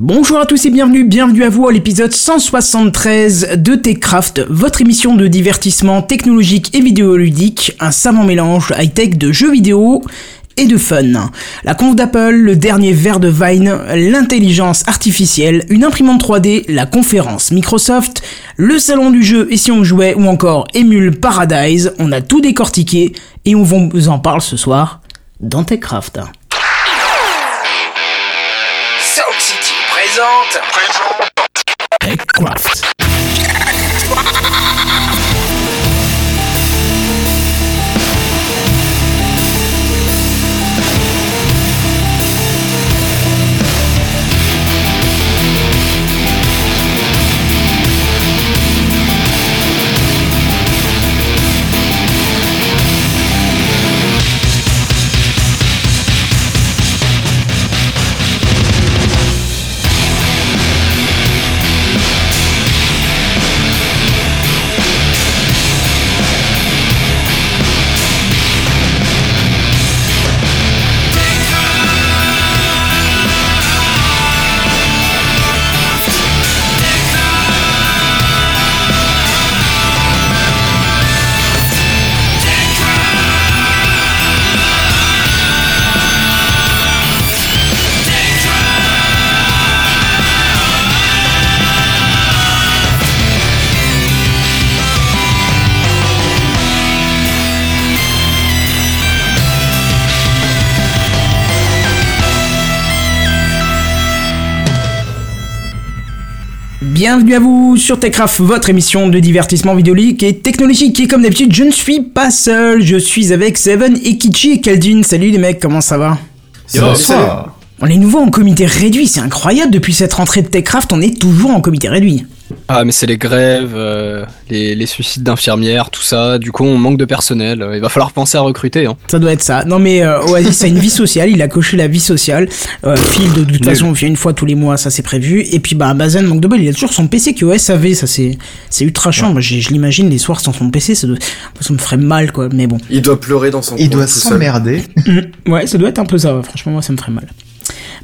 Bonjour à tous et bienvenue, bienvenue à vous à l'épisode 173 de TechCraft, votre émission de divertissement technologique et vidéoludique, un savant mélange high-tech de jeux vidéo et de fun. La conf d'Apple, le dernier verre de Vine, l'intelligence artificielle, une imprimante 3D, la conférence Microsoft, le salon du jeu et si on jouait ou encore Emule Paradise, on a tout décortiqué et on vous en parle ce soir dans TechCraft. City présente. TechCraft. Bienvenue à vous sur TechCraft, votre émission de divertissement vidéoludique et technologique. Et comme d'habitude, je ne suis pas seul, je suis avec Seven, Ikichi et Kaldin. Salut les mecs, comment ça va? Ça va, On est nouveau en comité réduit, c'est incroyable, depuis cette rentrée de TechCraft, on est toujours en comité réduit. Ah mais c'est les grèves, euh, les, les suicides d'infirmières, tout ça. Du coup on manque de personnel. Il va falloir penser à recruter. Hein. Ça doit être ça. Non mais euh, Oasis a une vie sociale, il a coché la vie sociale. Euh, Phil de, de toute façon vient une fois tous les mois, ça c'est prévu. Et puis bah Bazen manque de bol, il a toujours son PC qui est au SAV, ça c'est c'est ultra chiant. Moi je, l'imagine les soirs sans son PC, ça, doit- ça me ferait mal quoi. Mais bon. Il doit pleurer dans son Il coin doit s'emmerder. Ouais, ça doit être un peu ça. Franchement moi ça me ferait mal.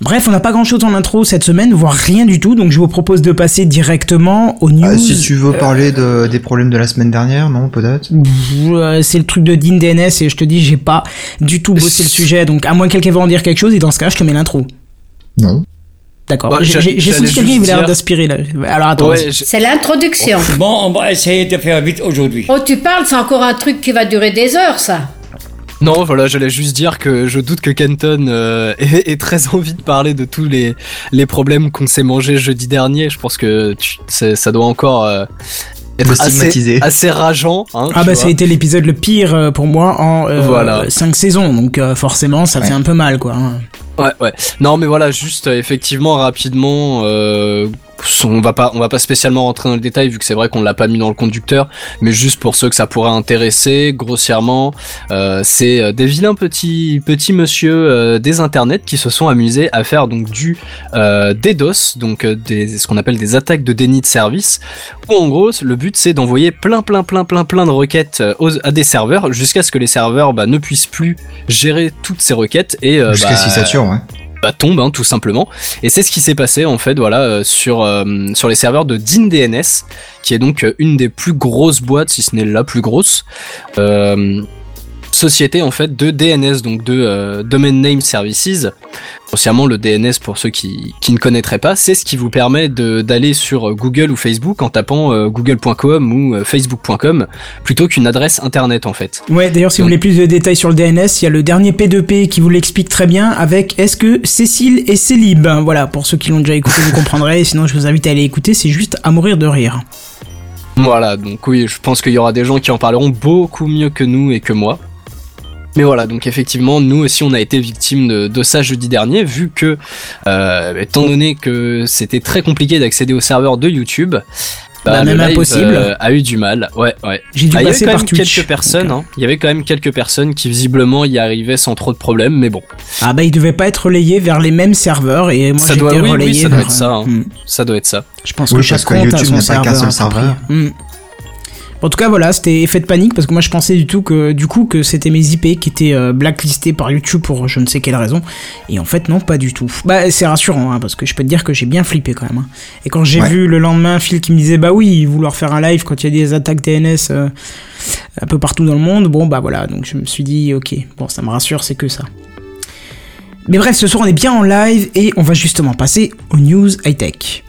Bref, on n'a pas grand chose en intro cette semaine, voire rien du tout, donc je vous propose de passer directement aux news. Ah, si tu veux parler de, des problèmes de la semaine dernière, non, peut-être? Euh, c'est le truc de Dean DNS et je te dis j'ai pas du tout bossé le sujet donc à moins que quelqu'un veuille en dire quelque chose et dans ce cas je te mets l'intro. Non. D'accord. Bah, J'ai- senti quelqu'un avait l'air d'aspirer là. Alors attends. Ouais, vas-y. je- C'est l'introduction. Bon, on va essayer de faire vite aujourd'hui. Oh, tu parles, c'est encore un truc qui va durer des heures, ça. Non, voilà, j'allais juste dire que je doute que Kenton euh, ait, ait très envie de parler de tous les, les problèmes qu'on s'est mangé jeudi dernier. Je pense que tu- ça doit encore euh, être assez, assez rageant. Hein, Ah bah ça a été l'épisode le pire euh, pour moi en euh, Voilà. 5 saisons donc euh, forcément ça fait un peu mal quoi. Ouais, ouais. Non, mais voilà, juste euh, effectivement rapidement, euh, on va pas, on va pas spécialement rentrer dans le détail vu que c'est vrai qu'on l'a pas mis dans le conducteur, mais juste pour ceux que ça pourrait intéresser, grossièrement, euh, c'est euh, des vilains petits petits monsieur euh, des internets qui se sont amusés à faire donc du euh, DDoS, donc des, ce qu'on appelle des attaques de déni de service, où en gros le but c'est d'envoyer plein plein plein plein plein de requêtes aux- à des serveurs jusqu'à ce que les serveurs bah, ne puissent plus gérer toutes ces requêtes et euh, Jusqu'à ouais. bah, tombe hein, tout simplement et c'est ce qui s'est passé en fait voilà euh, sur euh, sur les serveurs de DynDNS qui est donc euh, une des plus grosses boîtes si ce n'est la plus grosse société en fait de DNS donc de euh, Domain Name Services grossièrement le DNS pour ceux qui, qui ne connaîtraient pas c'est ce qui vous permet d'aller sur euh, Google ou Facebook en tapant euh, google.com ou euh, facebook.com plutôt qu'une adresse internet en fait Ouais d'ailleurs si vous Donc- voulez plus de détails sur le DNS il y a le dernier P2P qui vous l'explique très bien avec est-ce que Cécile et Célib? Voilà pour ceux qui l'ont déjà écouté vous comprendrez sinon je vous invite à aller écouter c'est juste à mourir de rire. Voilà, donc oui, je pense qu'il y aura des gens qui en parleront beaucoup mieux que nous et que moi. Mais voilà, donc effectivement, nous aussi, on a été victimes de, de ça jeudi dernier, vu que, euh, étant donné que c'était très compliqué d'accéder au serveur de YouTube, Bah, même live, impossible. euh, a eu du mal. Ouais, ouais. J'ai dû Ah, il y avait passer quand par même Twitch. quelques personnes, hein. Il y avait quand même quelques personnes qui visiblement y arrivaient sans trop de problèmes, mais bon, Ah bah il devait pas être relayé vers les mêmes serveurs et moi j'étais oui, oui, relayé ça doit être ça, hein. hmm. ça doit être ça. Je pense Oui, que chaque compte a son serveur serveur. Hmm. En tout cas, voilà, c'était effet de panique parce que moi je pensais du tout que du coup que c'était mes IP qui étaient euh, blacklistés par YouTube pour je ne sais quelle raison. Et en fait, non, pas du tout. Bah, c'est rassurant hein, parce que je peux te dire que j'ai bien flippé quand même. hein. Et quand j'ai Ouais. vu le lendemain Phil qui me disait bah oui, vouloir faire un live quand il y a des attaques DNS euh, un peu partout dans le monde, bon bah voilà, donc je me suis dit ok, bon ça me rassure, c'est que ça. Mais bref, ce soir on est bien en live et on va justement passer aux news high-tech.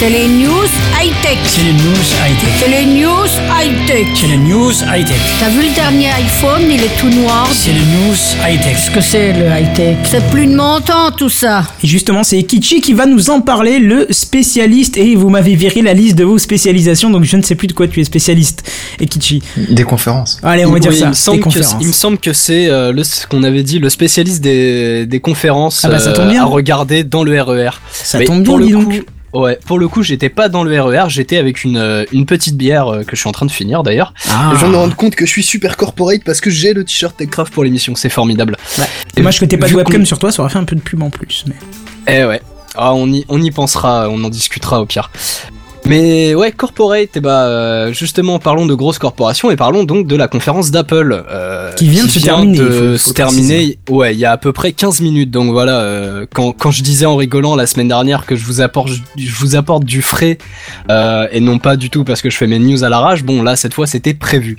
C'est les news high-tech. C'est les news high-tech. C'est les news high-tech. C'est les news high-tech. T'as vu le dernier iPhone, il est tout noir. C'est les news high-tech. Qu'est-ce que c'est le high-tech? C'est plus de mon temps tout ça. Et justement, c'est Kichi qui va nous en parler, le spécialiste. Et vous m'avez viré la liste de vos spécialisations, donc je ne sais plus de quoi tu es spécialiste. Et Kichi. Des conférences. Allez, on va dire Oui, ça. Il me des semble que, conférences. il me semble que c'est euh, le ce qu'on avait dit le spécialiste des, des conférences Ah bah, ça tombe euh, à regarder dans le RER. Ça Mais tombe bien, pour le coup, donc. Ouais, pour le coup, j'étais pas dans le RER, j'étais avec une, euh, une petite bière euh, que je suis en train de finir d'ailleurs. Ah. Je viens de me rendre compte que je suis super corporate parce que j'ai le t-shirt Techcraft pour l'émission, c'est formidable. Et Dommage que t'aies pas de webcam sur toi, ça aurait fait un peu de pub en plus. Mais... Eh ouais. Ah, on y, on y pensera, on en discutera au pire. Mais ouais, corporate, et bah euh, justement parlons de grosses corporations et parlons donc de la conférence d'Apple euh, Qui vient de se terminer, de il faut- faut se terminer. Ouais, il y a à peu près 15 minutes. Donc voilà, euh, quand, quand je disais en rigolant la semaine dernière que je vous apporte je vous apporte du frais euh, et non pas du tout parce que je fais mes news à l'arrache. Bon là cette fois c'était prévu.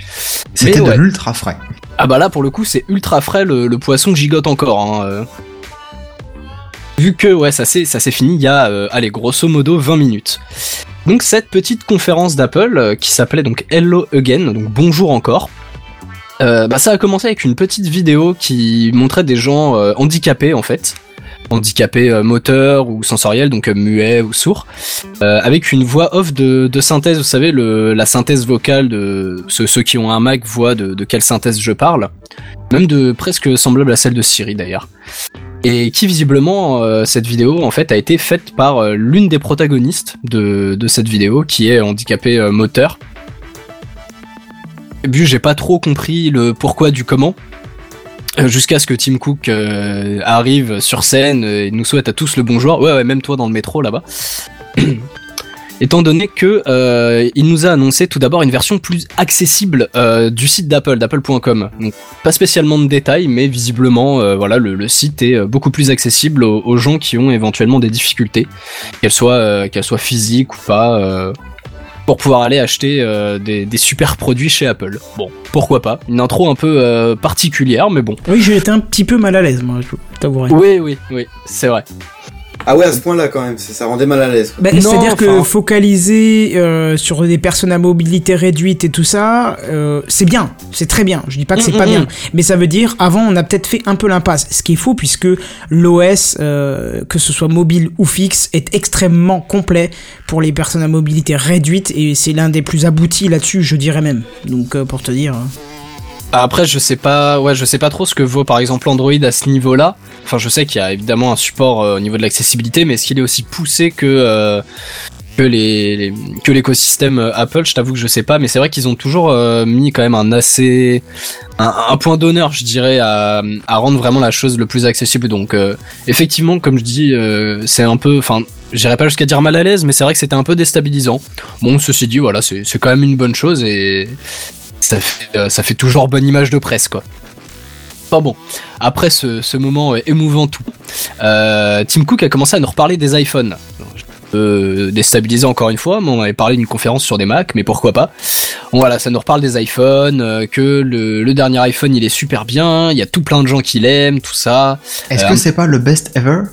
C'était Mais de ouais. l'ultra frais. Ah bah là pour le coup c'est ultra frais le, le poisson gigote encore. Hein, euh. Vu que ouais ça s'est ça s'est fini il y a euh, allez grosso modo 20 minutes. Donc cette petite conférence d'Apple euh, qui s'appelait donc Hello Again donc bonjour encore. Euh, bah ça a commencé avec une petite vidéo qui montrait des gens euh, handicapés en fait. Handicapés euh, moteurs ou sensoriels donc muets ou sourds. Euh, avec une voix off de, synthèse vous savez la synthèse vocale de ceux, qui ont un Mac voient de quelle synthèse je parle. Même de presque semblable à celle de Siri d'ailleurs et qui visiblement euh, cette vidéo en fait a été faite par euh, l'une des protagonistes de, cette vidéo qui est handicapée euh, moteur au j'ai pas trop compris le pourquoi du comment jusqu'à ce que Tim Cook arrive sur scène et nous souhaite à tous le bonjour. Ouais, ouais, même toi dans le métro là-bas. Étant donné que euh, il nous a annoncé tout d'abord une version plus accessible euh, du site d'Apple, d'apple.com. Donc pas spécialement de détails, mais visiblement, euh, voilà, le, le site est beaucoup plus accessible aux, aux gens qui ont éventuellement des difficultés, qu'elles soient qu'elles soient physiques ou pas. pour pouvoir aller acheter des, des super produits chez Apple. Bon, pourquoi pas. Une intro un peu particulière, mais bon. Oui, j'ai été un petit peu mal à l'aise, moi, je t'avouerai. Oui, oui, oui, c'est vrai. Ah ouais, à ce point-là quand même, ça ça rendait mal à l'aise. Bah, Non, C'est-à-dire que enfin- focaliser euh, sur des personnes à mobilité réduite et tout ça, euh, c'est bien, c'est très bien. Je dis pas que c'est Mm, pas mm, bien, mm. mais ça veut dire avant on a peut-être fait un peu l'impasse, ce qui est faux puisque l'OS, euh, que ce soit mobile ou fixe, est extrêmement complet pour les personnes à mobilité réduite et c'est l'un des plus aboutis là-dessus, je dirais même. Donc euh, pour te dire. Après, je sais pas, ouais, je sais pas trop ce que vaut par exemple Android à ce niveau-là. Enfin, je sais qu'il y a évidemment un support euh, au niveau de l'accessibilité, mais est-ce qu'il est aussi poussé que euh, que les, que l'écosystème euh, Apple? Je t'avoue que je sais pas, mais c'est vrai qu'ils ont toujours mis quand même un assez un, point d'honneur, je dirais, à, à rendre vraiment la chose le plus accessible. Donc, effectivement, comme je dis, c'est un peu, enfin, j'irais pas jusqu'à dire mal à l'aise, mais c'est vrai que c'était un peu déstabilisant. Bon, ceci dit, voilà, c'est quand même une bonne chose et ça fait, euh, ça fait toujours bonne image de presse, quoi. Pas bon. Après ce, ce moment euh, émouvant tout, euh, Tim Cook a commencé à nous reparler des iPhones. Euh, déstabilisé encore une fois, mais on avait parlé d'une conférence sur des Mac, mais pourquoi pas. Voilà, ça nous reparle des iPhones, euh, que le, le dernier iPhone il est super bien, il y a tout plein de gens qui l'aiment, tout ça. Est-ce Euh, que c'est pas le best ever?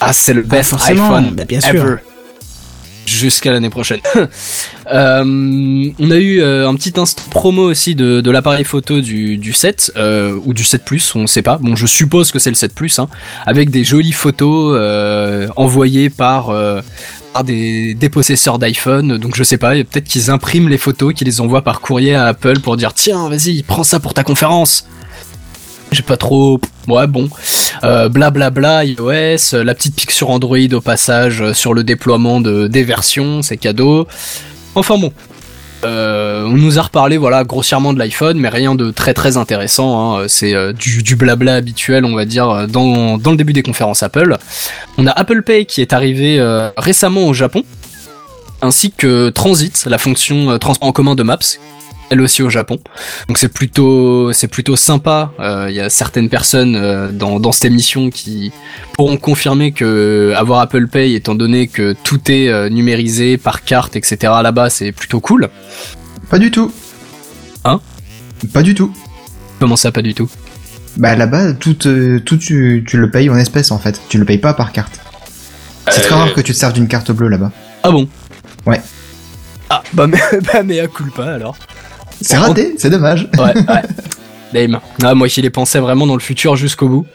Ah, c'est le best forcément, iPhone bah, bien sûr. ever. Jusqu'à l'année prochaine. Euh, on a eu euh, un petit promo aussi de, l'appareil photo du, du 7 euh, ou du 7 Plus, on sait pas. Bon, je suppose que c'est le 7 Plus, hein, avec des jolies photos envoyées par des possesseurs d'iPhone. Donc je sais pas, peut-être qu'ils impriment les photos, qu'ils les envoient par courrier à Apple pour dire tiens, vas-y, prends ça pour ta conférence. J'ai pas trop. Ouais, bon. Euh, Blablabla, iOS, euh, la petite pique sur Android au passage euh, sur le déploiement de, des versions, c'est cadeau. Enfin bon. On nous a reparlé voilà grossièrement de l'iPhone, mais rien de très très intéressant. hein. C'est du, blabla habituel, on va dire, dans, dans le début des conférences Apple. On a Apple Pay qui est arrivé récemment au Japon. ainsi que Transit, la fonction transport en commun de Maps, elle aussi au Japon. Donc c'est plutôt c'est plutôt sympa. Euh, Il y a certaines personnes euh, dans dans cette émission qui pourront confirmer que avoir Apple Pay, étant donné que tout est euh, numérisé par carte, etc. Là-bas, c'est plutôt cool. Pas du tout. Hein? Pas du tout. Comment ça, pas du tout? Bah là-bas, tout, euh, tout tu, tu le payes en espèces en fait. Tu le payes pas par carte. C'est très rare que tu te serves d'une carte bleue là-bas. Ah bon? Ouais. Ah bah mais bah mais à culpa alors. C'est raté, c'est dommage. Ouais ouais. Lame. Ah moi qui les pensais vraiment dans le futur jusqu'au bout.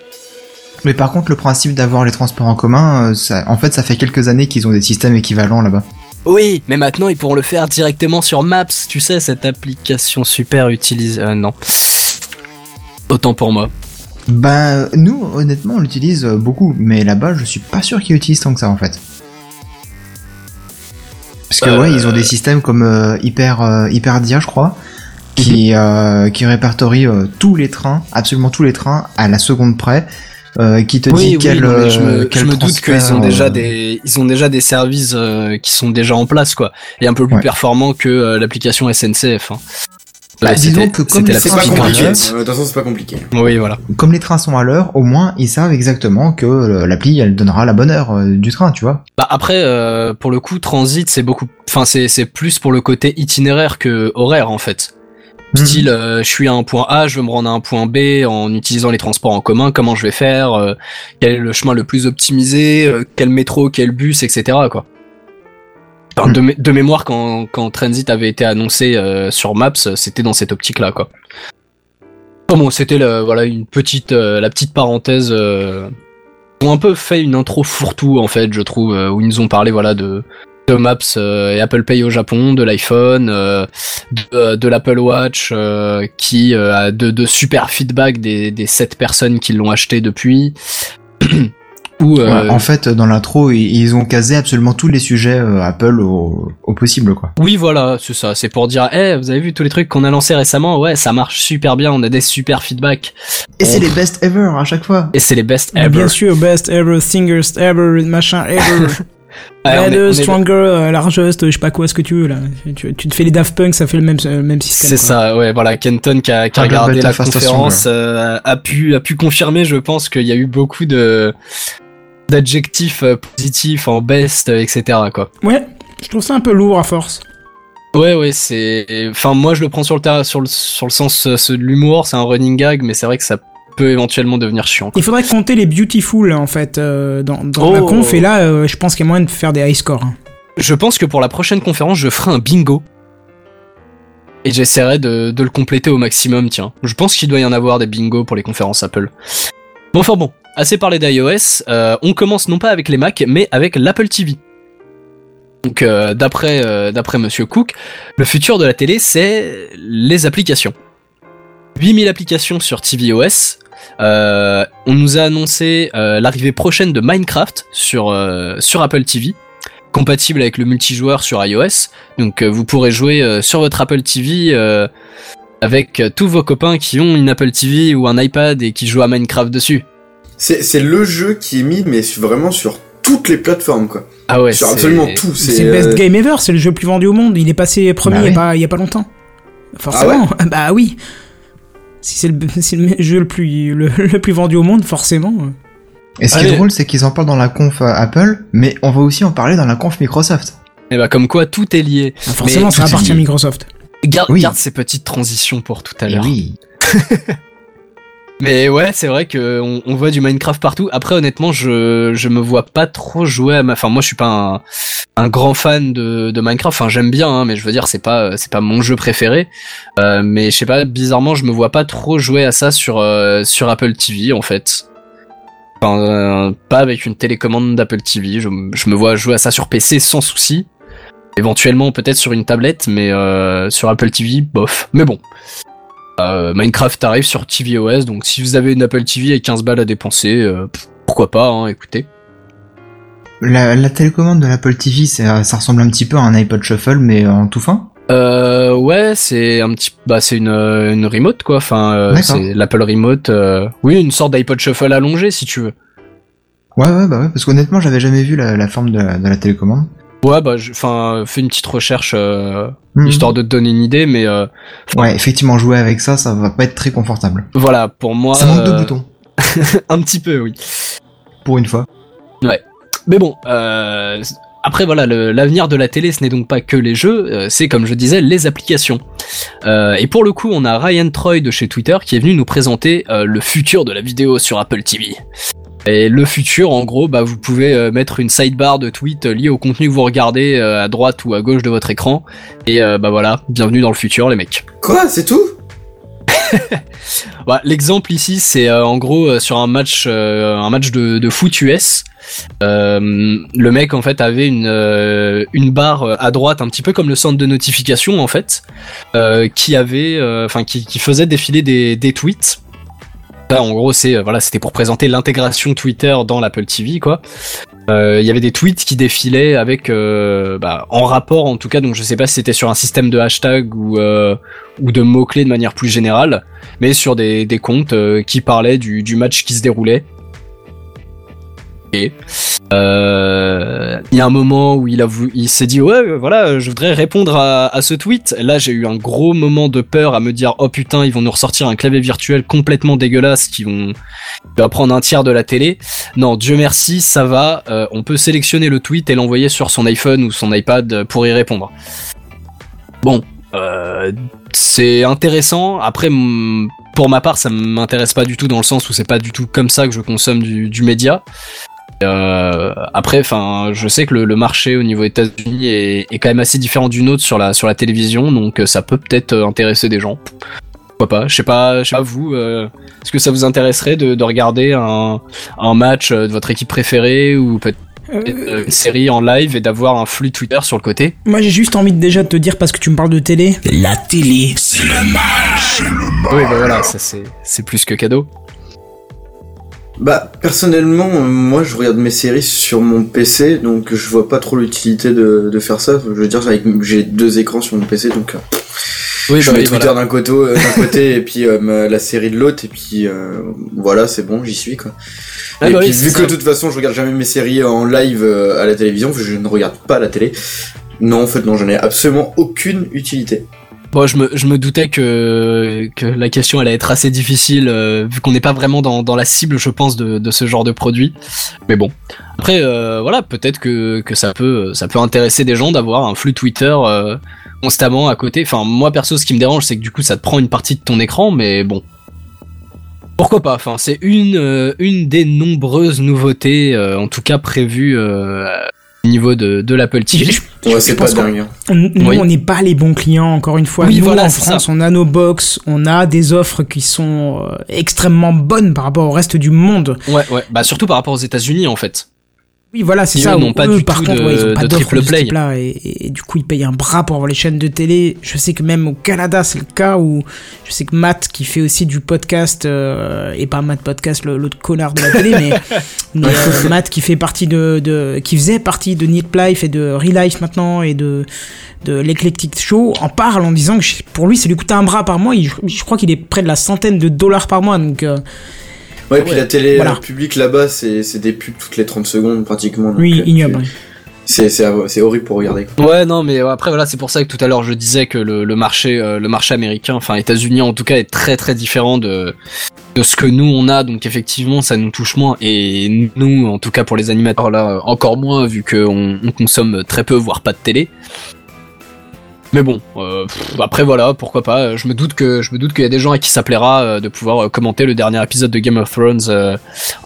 Mais par contre, le principe d'avoir les transports en commun, euh, ça, en fait, ça fait quelques années qu'ils ont des systèmes équivalents là-bas. Oui, mais maintenant ils pourront le faire directement sur Maps, tu sais, cette application super utilisée. Euh, non. Autant pour moi. Ben, nous, honnêtement, on l'utilise euh, beaucoup, mais là-bas, je suis pas sûr qu'ils utilisent tant que ça en fait. Parce que Euh, ouais, ils ont des systèmes comme euh, Hyper euh, Hyperdia, je crois, qui euh, qui répertorie euh, tous les trains, absolument tous les trains à la seconde près, euh, qui te dit quel, non, mais je me, euh, quel je me doute qu'ils ont déjà euh, des, ils ont déjà des services euh, qui sont déjà en place, quoi, et un peu plus Ouais. performants que euh, l'application SNCF. Hein. Bah, Ouais, disons que comme les trains pas sont à compliqué. l'heure, inquiète. Euh, De toute façon, c'est pas compliqué. Oui, voilà. comme les trains sont à l'heure, au moins ils savent exactement que l'appli elle donnera la bonne heure euh, du train, tu vois. Bah après, euh, pour le coup, transit, c'est beaucoup, enfin c'est c'est plus pour le côté itinéraire que horaire en fait. Mhm. Style, euh, je suis à un point A, je veux me rendre à un point B en utilisant les transports en commun. Comment je vais faire euh, Quel est le chemin le plus optimisé euh, Quel métro Quel bus Etc. Quoi. Enfin, Mhm. de, mé- de mémoire, quand, quand Transit avait été annoncé euh, sur Maps, c'était dans cette optique-là, quoi. Enfin bon, c'était voilà une petite, euh, la petite parenthèse. Euh, ils ont un peu fait une intro fourre-tout en fait, je trouve, euh, où ils nous ont parlé voilà de de Maps euh, et Apple Pay au Japon, de l'iPhone, euh, de, euh, de l'Apple Watch, euh, qui euh, a de, de super feedback des des sept personnes qui l'ont acheté depuis. Ou euh, Ouais, en fait, dans l'intro, ils, ils ont casé absolument tous les sujets euh, Apple au, au possible, quoi. Oui, voilà, c'est ça. C'est pour dire, eh, vous avez vu tous les trucs qu'on a lancés récemment? Ouais, ça marche super bien. On a des super feedbacks. Et c'est les best ever à chaque fois. Et c'est les best Mais ever. Bien sûr, best ever, singers ever, machin ever. Ouais, est- stronger, euh, largest, je sais pas quoi, ce que tu veux là. Tu, tu te fais les Daft Punk, ça fait le même, euh, le même système. C'est ça, ouais, voilà. Kenton qui a, qui a Harder, regardé la conférence euh, a pu a pu confirmer, je pense, qu'il y a eu beaucoup de d'adjectifs euh, positifs en best, etc. Quoi. Ouais, je trouve ça un peu lourd à force. Ouais, ouais, c'est. Enfin, moi, je le prends sur le ter- sur le sur le sens ce de l'humour. C'est un running gag, mais c'est vrai que ça peut éventuellement devenir chiant. quoi. Il faudrait compter les beautiful en fait euh, dans, dans la Oh. conf et là, euh, je pense qu'il y a moyen de faire des high scores. hein. Je pense que pour la prochaine conférence, je ferai un bingo. Et j'essaierai de, de le compléter au maximum, tiens. Je pense qu'il doit y en avoir des bingos pour les conférences Apple. Bon, enfin bon, assez parlé d'iOS. euh, on commence non pas avec les Mac, mais avec l'Apple TV. Donc, d'après d'après Monsieur Cook, le futur de la télé, c'est les applications. 8000 applications sur tvOS. Euh, on nous a annoncé euh, l'arrivée prochaine de Minecraft sur euh, sur Apple TV compatible avec le multijoueur sur iOS. Donc euh, vous pourrez jouer euh, sur votre Apple TV euh, avec euh, tous vos copains qui ont une Apple TV ou un iPad et qui jouent à Minecraft dessus. C'est c'est le jeu qui est mis, mais vraiment sur toutes les plateformes, quoi. Ah ouais, sur c'est- absolument tout. C'est euh, best game ever, c'est le jeu le plus vendu au monde. Il est passé premier Bah il, y a pas, il y a pas longtemps. Forcément, bah oui. Si c'est le, c'est le jeu le plus, le, le plus vendu au monde, forcément. Et ce qui Allez. est drôle, c'est qu'ils en parlent dans la conf euh, Apple, mais on va aussi en parler dans la conf Microsoft. Et bah comme quoi tout est lié. Ah, forcément, Mais ça tout est appartient à. Microsoft. Garde, Oui. garde ces petites transitions pour tout à Et l'heure. oui. Mais ouais, c'est vrai que on, on voit du Minecraft partout. Après, honnêtement, je je me vois pas trop jouer à ma. Enfin, moi, je suis pas un, un grand fan de, de Minecraft. Enfin, j'aime bien, hein, mais je veux dire, c'est pas c'est pas mon jeu préféré. Euh, mais je sais pas, bizarrement, je me vois pas trop jouer à ça sur euh, sur Apple TV en fait. Enfin, euh, pas avec une télécommande d'Apple TV. Je, je me vois jouer à ça sur PC sans souci. Éventuellement, peut-être sur une tablette, mais euh, sur Apple TV, bof. Mais bon. Euh, Minecraft arrive sur tvOS, donc si vous avez une Apple TV et 15 balles à dépenser, euh, pourquoi pas, hein, écoutez. La, la télécommande de l'Apple TV, ça, ça ressemble un petit peu à un iPod Shuffle, mais en tout fin? Euh, ouais, c'est un petit, bah c'est une, euh, une remote quoi, enfin euh, c'est l'Apple Remote, euh, oui une sorte d'iPod Shuffle allongé si tu veux. Ouais, ouais, bah ouais, parce qu'honnêtement, j'avais jamais vu la, la forme de la, de la télécommande. Ouais, bah, enfin, fais une petite recherche euh, Mhm. histoire de te donner une idée, mais euh, Ouais, effectivement, jouer avec ça, ça va pas être très confortable. voilà, pour moi, ça manque de euh, boutons, un petit peu, oui. pour une fois. Mais bon, euh, après voilà, l'avenir de la télé, ce n'est donc pas que les jeux, c'est comme je disais les applications. Euh, et pour le coup, on a Ryan Troy de chez Twitter qui est venu nous présenter euh, le futur de la vidéo sur Apple TV. Et le futur, en gros, bah vous pouvez euh, mettre une sidebar de tweets liés au contenu que vous regardez euh, à droite ou à gauche de votre écran. Et euh, bah voilà, bienvenue dans le futur, les mecs. Quoi, c'est tout? Bah, L'exemple ici, c'est euh, en gros euh, sur un match, euh, un match de, de foot US. Euh, le mec en fait avait une euh, une barre euh, à droite, un petit peu comme le centre de notification en fait, euh, qui avait, euh, enfin qui, qui faisait défiler des, des tweets. En gros, c'est euh, voilà, c'était pour présenter l'intégration Twitter dans l'Apple TV quoi. Euh, Il y avait des tweets qui défilaient avec, euh, bah, en rapport en tout cas, donc je sais pas si c'était sur un système de hashtag ou de mots clés de manière plus générale mais sur des, des comptes qui parlaient du, match qui se déroulait. Il y a un moment où il s'est dit ouais euh, voilà je voudrais répondre à, ce tweet. Là j'ai eu un gros moment de peur à me dire oh putain ils vont nous ressortir un clavier virtuel complètement dégueulasse qui vont va prendre un tiers de la télé. Non Dieu merci ça va. euh, on peut sélectionner le tweet et l'envoyer sur son iPhone ou son iPad pour y répondre. Bon euh, c'est intéressant. Après, pour ma part, ça m'intéresse pas du tout dans le sens où c'est pas du tout comme ça que je consomme du média. Euh, après, enfin, je sais que le, le marché au niveau États-Unis est, est quand même assez différent du nôtre sur la sur la télévision, donc euh, ça peut peut-être euh, intéresser des gens. Pourquoi pas? Je sais pas, je sais pas vous. euh, Est-ce que ça vous intéresserait de, de regarder un, un match de votre équipe préférée ou peut-être une série en live et d'avoir un flux Twitter sur le côté? Moi, j'ai juste envie de déjà de te dire parce que tu me parles de télé. La télé. Oui, bah voilà, ça c'est c'est plus que cadeau. Bah, personnellement, euh, moi, je regarde mes séries sur mon PC, donc je vois pas trop l'utilité de, de faire ça. Je veux dire, j'ai deux écrans sur mon PC, donc euh, Oui, je bah mets Twitter voilà. d'un côté, euh, d'un côté et puis euh, la série de l'autre, et puis euh, voilà, c'est bon, j'y suis quoi. Ah et bah puis oui, vu que de toute façon, je regarde jamais mes séries en live à la télévision, je ne regarde pas la télé. Non, en fait, non, j'en ai absolument aucune utilité. Bon, je me, je me doutais que, que la question allait être assez difficile, euh, vu qu'on n'est pas vraiment dans, dans la cible, je pense, de, de ce genre de produit. Mais bon. Après, euh, voilà, peut-être que, que ça peut, ça peut intéresser des gens d'avoir un flux Twitter euh, constamment à côté. Enfin, moi perso, ce qui me dérange, c'est que du coup, ça te prend une partie de ton écran, mais bon. Pourquoi pas? Enfin, c'est une, euh, une des nombreuses nouveautés, euh, en tout cas prévues euh, niveau de, de l'Apple TV. Je- Ouais, c'est pas dingue. hein. on- Nous, Oui. on n'est pas les bons clients, encore une fois. Oui, nous, voilà, en France, ça. on a nos box, on a des offres qui sont euh, extrêmement bonnes par rapport au reste du monde. Ouais, ouais. Bah surtout par rapport aux États-Unis, en fait. Oui, voilà, c'est Ils ça. n'ont où pas eux, du par tout contre, de- ouais, ils ont pas de de ce play. type-là, et, et du coup, ils payent un bras pour avoir les chaînes de télé. Je sais que même au Canada, c'est le cas où je sais que Matt, qui fait aussi du podcast, euh, et pas Matt Podcast, l'autre connard de la télé, mais, mais, euh, Matt qui fait partie de, de, qui faisait partie de Nip Life et de Relife maintenant et de de l'Eclectic Show en parle en disant que pour lui ça lui coûtait un bras par mois il- je crois qu'il est près de la centaine de dollars par mois donc euh, Ouais, et puis Ouais, la télé voilà. euh, publique là-bas, c'est c'est des pubs toutes les 30 secondes pratiquement. donc, oui euh, ignoble tu- C'est c'est c'est horrible pour regarder. quoi. Ouais, non, mais après voilà, c'est pour ça que tout à l'heure je disais que le, le marché, euh, le marché américain, enfin États-Unis en tout cas, est très très différent de de ce que nous on a. Donc effectivement, ça nous touche moins. Et nous, en tout cas pour les animateurs là, euh, encore moins vu qu'on on consomme très peu, voire pas de télé. Mais bon, euh, pff, après voilà, pourquoi pas. Je me doute que je me doute qu'il y a des gens à qui ça plaira euh, de pouvoir euh, commenter le dernier épisode de Game of Thrones euh,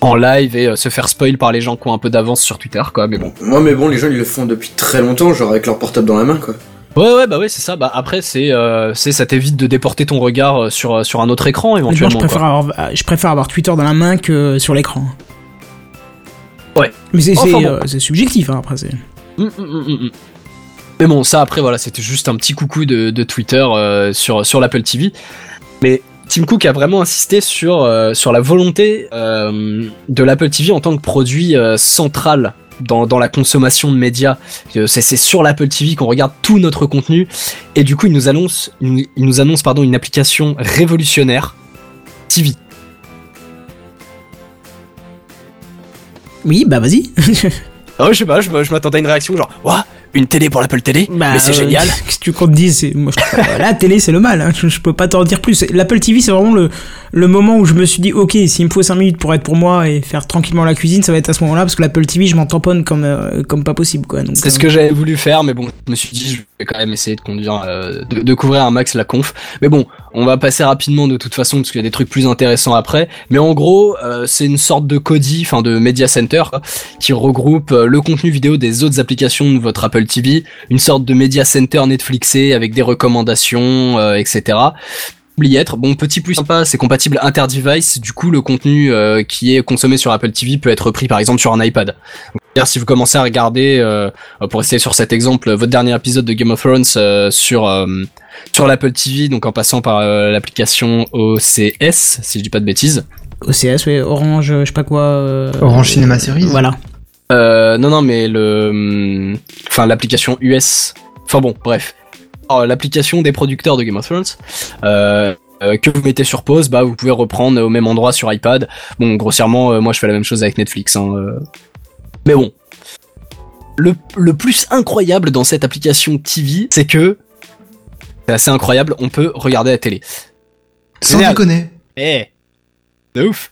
en live et euh, se faire spoil par les gens qui ont un peu d'avance sur Twitter, quoi. Mais bon. Moi, mais bon, les gens ils le font depuis très longtemps, genre avec leur portable dans la main, quoi. Ouais ouais bah ouais c'est ça bah après c'est euh, c'est ça t'évite de déporter ton regard euh, sur sur un autre écran Mais moi, je éventuellement préfère, quoi. avoir, euh, je préfère avoir Twitter dans la main que sur l'écran. Ouais. Mais c'est Enfin c'est, bon. euh, c'est subjectif, hein, après. c'est- hum, hum, hum. Mais bon ça après voilà c'était juste un petit coucou de, de Twitter euh, sur sur l'Apple TV mais Tim Cook a vraiment insisté sur euh, sur la volonté euh, de l'Apple TV en tant que produit central dans, dans la consommation de médias. C'est sur l'Apple TV qu'on regarde tout notre contenu et du coup il nous annonce il, nous annonce pardon une application révolutionnaire TV. Oui, bah vas-y. Ouais, je sais pas, je, je m'attendais à une réaction genre, Ouah, une télé pour l'Apple Télé, Bah, mais c'est euh, génial. Qu'est-ce que tu comptes dire c'est moi je la télé c'est le mal hein. je, je peux pas t'en dire plus l'Apple TV c'est vraiment le le moment où je me suis dit ok s'il me faut 5 minutes pour être pour moi et faire tranquillement la cuisine ça va être à ce moment-là parce que l'Apple TV je m'en tamponne comme euh, comme pas possible quoi C'est ce euh, que j'avais voulu faire, mais bon, je me suis dit, je vais quand même essayer de conduire, euh, de, de couvrir un max la conf. Mais bon, on va passer rapidement de toute façon, parce qu'il y a des trucs plus intéressants après. Mais en gros, euh, c'est une sorte de Kodi, enfin de Media Center, qui regroupe euh, le contenu vidéo des autres applications de votre Apple TV, une sorte de Media Center Netflixé avec des recommandations, euh, etc y être. Bon, petit plus sympa, c'est compatible inter-device. Du coup, le contenu qui est consommé sur Apple TV peut être repris par exemple sur un iPad. Si vous commencez à regarder, pour rester sur cet exemple, votre dernier épisode de Game of Thrones sur sur l'Apple TV, donc en passant par euh, l'application OCS, si je dis pas de bêtises. OCS ouais Orange je sais pas quoi euh, Orange Cinema Series. voilà Euh, non, non, mais le, hum, enfin l'application US. Enfin bon, bref. Alors, L'application des producteurs de Game of Thrones. Euh, euh, que vous mettez sur pause, bah vous pouvez reprendre au même endroit sur iPad. Bon, grossièrement, euh, moi je fais la même chose avec Netflix. Hein, euh. Mais bon, le, le plus incroyable dans cette application TV, c'est que c'est assez incroyable. On peut regarder la télé. Sans déconner. Eh De ouf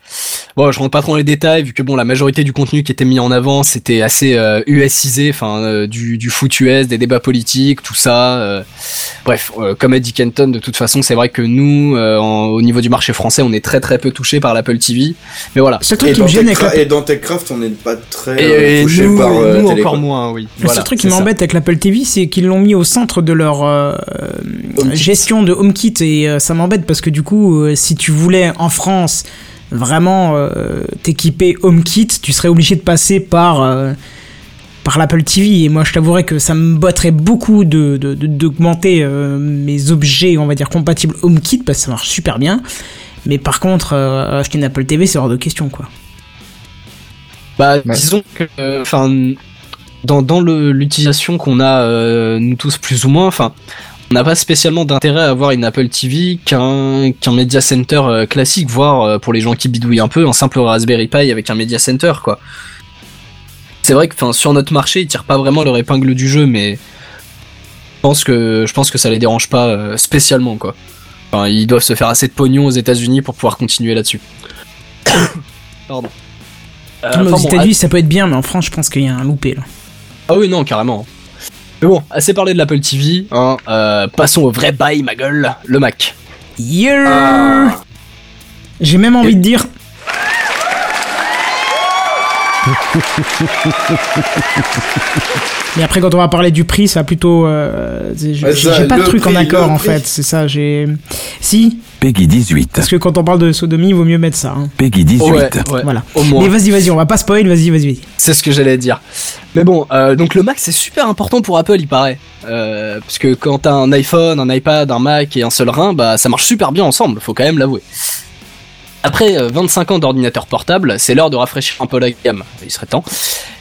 Bon, je rentre pas trop dans les détails, vu que bon, la majorité du contenu qui était mis en avant, c'était assez euh, USisé, enfin, euh, du, du foot US, des débats politiques, tout ça. euh. Bref, euh, comme a dit Kenton, de toute façon, c'est vrai que nous, euh, en- au niveau du marché français, on est très très peu touché par l'Apple TV. Mais voilà. c'est le truc Et qui me gêne avec et dans TechCraft, on n'est pas très euh, touché par euh, nous encore moins, oui. Le Voilà, seul truc qui m'embête avec l'Apple TV, c'est qu'ils l'ont mis au centre de leur euh, gestion de HomeKit et euh, ça m'embête parce que du coup, euh, si tu voulais en France vraiment euh, t'équiper HomeKit, tu serais obligé de passer par euh, par l'Apple TV et moi je t'avouerais que ça me botterait beaucoup de de- de- d'augmenter euh, mes objets, on va dire compatibles HomeKit parce que ça marche super bien. Mais par contre, euh, acheter une Apple TV, c'est hors de question quoi. Bah, Ouais. disons que, euh, enfin, dans, dans le- l'utilisation qu'on a, euh, nous tous plus ou moins, enfin, on n'a pas spécialement d'intérêt à avoir une Apple TV qu'un qu'un Media Center euh, classique, voire euh, pour les gens qui bidouillent un peu, un simple Raspberry Pi avec un Media Center, quoi. C'est vrai que, sur notre marché, ils tirent pas vraiment leur épingle du jeu, mais je pense que je pense que ça les dérange pas euh, spécialement, quoi. Enfin, ils doivent se faire assez de pognon aux États-Unis pour pouvoir continuer là-dessus. Pardon. Euh, aux enfin bon, États-Unis, ça peut être bien, mais en France, je pense qu'il y a un loupé là. ah oui, non, carrément. Mais bon, assez parlé de l'Apple TV, hein, euh, passons au vrai bail, ma gueule, le Mac. Yeah J'ai même envie de dire. Mais après, quand on va parler du prix, ça va plutôt. euh, j'ai Ouais, pas de truc en accord en fait, c'est ça. J'ai. Si, Peggy 18. parce que quand on parle de sodomie, il vaut mieux mettre ça. hein. Peggy 18. Ouais, ouais, Voilà. au moins. Mais vas-y, vas-y, on va pas spoil, vas-y, vas-y, vas-y. C'est ce que j'allais dire. Mais bon, euh, donc le Mac c'est super important pour Apple, il paraît. Euh, parce que quand t'as un iPhone, un iPad, un Mac et un seul rein, bah ça marche super bien ensemble, faut quand même l'avouer. Après euh, 25 ans d'ordinateur portable, c'est l'heure de rafraîchir un peu la gamme, il serait temps.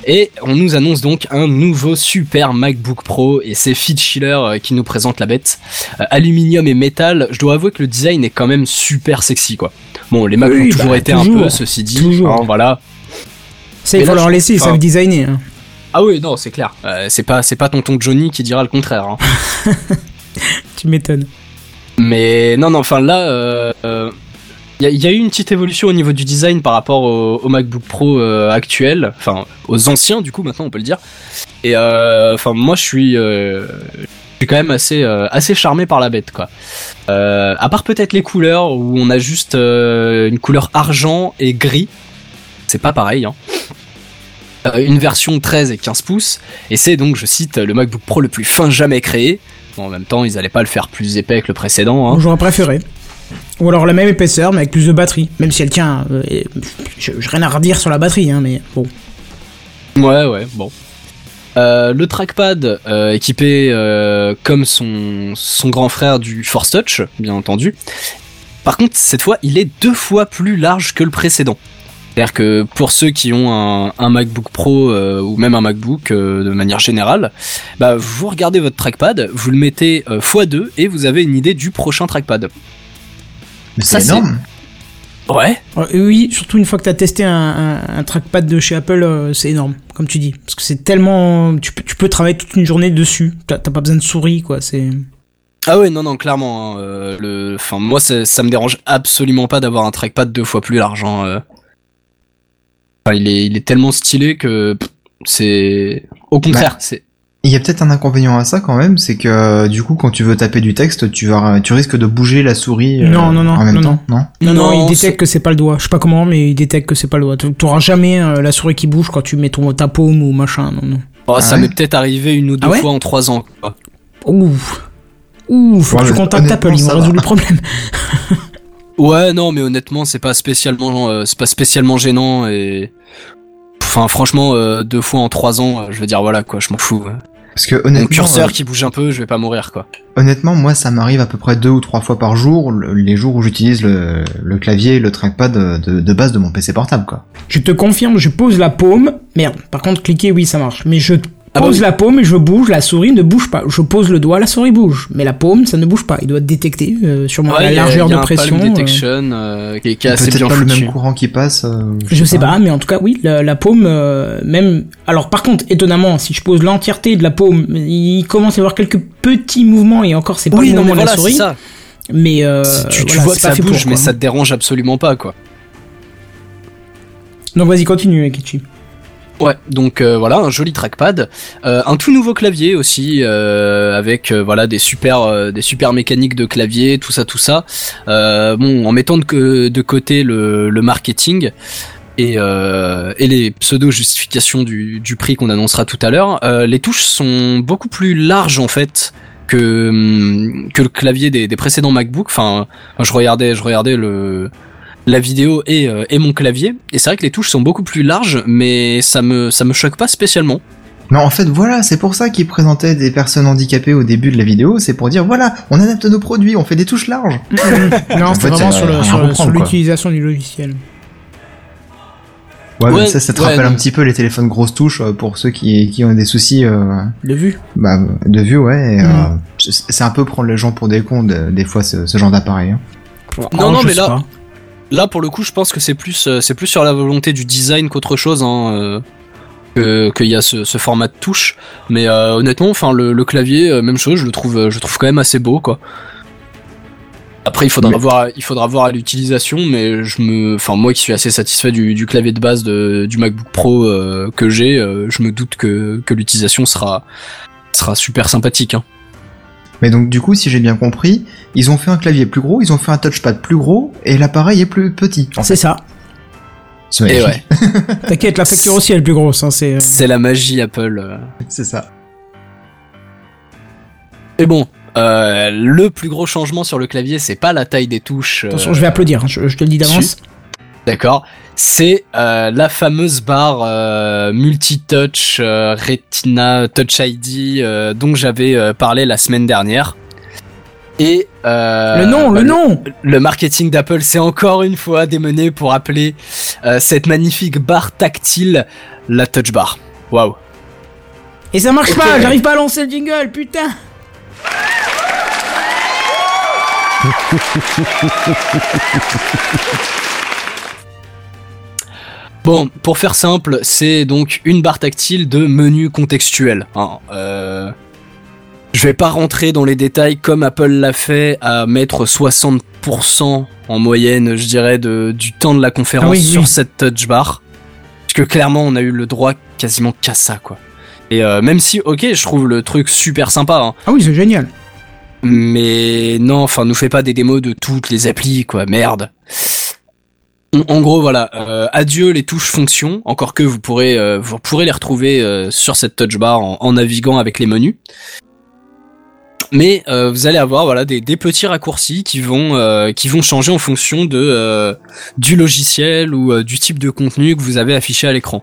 Et on nous annonce donc un nouveau super MacBook Pro et c'est Schiller euh, qui nous présente la bête. Euh, aluminium et métal, je dois avouer que le design est quand même super sexy quoi. Bon, les Macs Oui, ont toujours bah, été un peu, ceci dit, Toujours. hein, voilà. Ça, il faut là, leur laisser, ils savent designer. hein. Ah oui, non, c'est clair. Euh, c'est pas, c'est pas tonton Johnny qui dira le contraire. hein. Tu m'étonnes. Mais non, non, enfin là, il y, a- eu une petite évolution au niveau du design par rapport au, MacBook Pro euh, actuel, enfin aux anciens du coup maintenant on peut le dire. Et euh, enfin moi je suis, euh, je suis quand même assez, euh, assez charmé par la bête quoi. À part peut-être les couleurs où on a juste une couleur argent et gris, c'est pas pareil. Hein. Une version 13 et 15 pouces, et c'est donc, je cite, le MacBook Pro le plus fin jamais créé. Bon, en même temps, ils allaient pas le faire plus épais que le précédent. Hein. J'aurais préféré. Ou alors la même épaisseur, mais avec plus de batterie. Même si elle tient. euh, je- J'ai rien à redire sur la batterie, hein, mais bon. Ouais, ouais, bon. Euh, le trackpad euh, équipé comme son, son grand frère du Force Touch, bien entendu. Par contre, cette fois, il est deux fois plus large que le précédent. C'est-à-dire que pour ceux qui ont un, un MacBook Pro ou même un MacBook de manière générale, bah, vous regardez votre trackpad, vous le mettez euh, x2 et vous avez une idée du prochain trackpad. Mais c'est énorme. Ouais. Euh, oui, surtout une fois que t'as testé un, un- un trackpad de chez Apple, euh, c'est énorme, comme tu dis. Parce que c'est tellement... Tu peux, tu peux travailler toute une journée dessus. T'as pas besoin de souris, quoi. C'est... Ah ouais, non, non, clairement. hein, euh, le, enfin, moi, ça, ça me dérange absolument pas d'avoir un trackpad deux fois plus large. hein, euh. Enfin, il est, il est tellement stylé que c'est, au contraire, c'est. Il y a peut-être un inconvénient à ça quand même, c'est que du coup quand tu veux taper du texte, tu vas, tu risques de bouger la souris euh, Non, non, non, en même non, temps, non Non, non, Non, il détecte que c'est pas le doigt. Je sais pas comment, mais il détecte que c'est pas le doigt. T'auras jamais euh, la souris qui bouge quand tu mets ton, ta paume ou machin. Non, non. Oh, Ah ça ouais? m'est peut-être arrivé une ou deux Ah ouais? fois en trois ans. Quoi. Ouf. Ouf, faut Ouais, que tu contactes Apple, ils va. résoudre le problème. Ouais, non, mais honnêtement, c'est pas spécialement, euh, c'est pas spécialement gênant et. Enfin, franchement, euh, deux fois en trois ans, euh, je veux dire, voilà, quoi, je m'en fous. ouais. Parce que Mon honnêtement, curseur euh, qui bouge un peu, je vais pas mourir, quoi. honnêtement, moi ça m'arrive à peu près deux ou trois fois par jour, le- les jours où j'utilise le, le clavier, et le trackpad de, de, de base de mon PC portable, quoi. Je te confirme, je pose la paume. Merde, par contre, cliquer, oui, ça marche. Mais je Ah bah pose oui. la paume et je bouge, la souris ne bouge pas. Je pose le doigt, la souris bouge. Mais la paume, ça ne bouge pas. Il doit détecter euh, sûrement Ouais, la il y a- largeur il y a de un pression. palm euh, detection euh, qui est, qui est assez Peut-être bien pas le même courant qui passe. euh, Je sais pas, mais en tout cas, oui, la, la paume, euh, même. Alors, par contre, étonnamment, si je pose l'entièreté de la paume, il commence à y avoir quelques petits mouvements et encore, c'est pas Oui, le non, mais moment de voilà, la souris. ça. Mais euh, tu, tu voilà, vois que ça bouge, pour, mais quoi. ça te dérange absolument pas, quoi. Donc, vas-y, continue, Kichi. Ouais, donc euh, voilà, un joli trackpad, Euh, un tout nouveau clavier aussi, euh, avec euh, voilà des super, euh, des super mécaniques de clavier, tout ça, tout ça. Euh, bon, en mettant de, de côté le, le marketing et, euh, et les pseudo justifications du, du prix qu'on annoncera tout à l'heure, euh, les touches sont beaucoup plus larges en fait que hum, que le clavier des, des précédents MacBook. Enfin, je regardais, je regardais le la vidéo et, euh, et mon clavier. Et c'est vrai que les touches sont beaucoup plus larges, mais ça me ça me choque pas spécialement. Non, en fait, voilà, c'est pour ça qu'ils présentaient des personnes handicapées au début de la vidéo, c'est pour dire, voilà, on adapte nos produits, on fait des touches larges. non, En c'est fait, vraiment c'est sur l'utilisation du logiciel. Ouais, Ouais, mais ça, ça te ouais, rappelle non. un petit peu les téléphones grosses touches euh, pour ceux qui, qui ont des soucis euh, De vue. bah, de vue, ouais. Mm. euh, c'est un peu prendre les gens pour des cons, de- des fois, ce, ce genre d'appareil. hein. Non, non, mais là- pas. Là, pour le coup, je pense que c'est plus euh, c'est plus sur la volonté du design qu'autre chose. Hein, euh, que qu'il y a ce, ce format de touche. Mais euh, honnêtement, enfin le, le clavier, même chose, je le trouve je le trouve quand même assez beau, quoi. Après, il faudra Mais- voir, il faudra voir à l'utilisation, mais je me, enfin moi qui suis assez satisfait du, du clavier de base de, du MacBook Pro euh, que j'ai, euh, je me doute que, que l'utilisation sera sera super sympathique. Hein. Mais donc, du coup, si j'ai bien compris, ils ont fait un clavier plus gros, ils ont fait un touchpad plus gros, et l'appareil est plus petit. C'est ça. C'est Et magnifique. ouais, T'inquiète, la facture aussi elle est plus grosse. Hein, c'est. euh, c'est la magie Apple. euh. C'est ça. Et bon, euh, le plus gros changement sur le clavier, c'est pas la taille des touches. Attention, euh, je vais applaudir. hein, je, je te le dis d'avance. D'accord. C'est euh, la fameuse barre euh, multi-touch euh, Retina Touch ID euh, dont j'avais euh, parlé la semaine dernière. Et euh, le nom, bah, le nom. le marketing d'Apple s'est encore une fois démené pour appeler euh, cette magnifique barre tactile la Touch Bar. Waouh. Et ça marche pas. J'arrive pas à lancer le jingle, putain. Bon, pour faire simple, c'est donc une barre tactile de menu contextuel. hein. Euh, je vais pas rentrer dans les détails comme Apple l'a fait à mettre 60% en moyenne, je dirais, de, du temps de la conférence Ah oui, sur oui. cette touch bar. Parce que clairement, on a eu le droit quasiment qu'à ça, quoi. Et euh, même si, ok, je trouve le truc super sympa, hein, Ah oui, c'est génial. mais non, enfin, nous fait pas des démos de toutes les applis, quoi. Merde. En- gros, voilà. euh, adieu les touches fonctions. Encore que vous pourrez, euh, vous pourrez les retrouver euh, sur cette touch bar en, naviguant avec les menus. Mais euh, vous allez avoir voilà des, petits raccourcis qui vont qui vont changer en fonction de du logiciel ou du type de contenu que vous avez affiché à l'écran.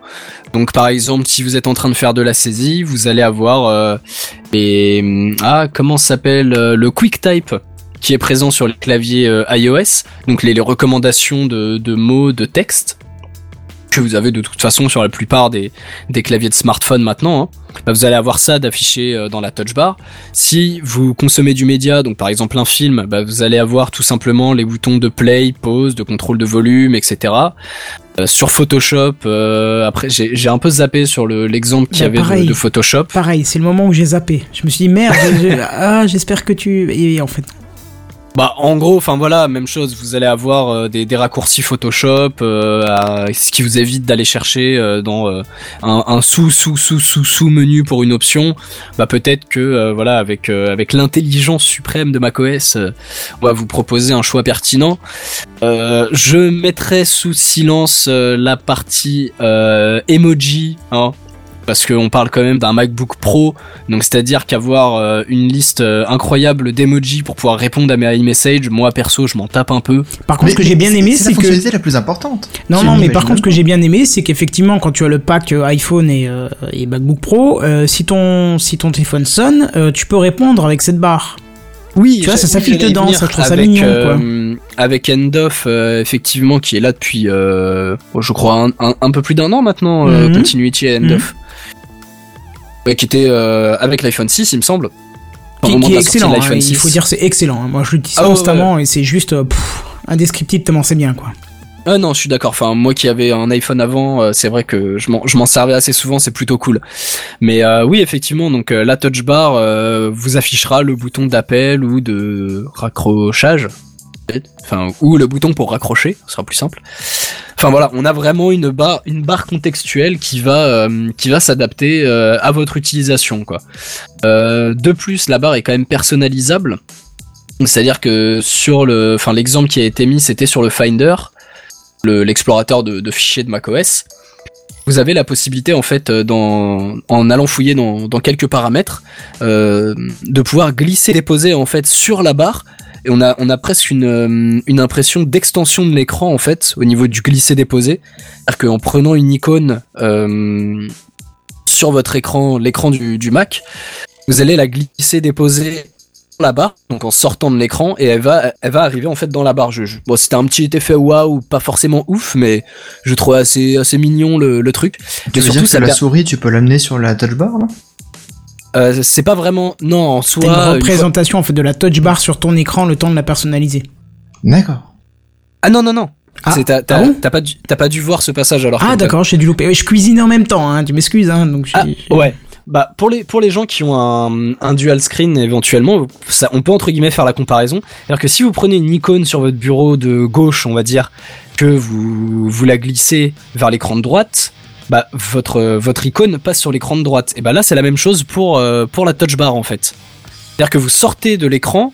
Donc par exemple, si vous êtes en train de faire de la saisie, vous allez avoir les ah comment s'appelle le QuickType qui est présent sur les claviers euh, iOS, donc les, les recommandations de, de mots, de texte. que vous avez de toute façon sur la plupart des, des claviers de smartphone maintenant, hein, bah, vous allez avoir ça d'affiché euh, dans la touch bar. Si vous consommez du média, donc par exemple un film, bah, vous allez avoir tout simplement les boutons de play, pause, de contrôle de volume, etc. Euh, sur Photoshop, euh, après j'ai un peu zappé sur le- l'exemple qu'il y Bah, avait de, pareil. de Photoshop. Pareil, c'est le moment où j'ai zappé. Je me suis dit merde, ah, j'espère que tu. Et en fait, Bah en gros, enfin voilà, même chose. Vous allez avoir euh, des, des raccourcis Photoshop, euh, ce qui vous évite d'aller chercher euh, dans euh, un, un sous sous sous sous sous menu pour une option. Bah peut-être que euh, voilà, avec euh, avec l'intelligence suprême de macOS, on va vous proposer un choix pertinent. Je mettrai sous silence la partie emoji, hein, parce qu'on parle quand même d'un MacBook Pro, donc c'est-à-dire qu'avoir euh, une liste euh, incroyable d'emojis pour pouvoir répondre à mes iMessage, moi perso je m'en tape un peu. par contre, Mais- ce que j'ai bien aimé, c'est c'est la que. fonctionnalité la plus importante. Non, non, mais par contre, ce que j'ai bien aimé, c'est qu'effectivement, quand tu as le pack euh, iPhone et, euh, et MacBook Pro, euh, si ton si ton téléphone sonne, euh, tu peux répondre avec cette barre. Oui, Tu vois, ça s'affiche dedans, ça, je trouve ça avec, mignon, euh, Avec Endoff, euh, effectivement, qui est là depuis, euh, je crois, un, un- un peu plus d'un an maintenant, euh, Mhm. Continuity et Endoff. Ouais, qui était euh, avec l'iPhone 6, il me semble. Qui, qui est excellent. hein, il 6. faut dire, c'est excellent. hein. Moi, je l'utilise Ah ouais, constamment et c'est juste euh, pff, indescriptible tellement c'est bien, quoi. Ah non, je suis d'accord. Enfin, moi qui avais un iPhone avant, euh, c'est vrai que je m'en, servais assez souvent, c'est plutôt cool. Mais euh, oui, effectivement, donc euh, la touch bar vous affichera le bouton d'appel ou de raccrochage. Enfin, ou le bouton pour raccrocher, ce sera plus simple. Enfin voilà, on a vraiment une barre, contextuelle qui va, euh, s'adapter euh, à votre utilisation. Euh, de plus, la barre est quand même personnalisable. C'est-à-dire que sur le, enfin l'exemple qui a été mis, c'était sur le Finder le- l'explorateur de, fichiers de macOS, vous avez la possibilité en fait, en allant fouiller dans, quelques paramètres, de pouvoir glisser, déposer en fait sur la barre. Et on a, on a presque une, euh, une impression d'extension de l'écran en fait au niveau du glisser déposer. C'est-à-dire qu'en prenant une icône euh, sur votre écran, l'écran du, du Mac, vous allez la glisser déposer sur la barre, donc en sortant de l'écran, et elle va, elle va arriver en fait dans la barre. Je- bon, c'était un petit effet waouh, pas forcément ouf, mais je trouvais assez, assez mignon le, le truc. Tu veux dire surtout, que ça la souris, tu peux l'amener sur la touch bar, là? Euh, c'est pas vraiment, non, en soi. une une fois- représentation en fait de la touch bar sur ton écran le temps de la personnaliser. D'accord. Ah non non non. Ah, t'as, t'as- ah bon pas dû, t'as pas dû voir ce passage alors. Ah d'accord, j'ai dû louper. Je cuisinais en même temps, hein, tu m'excuses. Hein, donc Ah, ouais. Bah pour les pour les gens qui ont un, un dual screen éventuellement, ça, on peut entre guillemets faire la comparaison. C'est-à-dire que si vous prenez une icône sur votre bureau de gauche, on va dire que vous vous la glissez vers l'écran de droite, bah votre votre icône passe sur l'écran de droite. Et bah là c'est la même chose pour euh, pour la touch bar en fait. C'est-à-dire que vous sortez de l'écran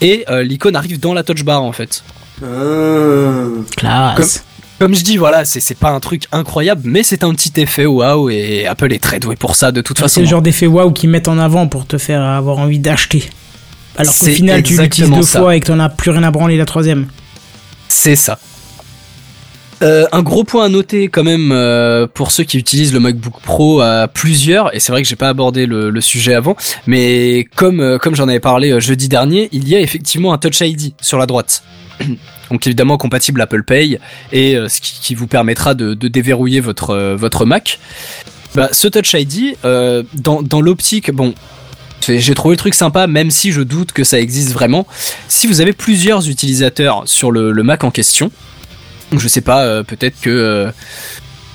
et euh, l'icône arrive dans la touch bar en fait. Ah. Classe. Comme je dis, voilà, c'est c'est pas un truc incroyable, mais c'est un petit effet waouh et Apple est très doué pour ça de toute façon. C'est le genre d'effet waouh qu'ils mettent en avant pour te faire avoir envie d'acheter. Alors qu'au final, tu l'utilises deux ça. fois et que t'en as plus rien à branler la troisième. C'est ça. Euh, un gros point à noter quand même euh, pour ceux qui utilisent le MacBook Pro à plusieurs, et c'est vrai que j'ai pas abordé le, sujet avant, mais comme euh, j'en avais parlé jeudi dernier, il y a effectivement un Touch ID sur la droite. Donc évidemment compatible Apple Pay et ce qui, vous permettra de, déverrouiller votre Mac. Bah, ce Touch ID dans l'optique, bon, j'ai trouvé le truc sympa, même si je doute que ça existe vraiment. Si vous avez plusieurs utilisateurs sur le, Mac en question, je sais pas, euh, peut-être que euh,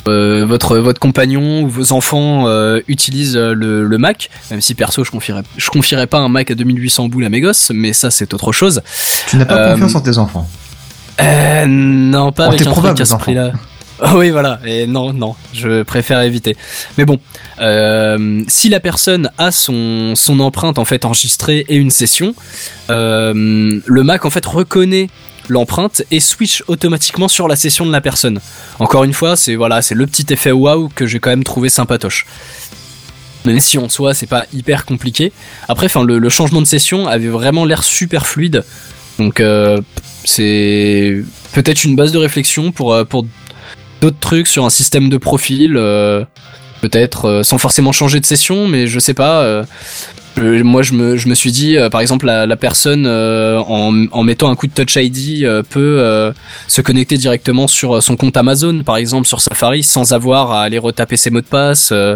euh, votre votre compagnon ou vos enfants euh, utilisent le, le Mac, même si perso je confierais je confierais pas un Mac à 2800 boules à mes gosses, mais ça c'est autre chose. Tu n'as pas confiance en tes enfants. Euh, non, pas Oh, avec un truc à ce prix-là. Ah oui, voilà. Et non, non, je préfère éviter. Mais bon, euh, si la personne a son son empreinte en fait enregistrée et une session, euh, le Mac en fait reconnaît l'empreinte et switch automatiquement sur la session de la personne. Encore une fois, c'est voilà, c'est le petit effet waouh que j'ai quand même trouvé sympatoche. Même si en soi c'est pas hyper compliqué. Après, enfin le, changement de session avait vraiment l'air super fluide. Donc euh, c'est peut-être une base de réflexion pour euh, pour d'autres trucs sur un système de profil. euh, peut-être sans forcément changer de session, mais je sais pas. Euh, moi, je me, je me suis dit, euh, par exemple, la, la personne euh, en, en mettant un coup de Touch ID euh, peut euh, se connecter directement sur son compte Amazon, par exemple, sur Safari, sans avoir à aller retaper ses mots de passe. euh.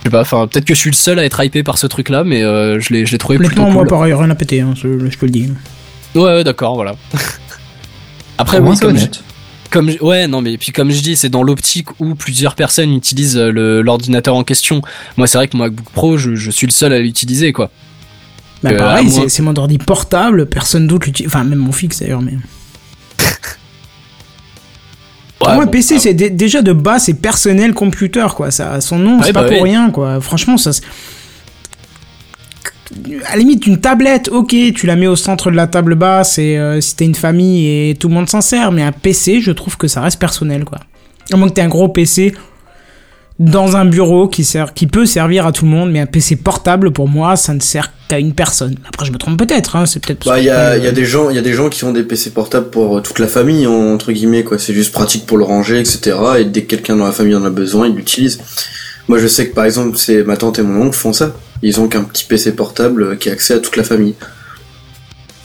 Je sais pas, enfin, peut-être que je suis le seul à être hypé par ce truc-là, mais euh, je l'ai, je l'ai trouvé plutôt Honnêtement, moi, cool. pareil, rien à péter, hein, je, je peux le dire. Ouais, ouais, d'accord, voilà. Après, oui, comme, je-. Comme je- ouais, non, mais puis comme je dis, c'est dans l'optique où plusieurs personnes utilisent euh, l'ordinateur en question. Moi, c'est vrai que mon MacBook Pro, je, je suis le seul à l'utiliser, quoi. Bah, Euh, pareil, c'est- mon ordi portable, personne d'autre l'utilise. Enfin, même mon fixe d'ailleurs, mais. Pour Ouais, moi, bon, PC, ah, c'est dé- déjà de base, c'est personnel computer, quoi. Ça, a son nom, Ouais, c'est pas bah pour oui. rien, quoi. Franchement, ça. À la limite, une tablette, ok, tu la mets au centre de la table basse et euh, si t'as une famille et tout le monde s'en sert, mais un PC, je trouve que ça reste personnel, quoi. À moins que t'aies un gros PC dans un bureau qui, sert, qui peut servir à tout le monde, mais un PC portable, pour moi, ça ne sert qu'à une personne. Après, je me trompe peut-être, hein, c'est peut-être. Bah, il y a, il y a des gens, il y a des gens qui ont des PC portables pour euh, toute la famille, en- entre guillemets, quoi. C'est juste pratique pour le ranger, etc. Et dès que quelqu'un dans la famille en a besoin, il l'utilise. Moi, je sais que, par exemple, c'est ma tante et mon oncle font ça. Ils ont qu'un petit PC portable euh, qui a accès à toute la famille.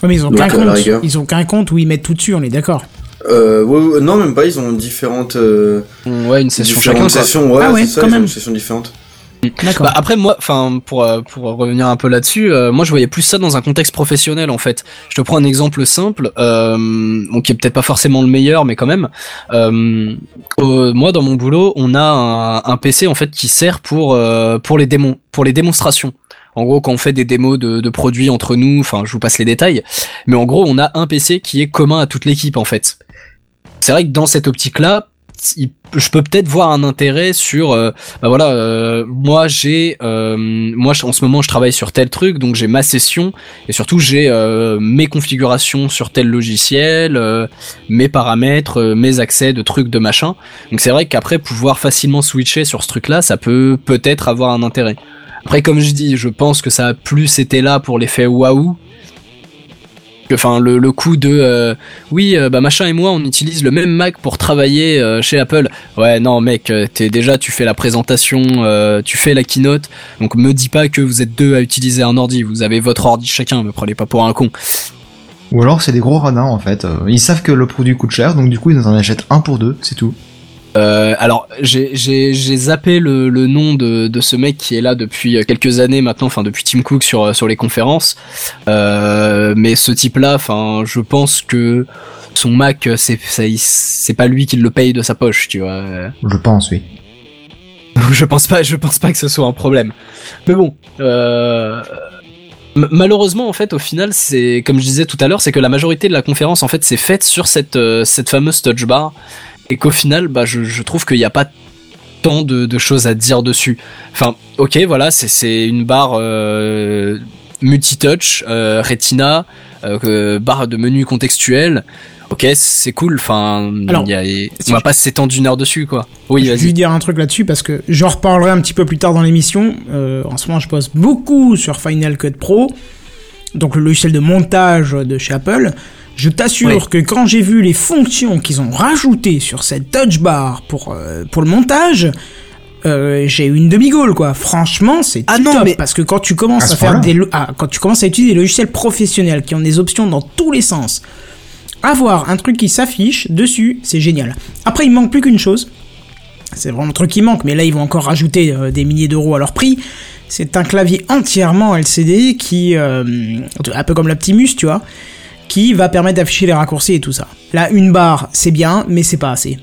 Ouais, mais ils ont qu'un à la compte. rigueur. Ils ont qu'un compte où ils mettent tout dessus, on est d'accord. Euh, ouais, ouais, non, même pas, ils ont différentes, euh, Ouais, une session différentes chacun, quoi. sessions, ouais, Ah ouais, c'est ça, quand ils ont même. une session différente. Bah après moi, enfin pour euh, pour revenir un peu là-dessus, euh, moi je voyais plus ça dans un contexte professionnel en fait. Je te prends un exemple simple, euh, bon, qui est peut-être pas forcément le meilleur, mais quand même. Euh, moi dans mon boulot, on a un, PC en fait qui sert pour euh, pour les pour les démonstrations. En gros, quand on fait des démos de, de produits entre nous, enfin, je vous passe les détails, mais en gros, on a un PC qui est commun à toute l'équipe en fait. C'est vrai que dans cette optique-là, je peux peut-être voir un intérêt sur, euh, bah voilà, euh, moi j'ai, euh, moi en ce moment je travaille sur tel truc, donc j'ai ma session et surtout j'ai euh, mes configurations sur tel logiciel, euh, mes paramètres, mes accès de trucs de machin. Donc c'est vrai qu'après pouvoir facilement switcher sur ce truc-là, ça peut peut-être avoir un intérêt. Après comme je dis, je pense que ça a plus été là pour l'effet waouh. Le, le coup de euh, oui, euh, bah machin et moi, on utilise le même Mac pour travailler euh, chez Apple. Ouais, non, mec, t'es déjà, tu fais la présentation, tu fais la keynote. Donc me dis pas que vous êtes deux à utiliser un ordi. Vous avez votre ordi chacun. Me prenez pas pour un con. Ou alors c'est des gros radins en fait. Ils savent que le produit coûte cher, donc du coup ils en achètent un pour deux, c'est tout. Euh, alors j'ai zappé le, le nom de de ce mec qui est là depuis euh, quelques années maintenant, enfin depuis Tim Cook sur sur les conférences. Euh, mais ce type-là, enfin, je pense que son Mac, c'est pas lui qui le paye de sa poche, tu vois. Je pense, oui. je pense pas, je pense pas que ce soit un problème. Mais bon, euh, malheureusement en fait, au final, c'est comme je disais tout à l'heure, c'est que la majorité de la conférence en fait, c'est faite sur cette euh, cette fameuse touch bar, et qu'au final, bah, je, je trouve qu'il n'y a pas tant de, de choses à dire dessus. Enfin, ok, voilà, c'est une barre euh, multi-touch, euh, Retina, euh, barre de menu contextuel. Ok, c'est cool. Enfin, Alors, il y a- si on va je- pas s'étendre une heure dessus, quoi. Oui, je vais dire un truc là-dessus parce que j'en reparlerai un petit peu plus tard dans l'émission. Euh, en ce moment, je bosse beaucoup sur Final Cut Pro, donc le logiciel de montage de chez Apple. Je t'assure Oui. que quand j'ai vu les fonctions qu'ils ont rajoutées sur cette touch bar pour, euh, pour le montage, euh, j'ai eu une demi-gaule quoi. Franchement, c'est Ah top, mais- parce que quand tu commences À faire des ah, quand tu commences à utiliser des logiciels professionnels qui ont des options dans tous les sens, avoir un truc qui s'affiche dessus, c'est génial. Après, il manque plus qu'une chose. C'est vraiment le truc qui manque, mais là, ils vont encore rajouter euh, des milliers d'euros à leur prix. C'est un clavier entièrement LCD qui, euh, un peu comme l'Optimus, tu vois, qui va permettre d'afficher les raccourcis et tout ça. Là, une barre, c'est bien, mais c'est pas assez.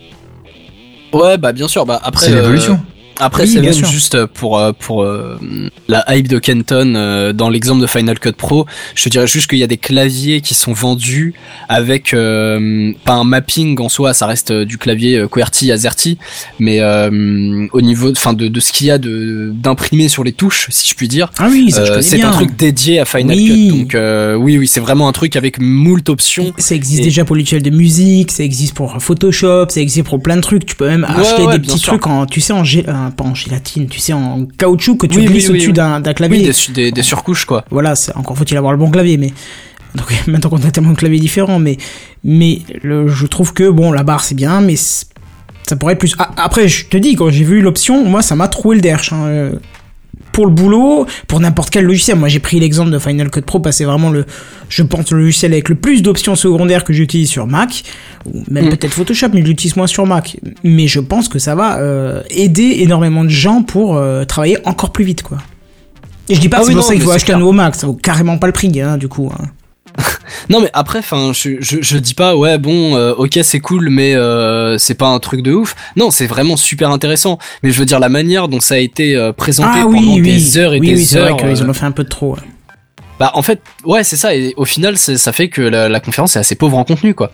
Ouais, bah bien sûr. Bah après. C'est euh, l'évolution. Après, Oui, c'est même sûr. juste pour euh, pour euh, la hype de Kenton euh, dans l'exemple de Final Cut Pro. Je te dirais juste qu'il y a des claviers qui sont vendus avec euh, pas un mapping en soi, ça reste euh, du clavier euh, QWERTY AZERTY, mais euh, au niveau, enfin de, de ce qu'il y a de d'imprimé sur les touches, si je puis dire. Ah oui, c'est un truc dédié à Final Oui. Cut. Donc euh, oui, oui, c'est vraiment un truc avec moult options. Ça existe Et- déjà pour logiciel de musique, ça existe pour Photoshop, ça existe pour plein de trucs. Tu peux même Ouais, acheter ouais, des petits sûr. trucs en, tu sais, en gé- pas en gélatine, tu sais, en caoutchouc que tu Oui, glisses oui, au-dessus oui. d'un clavier. Oui, des, su- des, des surcouches quoi. Voilà, encore faut-il avoir le bon clavier, mais donc maintenant qu'on a tellement de claviers différents, mais mais le, je trouve que bon, la barre c'est bien, mais ça pourrait être plus. Ah, après, je te dis, quand j'ai vu l'option, moi ça m'a troué le derche. hein, euh. Pour le boulot, pour n'importe quel logiciel. Moi, j'ai pris l'exemple de Final Cut Pro parce que c'est vraiment le, je pense, le logiciel avec le plus d'options secondaires que j'utilise sur Mac, ou même Mm. peut-être Photoshop, mais je l'utilise moins sur Mac. Mais je pense que ça va euh, aider énormément de gens pour euh, travailler encore plus vite, quoi. Et je dis pas Ah c'est oui, pour non, ça qu'il faut acheter un nouveau Mac, ça vaut carrément pas le prix, hein, du coup. hein. Non mais après, enfin, je, je, je dis pas ouais bon, euh, ok c'est cool, mais euh, c'est pas un truc de ouf. Non, c'est vraiment super intéressant. Mais je veux dire la manière dont ça a été euh, présenté Ah pendant oui, oui, des heures et oui, des heures. vrai qu'ils euh, en ont fait un peu de trop. ouais. Bah en fait, ouais c'est ça. Et au final, ça fait que la, la conférence est assez pauvre en contenu quoi.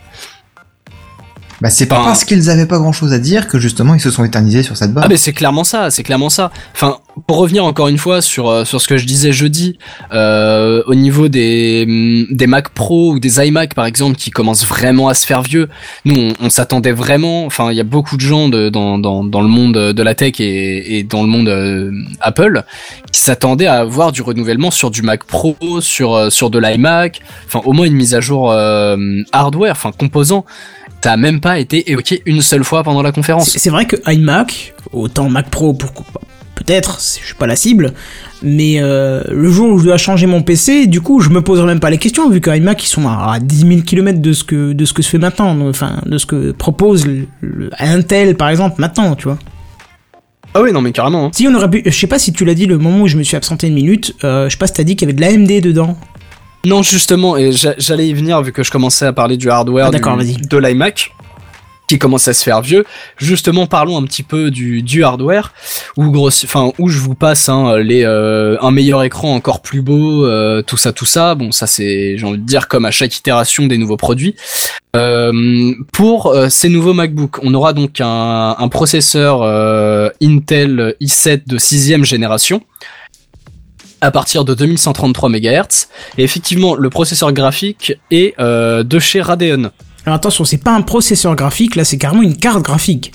Bah, c'est pas Enfin- parce qu'ils avaient pas grand chose à dire que justement ils se sont éternisés sur cette barre. Ah mais c'est clairement ça, c'est clairement ça. Enfin, pour revenir encore une fois sur euh, sur ce que je disais jeudi, euh, au niveau des hum, des Mac Pro ou des iMac par exemple qui commencent vraiment à se faire vieux, nous on, on s'attendait vraiment. Enfin, il y a beaucoup de gens de, dans dans dans le monde de la tech et et dans le monde euh, Apple qui s'attendaient à avoir du renouvellement sur du Mac Pro, sur euh, sur de l'iMac, enfin au moins une mise à jour euh, hardware, enfin composant. Ça a même pas été évoqué une seule fois pendant la conférence. C'est c'est vrai que iMac, autant Mac Pro, pourquoi pas, peut-être, je suis pas la cible, mais euh, le jour où je dois changer mon PC, du coup, je me poserai même pas les questions, vu que iMac, ils sont à, à 10 000 km de ce que de ce que se fait maintenant, enfin, de ce que propose le, le- Intel, par exemple, maintenant, tu vois. Ah oui non mais carrément. hein. Si on aurait pu, je sais pas si tu l'as dit le moment où je me suis absenté une minute, euh, je sais pas si t'as dit qu'il y avait de l'AMD dedans. Non, justement, et j'a- j'allais y venir vu que je commençais à parler du hardware Ah, du- de l'iMac qui commence à se faire vieux. Justement, parlons un petit peu du, du hardware où gros, enfin où je vous passe hein, les euh, un meilleur écran encore plus beau, euh, tout ça, tout ça. Bon, ça c'est j'ai envie de dire comme à chaque itération des nouveaux produits. Euh, pour ces nouveaux MacBook, on aura donc un, un processeur Intel i7 de sixième génération à partir de 2133 MHz. Et effectivement, le processeur graphique est euh, de chez Radeon. Alors attention, c'est pas un processeur graphique, là, c'est carrément une carte graphique.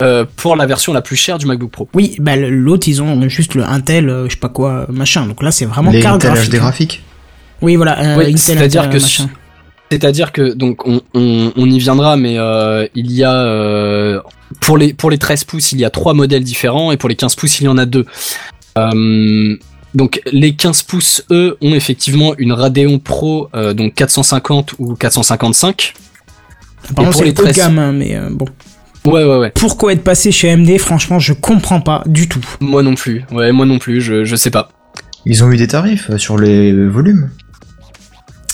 euh, pour la version la plus chère du MacBook Pro. Oui, bah l'autre, ils ont juste le Intel, euh, je sais pas quoi, machin. Donc là, c'est vraiment les carte Intel graphique. HD graphiques. Oui, voilà. euh, Oui, Intel, c'est-à-dire que machin. C'est-à-dire que donc on, on, on y viendra, mais euh, il y a euh, pour les pour les 13 pouces il y a trois modèles différents et pour les 15 pouces il y en a deux. Euh, donc les 15 pouces eux ont effectivement une Radeon Pro euh, donc 450 ou 455. Apparemment, pour c'est de 13. gamme, hein, mais euh, bon. Ouais ouais ouais. Pourquoi être passé chez AMD Franchement, je comprends pas du tout. Moi non plus. Ouais moi non plus. Je je sais pas. Ils ont eu des tarifs euh, sur les volumes.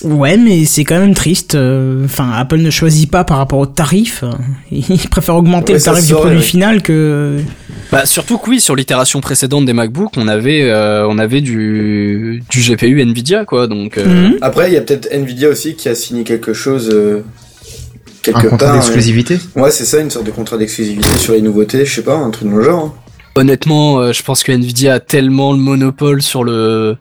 Ouais, mais c'est quand même triste. euh, Enfin, Apple ne choisit pas par rapport au tarif. Ils préfèrent augmenter Ouais, le tarif du produit oui. final que. Bah surtout que oui sur l'itération précédente des MacBook on avait euh, on avait du du GPU Nvidia quoi donc. euh, Mhm. Après, il y a peut-être Nvidia aussi qui a signé quelque chose euh, quelque Un contrat part. d'exclusivité. Ouais, Ouais, c'est ça, une sorte de contrat d'exclusivité sur les nouveautés, je sais pas, un truc dans le genre. hein. Honnêtement, euh, je pense que Nvidia a tellement le monopole sur le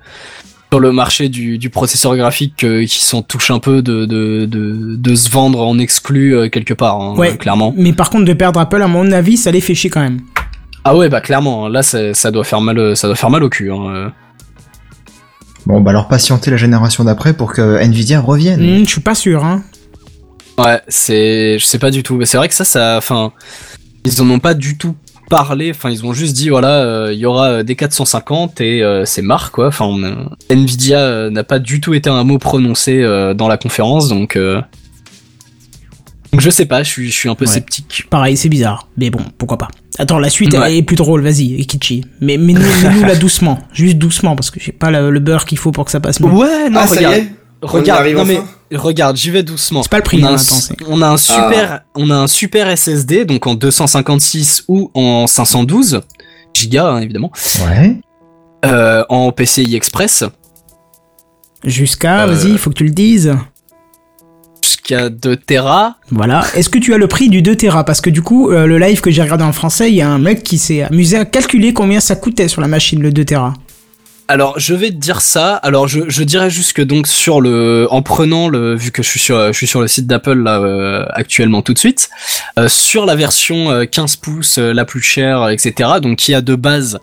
sur le marché du, du processeur graphique que- qu'ils s'en touchent un peu de, de, de, de se vendre en exclu euh, quelque part, hein, Ouais. clairement. Mais par contre, de perdre Apple, à mon avis, ça les fait chier quand même. Ah ouais, bah clairement, hein, là ça, doit faire mal, euh, ça doit faire mal au cul. Hein. euh. Bon, bah alors patienter la génération d'après pour que Nvidia revienne. Hmm, je suis pas sûr, hein. Ouais, c'est, je sais pas du tout. Mais c'est vrai que ça, ça, enfin, ils en ont pas du tout parlé. Enfin, ils ont juste dit voilà, euh, il y aura euh, des 450 et euh, c'est marre quoi. Enfin, on Nvidia euh, n'a pas du tout été un mot prononcé euh, dans la conférence, donc. euh, Donc je sais pas, je suis, je suis un peu Ouais. sceptique. Pareil, c'est bizarre. Mais bon, pourquoi pas. Attends, la suite Ouais. elle est plus drôle, vas-y, Kichi. Mais, mais nous, nous la doucement. Juste doucement, parce que j'ai pas le, le beurre qu'il faut pour que ça passe mieux. Ouais, non, ah, ça y regarde, est regarde, arrive non mais enfin regarde, j'y vais doucement. C'est pas le prix, on a, hein, un, attends, c'est- on a un super, on a un super SSD, donc en 256 ou en 512 gigas hein, évidemment, Ouais. euh, en PCI Express Jusqu'à, Euh. vas-y, il faut que tu le dises. jusqu'à 2 Tera. Voilà. Est-ce que tu as le prix du 2 Tera? Parce que du coup, euh, le live que j'ai regardé en français, il y a un mec qui s'est amusé à calculer combien ça coûtait sur la machine, le 2 Tera. Alors je vais te dire ça. Alors je, je dirais juste que donc sur le, en prenant le, vu que je suis sur, je suis sur le site d'Apple là euh, actuellement tout de suite, euh, sur la version euh, 15 pouces euh, la plus chère, etc. Donc qui a de base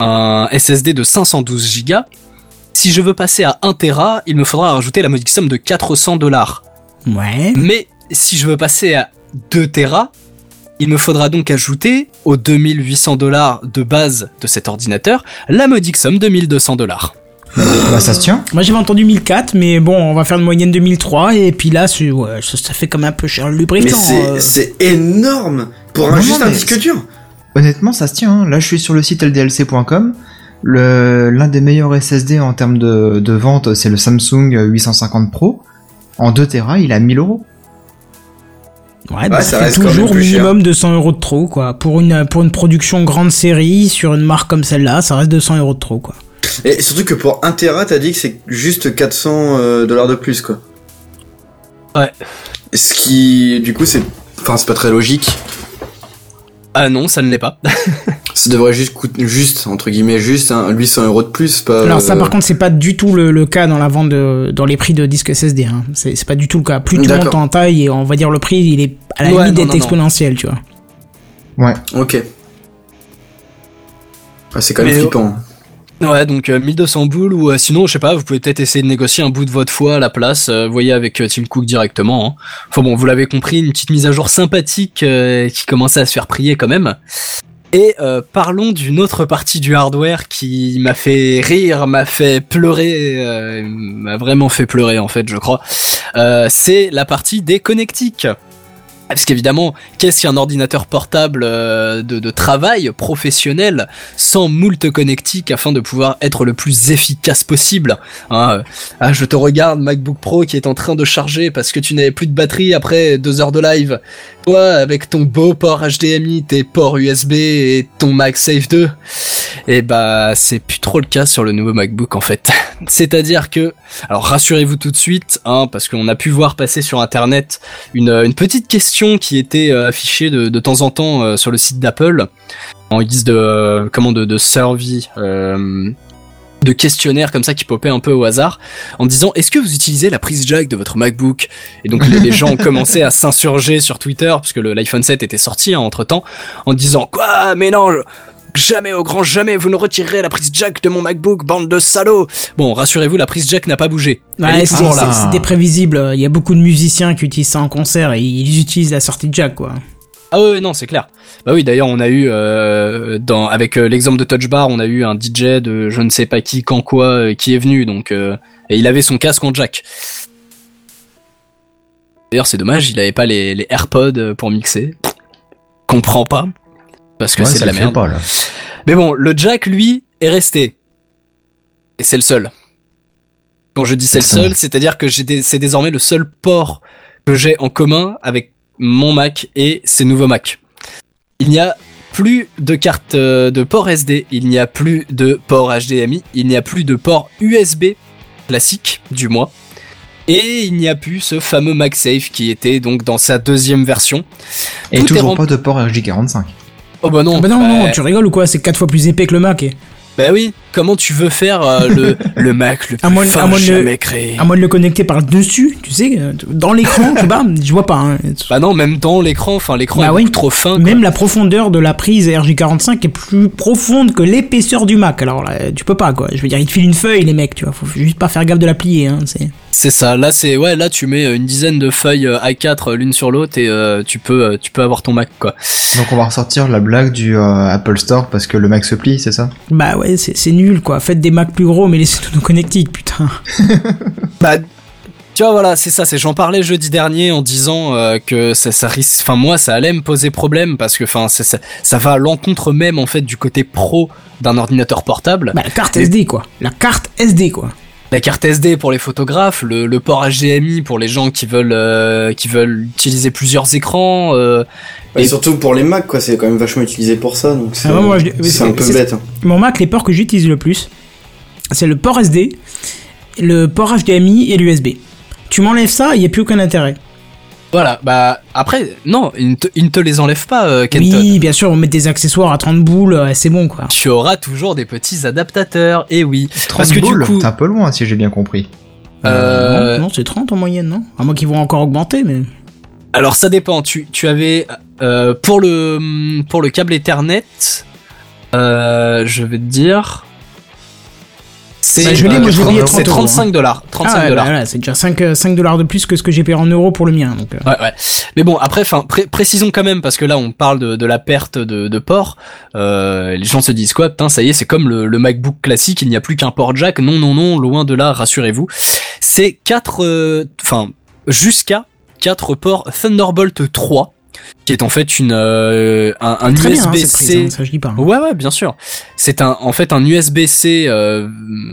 un SSD de 512 Go. Si je veux passer à 1 Tera, il me faudra rajouter la modique somme de 400 dollars. Ouais. Mais si je veux passer à 2 Tera, il me faudra donc ajouter aux 2800 dollars de base de cet ordinateur la modique somme de 1200 dollars. Bah, ça se tient. Moi j'avais entendu 1004, mais bon, on va faire une moyenne de 1003, et puis là, ouais, ça, ça fait même un peu cher le Mais lubrifiant. c'est euh. c'est énorme pour un, Non, juste un disque dur. Honnêtement, ça se tient. hein. Là, je suis sur le site ldlc.com. Le- L'un des meilleurs SSD en termes de, de vente, c'est le Samsung 850 Pro. En 2 Tera, il est à 1000 euros. Ouais, bah, Ouais, ça, ça fait reste quand même toujours minimum de 100 euros de trop, quoi. Pour une, pour une production grande série, sur une marque comme celle-là, ça reste 200 euros de trop, quoi. Et surtout que pour 1 Tera, t'as dit que c'est juste 400 euh, dollars de plus, quoi. Ouais. Ce qui, du coup, c'est. Enfin, c'est pas très logique. Ah non, ça ne l'est pas. Ça devrait juste coûter, juste, entre guillemets, juste, hein, 800 euros de plus, pas. Alors ça, euh, par contre, c'est pas du tout le, le cas dans la vente de, dans les prix de disques SSD. Hein. C'est c'est pas du tout le cas. Plus tu montes en taille, et on va dire le prix, il est à la Ouais, limite d'être exponentiel, tu vois. Ouais. Ok. Ah, c'est quand même Mais, flippant. Ouais, donc euh, 1200 boules ou euh, sinon, je sais pas, vous pouvez peut-être essayer de négocier un bout de votre foie à la place. euh, voyez avec euh, Tim Cook directement. hein. Enfin bon, vous l'avez compris, une petite mise à jour sympathique euh, qui commençait à se faire prier quand même. Et euh, parlons d'une autre partie du hardware qui m'a fait rire, m'a fait pleurer, euh, m'a vraiment fait pleurer en fait, je crois. Euh, c'est la partie des connectiques. Parce qu'évidemment, qu'est-ce qu'un ordinateur portable euh, de, travail professionnel sans moult connectique afin de pouvoir être le plus efficace possible hein, euh, Ah, je te regarde, MacBook Pro qui est en train de charger parce que tu n'avais plus de batterie après deux heures de live. Toi, avec ton beau port HDMI, tes ports USB et ton MagSafe 2, et bah c'est plus trop le cas sur le nouveau MacBook en fait. C'est-à-dire que, alors rassurez-vous tout de suite, hein, parce qu'on a pu voir passer sur Internet une petite question qui était euh, affichée de, temps en temps euh, sur le site d'Apple en guise de euh, comment de, de survey euh, de questionnaire comme ça qui popait un peu au hasard en disant est-ce que vous utilisez la prise jack de votre MacBook? Et donc les, gens ont commencé à s'insurger sur Twitter parce que l'iPhone 7 était sorti entre temps en disant quoi? Je- Jamais au grand jamais vous ne retirerez la prise jack de mon MacBook, bande de salauds. Bon, rassurez-vous, la prise jack n'a pas bougé. Ouais, est c'est des prévisibles. Il y a beaucoup de musiciens qui utilisent ça en concert et ils utilisent la sortie de jack, quoi. Ah ouais, non, c'est clair. Bah oui, d'ailleurs, on a eu euh, dans avec euh, l'exemple de Touch Bar, on a eu un DJ de je ne sais pas qui, quand quoi, euh, qui est venu, donc euh, et il avait son casque en jack. D'ailleurs, c'est dommage, il avait pas les, les AirPods pour mixer. Comprends pas, parce que Ouais, c'est de la merde. pas. Mais bon, le jack, lui, est resté. Et c'est le seul. Quand je dis c'est le seul, c'est-à-dire que c'est désormais le seul port que j'ai en commun avec mon Mac et ces nouveaux Mac. Il n'y a plus de carte euh, de port SD, il n'y a plus de port HDMI, il n'y a plus de port USB classique, du moins. Et il n'y a plus ce fameux MagSafe qui était donc dans sa deuxième version. Et Tout toujours rem- pas de port RJ45. Oh bah non, Ah bah non, non, euh, tu rigoles ou quoi C'est quatre fois plus épais que le Mac. Et... Bah oui, comment tu veux faire euh, le, le Mac le plus À moins- fin à moins de le- créé À moins de le connecter par dessus, tu sais, euh, dans l'écran, je sais pas, je vois pas. hein. Bah non, même dans l'écran, enfin l'écran Bah est oui. beaucoup trop fin. quoi. Même la profondeur de la prise RJ45 est plus profonde que l'épaisseur du Mac. Alors là, tu peux pas quoi. Je veux dire, ils te filent une feuille, les mecs, tu vois. Faut juste pas faire gaffe de la plier. Hein, c'est... C'est ça. Là, c'est ouais, là tu mets euh, une dizaine de feuilles euh, A4 euh, l'une sur l'autre et euh, tu peux tu peux avoir ton Mac quoi. Donc on va ressortir la blague du euh, Apple Store parce que le Mac se plie, c'est ça? Bah ouais, c'est, c'est nul quoi. Faites des Macs plus gros, mais laissez tous nos connectiques, putain. Bah tu vois voilà, c'est ça, c'est j'en parlais jeudi dernier en disant euh, que ça ça risque enfin moi ça allait me poser problème parce que enfin ça, va à l'encontre même en fait du côté pro d'un ordinateur portable. Bah la carte SD quoi. La carte SD quoi. La carte SD pour les photographes, le, le port HDMI pour les gens qui veulent euh, qui veulent utiliser plusieurs écrans. euh, Et Et- surtout pour les Mac, quoi, c'est quand même vachement utilisé pour ça, donc c'est Ah, un peu bête. hein. Mon Mac, les ports que j'utilise le plus, c'est le port SD, le port HDMI et l'USB. Tu m'enlèves ça, il n'y a plus aucun intérêt. Voilà, bah après, non, il ne te, il ne te les enlève pas, euh, Kenton. Oui, bien sûr, on met des accessoires à 30 boules, euh, c'est bon quoi. Tu auras toujours des petits adaptateurs, et oui. 30 Parce que du boules coup, un peu loin si j'ai bien compris. euh, Non, non, c'est 30 en moyenne, non? À moins qu'ils vont encore augmenter, mais. alors ça dépend. Tu, tu avais euh, pour le pour le câble Ethernet, euh, je vais te dire, C'est Bah, je l'ai, moi, j'ai oublié 30 c'est euros, 35 dollars. 35 Ah, ouais, dollars. bah, voilà, c'est déjà 5, euh, 5 dollars de plus que ce que j'ai payé en euros pour le mien. Donc, euh. Ouais, ouais. Mais bon, après, enfin, pré- précisons quand même parce que là, on parle de, de la perte de, de port. Euh, les gens se disent quoi Putain, ça y est, c'est comme le, le MacBook classique. Il n'y a plus qu'un port jack. Non, non, non, loin de là. Rassurez-vous. C'est quatre, euh, enfin, jusqu'à quatre ports Thunderbolt 3, qui est en fait une un, un hein, USB-C. hein, pas. hein. Ouais ouais bien sûr. C'est un en fait un USB-C euh,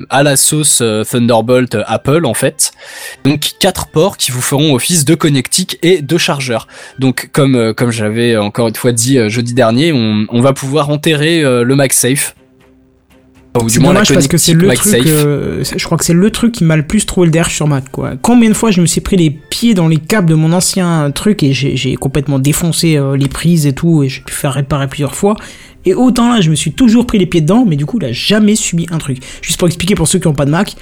à la sauce euh, Thunderbolt euh, Apple en fait. Donc quatre ports qui vous feront office de connectique et de chargeur. Donc comme euh, comme j'avais encore une fois dit euh, jeudi dernier, on, on va pouvoir enterrer euh, le MagSafe. Ou du la parce que c'est le truc, euh, je crois que c'est le truc qui m'a le plus trouvé le derrière sur Mac, quoi. Combien de fois je me suis pris les pieds dans les câbles de mon ancien truc et j'ai complètement défoncé euh, les prises et tout et j'ai pu faire réparer plusieurs fois. Et autant là, je me suis toujours pris les pieds dedans, mais du coup, là, jamais subi un truc. Juste pour expliquer pour ceux qui n'ont pas de Mac,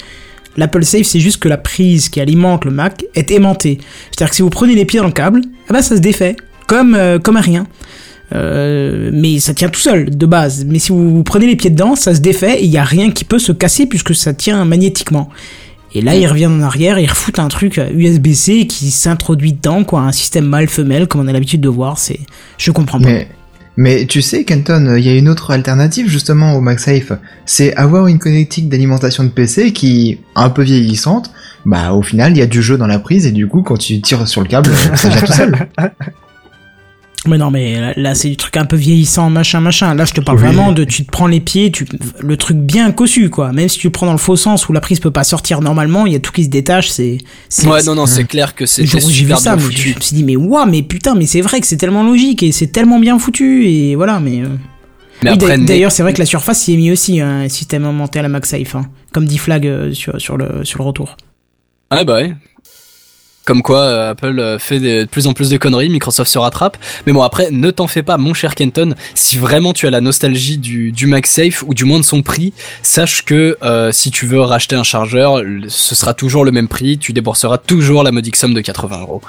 l'Apple Safe, c'est juste que la prise qui alimente le Mac est aimantée. C'est-à-dire que si vous prenez les pieds dans le câble, ah bah ça se défait, comme, euh, comme un rien. Euh, mais ça tient tout seul de base. Mais si vous prenez les pieds dedans, ça se défait et il y a rien qui peut se casser puisque ça tient magnétiquement. Et là, il revient en arrière, il refout un truc USB-C qui s'introduit dedans, quoi, un système mâle-femelle comme on a l'habitude de voir. C'est, je comprends pas. Mais, mais tu sais, Kenton, il y a une autre alternative justement au MagSafe. C'est avoir une connectique d'alimentation de PC qui, un peu vieillissante, bah au final, il y a du jeu dans la prise et du coup, quand tu tires sur le câble, ça vient tout seul. Mais non, mais là, là, c'est du truc un peu vieillissant, machin, machin. Là, je te parle Oui. vraiment de, tu te prends les pieds, tu, le truc bien cossu, quoi. Même si tu le prends dans le faux sens où la prise peut pas sortir normalement, il y a tout qui se détache, c'est, c'est, Ouais non non c'est clair que où j'ai vu ça, je me suis dit, mais waouh, mais putain, mais c'est vrai que c'est tellement logique et c'est tellement bien foutu et voilà, mais. euh. Oui, D'ailleurs, c'est vrai que la surface y est mis aussi, hein, un système monté à la MagSafe, hein, comme dit Flag euh, sur, sur, le, sur le retour. Ah bah ouais. Comme quoi euh, Apple euh, fait de plus en plus de conneries, Microsoft se rattrape. Mais bon après, ne t'en fais pas mon cher Kenton, si vraiment tu as la nostalgie du, du MagSafe ou du moins de son prix, sache que euh, si tu veux racheter un chargeur, ce sera toujours le même prix, tu débourseras toujours la modique somme de 80 euros.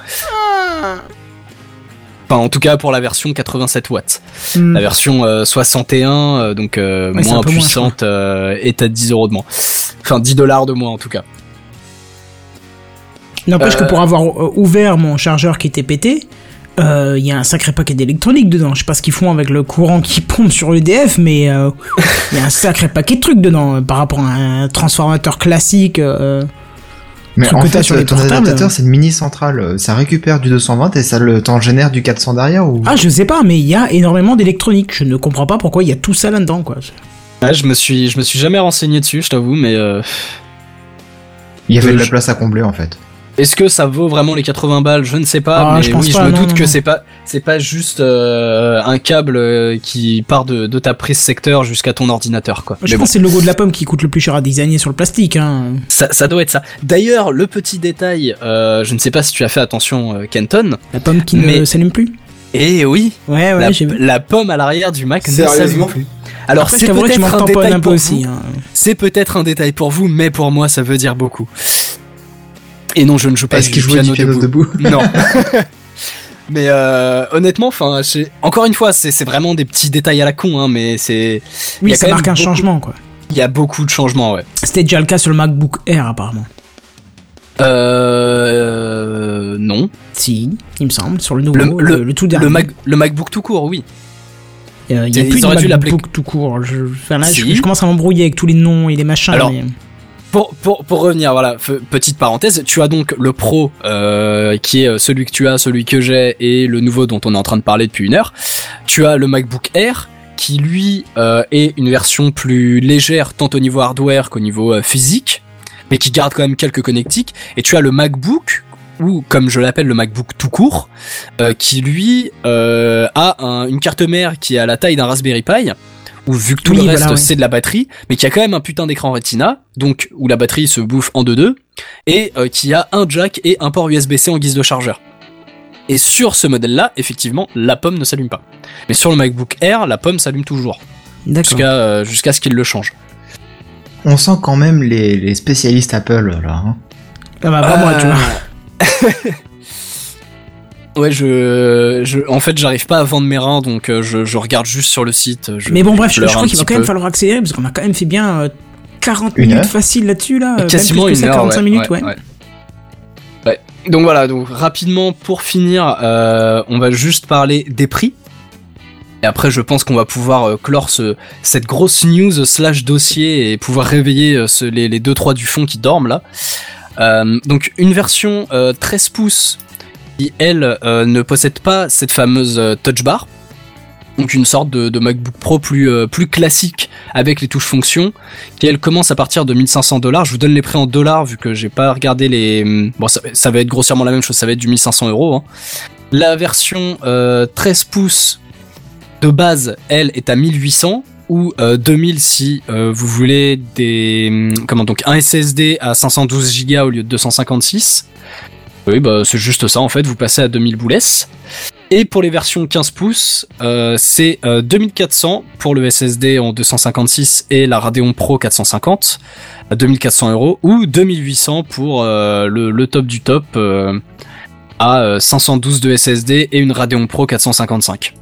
Enfin en tout cas pour la version 87 watts. Hmm. La version euh, 61, euh, donc euh, Ouais, moins puissante, est à 10 euros de moins. Enfin 10 dollars de moins en tout cas. N'empêche Euh, que pour avoir euh, ouvert mon chargeur qui était pété, euh, il y a un sacré paquet d'électronique dedans. Je sais pas ce qu'ils font avec le courant qui pompe sur l'EDF, mais euh, il y a un sacré paquet de trucs dedans euh, par rapport à un transformateur classique. euh, Mais en fait, sur les ton portables. adaptateur, c'est une mini centrale. Ça récupère du 220 et ça le t'en génère du 400 derrière ou? Ah, je sais pas, mais il y a énormément d'électronique. Je ne comprends pas pourquoi il y a tout ça là-dedans, quoi. Ouais, je me suis, je me suis jamais renseigné dessus, je t'avoue, mais euh, il y avait de la place à combler en fait. Est-ce que ça vaut vraiment les 80 balles? Je ne sais pas, Ah, mais je pense oui, pas, je me non, doute non, que c'est pas, c'est pas juste euh, un câble euh, qui part de, de ta prise secteur jusqu'à ton ordinateur, quoi. Je Mais pense bon, que c'est le logo de la pomme qui coûte le plus cher à designer sur le plastique. Hein. ça, ça doit être ça. D'ailleurs, le petit détail, euh, je ne sais pas si tu as fait attention, euh, Kenton. La pomme qui Mais- ne s'allume plus. Et oui, Ouais, ouais, la, j'ai vu. la pomme à l'arrière du Mac ne s'allume plus. Alors c'est peut-être un détail un peu pour aussi. vous. hein. C'est peut-être un détail pour vous, mais pour moi, ça veut dire beaucoup. Et non, je ne joue pas Est-ce du qu'il jouait piano, du piano debout. debout Non. mais euh, honnêtement, enfin, encore une fois, c'est vraiment des petits détails à la con, hein, mais c'est y Oui, a ça marque un beaucoup- changement, quoi. il y a beaucoup de changements, ouais. C'était déjà le cas sur le MacBook Air, apparemment. Euh, non. Si, il me semble, sur le nouveau, Le- le, le tout dernier. Le, Mac, le MacBook tout court, oui. Il y a Ils plus de MacBook tout court. Je, enfin, là, je, Si. je commence à m'embrouiller avec tous les noms et les machins. Alors, mais- Pour, pour, pour revenir, voilà, petite parenthèse, tu as donc le Pro euh, qui est celui que tu as, celui que j'ai et le nouveau dont on est en train de parler depuis une heure. Tu as le MacBook Air qui lui euh, est une version plus légère tant au niveau hardware qu'au niveau euh, physique, mais qui garde quand même quelques connectiques. Et tu as le MacBook ou comme je l'appelle le MacBook tout court, euh, qui lui euh, a un- une carte mère qui est à la taille d'un Raspberry Pi, où vu que tout Oui, le reste voilà, c'est de la batterie, mais qui a quand même un putain d'écran Retina, donc où la batterie se bouffe en 2-2, et euh, qui a un jack et un port USB-C en guise de chargeur. Et sur ce modèle-là, effectivement, la pomme ne s'allume pas. Mais sur le MacBook Air, la pomme s'allume toujours, D'accord. jusqu'à euh, jusqu'à ce qu'il le change. On sent quand même les, les spécialistes Apple là. hein. Ah bah, pas moi, tu Euh, vois. Ouais, je, je, en fait, j'arrive pas à vendre mes reins, donc euh, je, je regarde juste sur le site. Je, Mais bon, bref, je, je crois qu'il va quand même falloir accélérer parce qu'on a quand même fait bien euh, 40 Une minutes facile là-dessus, là. euh, même quasiment plus une que ça, heure, 45 ouais, minutes, ouais. ouais, Ouais. Donc voilà, donc rapidement pour finir, euh, on va juste parler des prix. Et après, je pense qu'on va pouvoir euh, clore ce, cette grosse news slash dossier et pouvoir réveiller euh, ce- les, les deux trois du fond qui dorment là. Euh, donc une version euh, 13 pouces elle euh, ne possède pas cette fameuse euh, touch bar. Donc une sorte de, MacBook Pro plus euh, plus classique avec les touches fonctions qui elle commence à partir de 1500 dollars. Je vous donne les prix en dollars vu que j'ai pas regardé les. Bon, ça, va être grossièrement la même chose, ça va être du 1500 euros. hein. La version euh, 13 pouces de base, elle, est à 1800 ou euh, 2000 si vous voulez des hum, comment donc un SSD à 512 Go au lieu de 256. Oui, bah c'est juste ça en fait. Vous passez à 2000 boulesses. Et pour les versions 15 pouces, euh, c'est euh, 2400 pour le SSD en 256 et la Radeon Pro 450 à 2400 euros ou 2800 pour euh, le, le top du top euh, à euh, 512 de SSD et une Radeon Pro 455.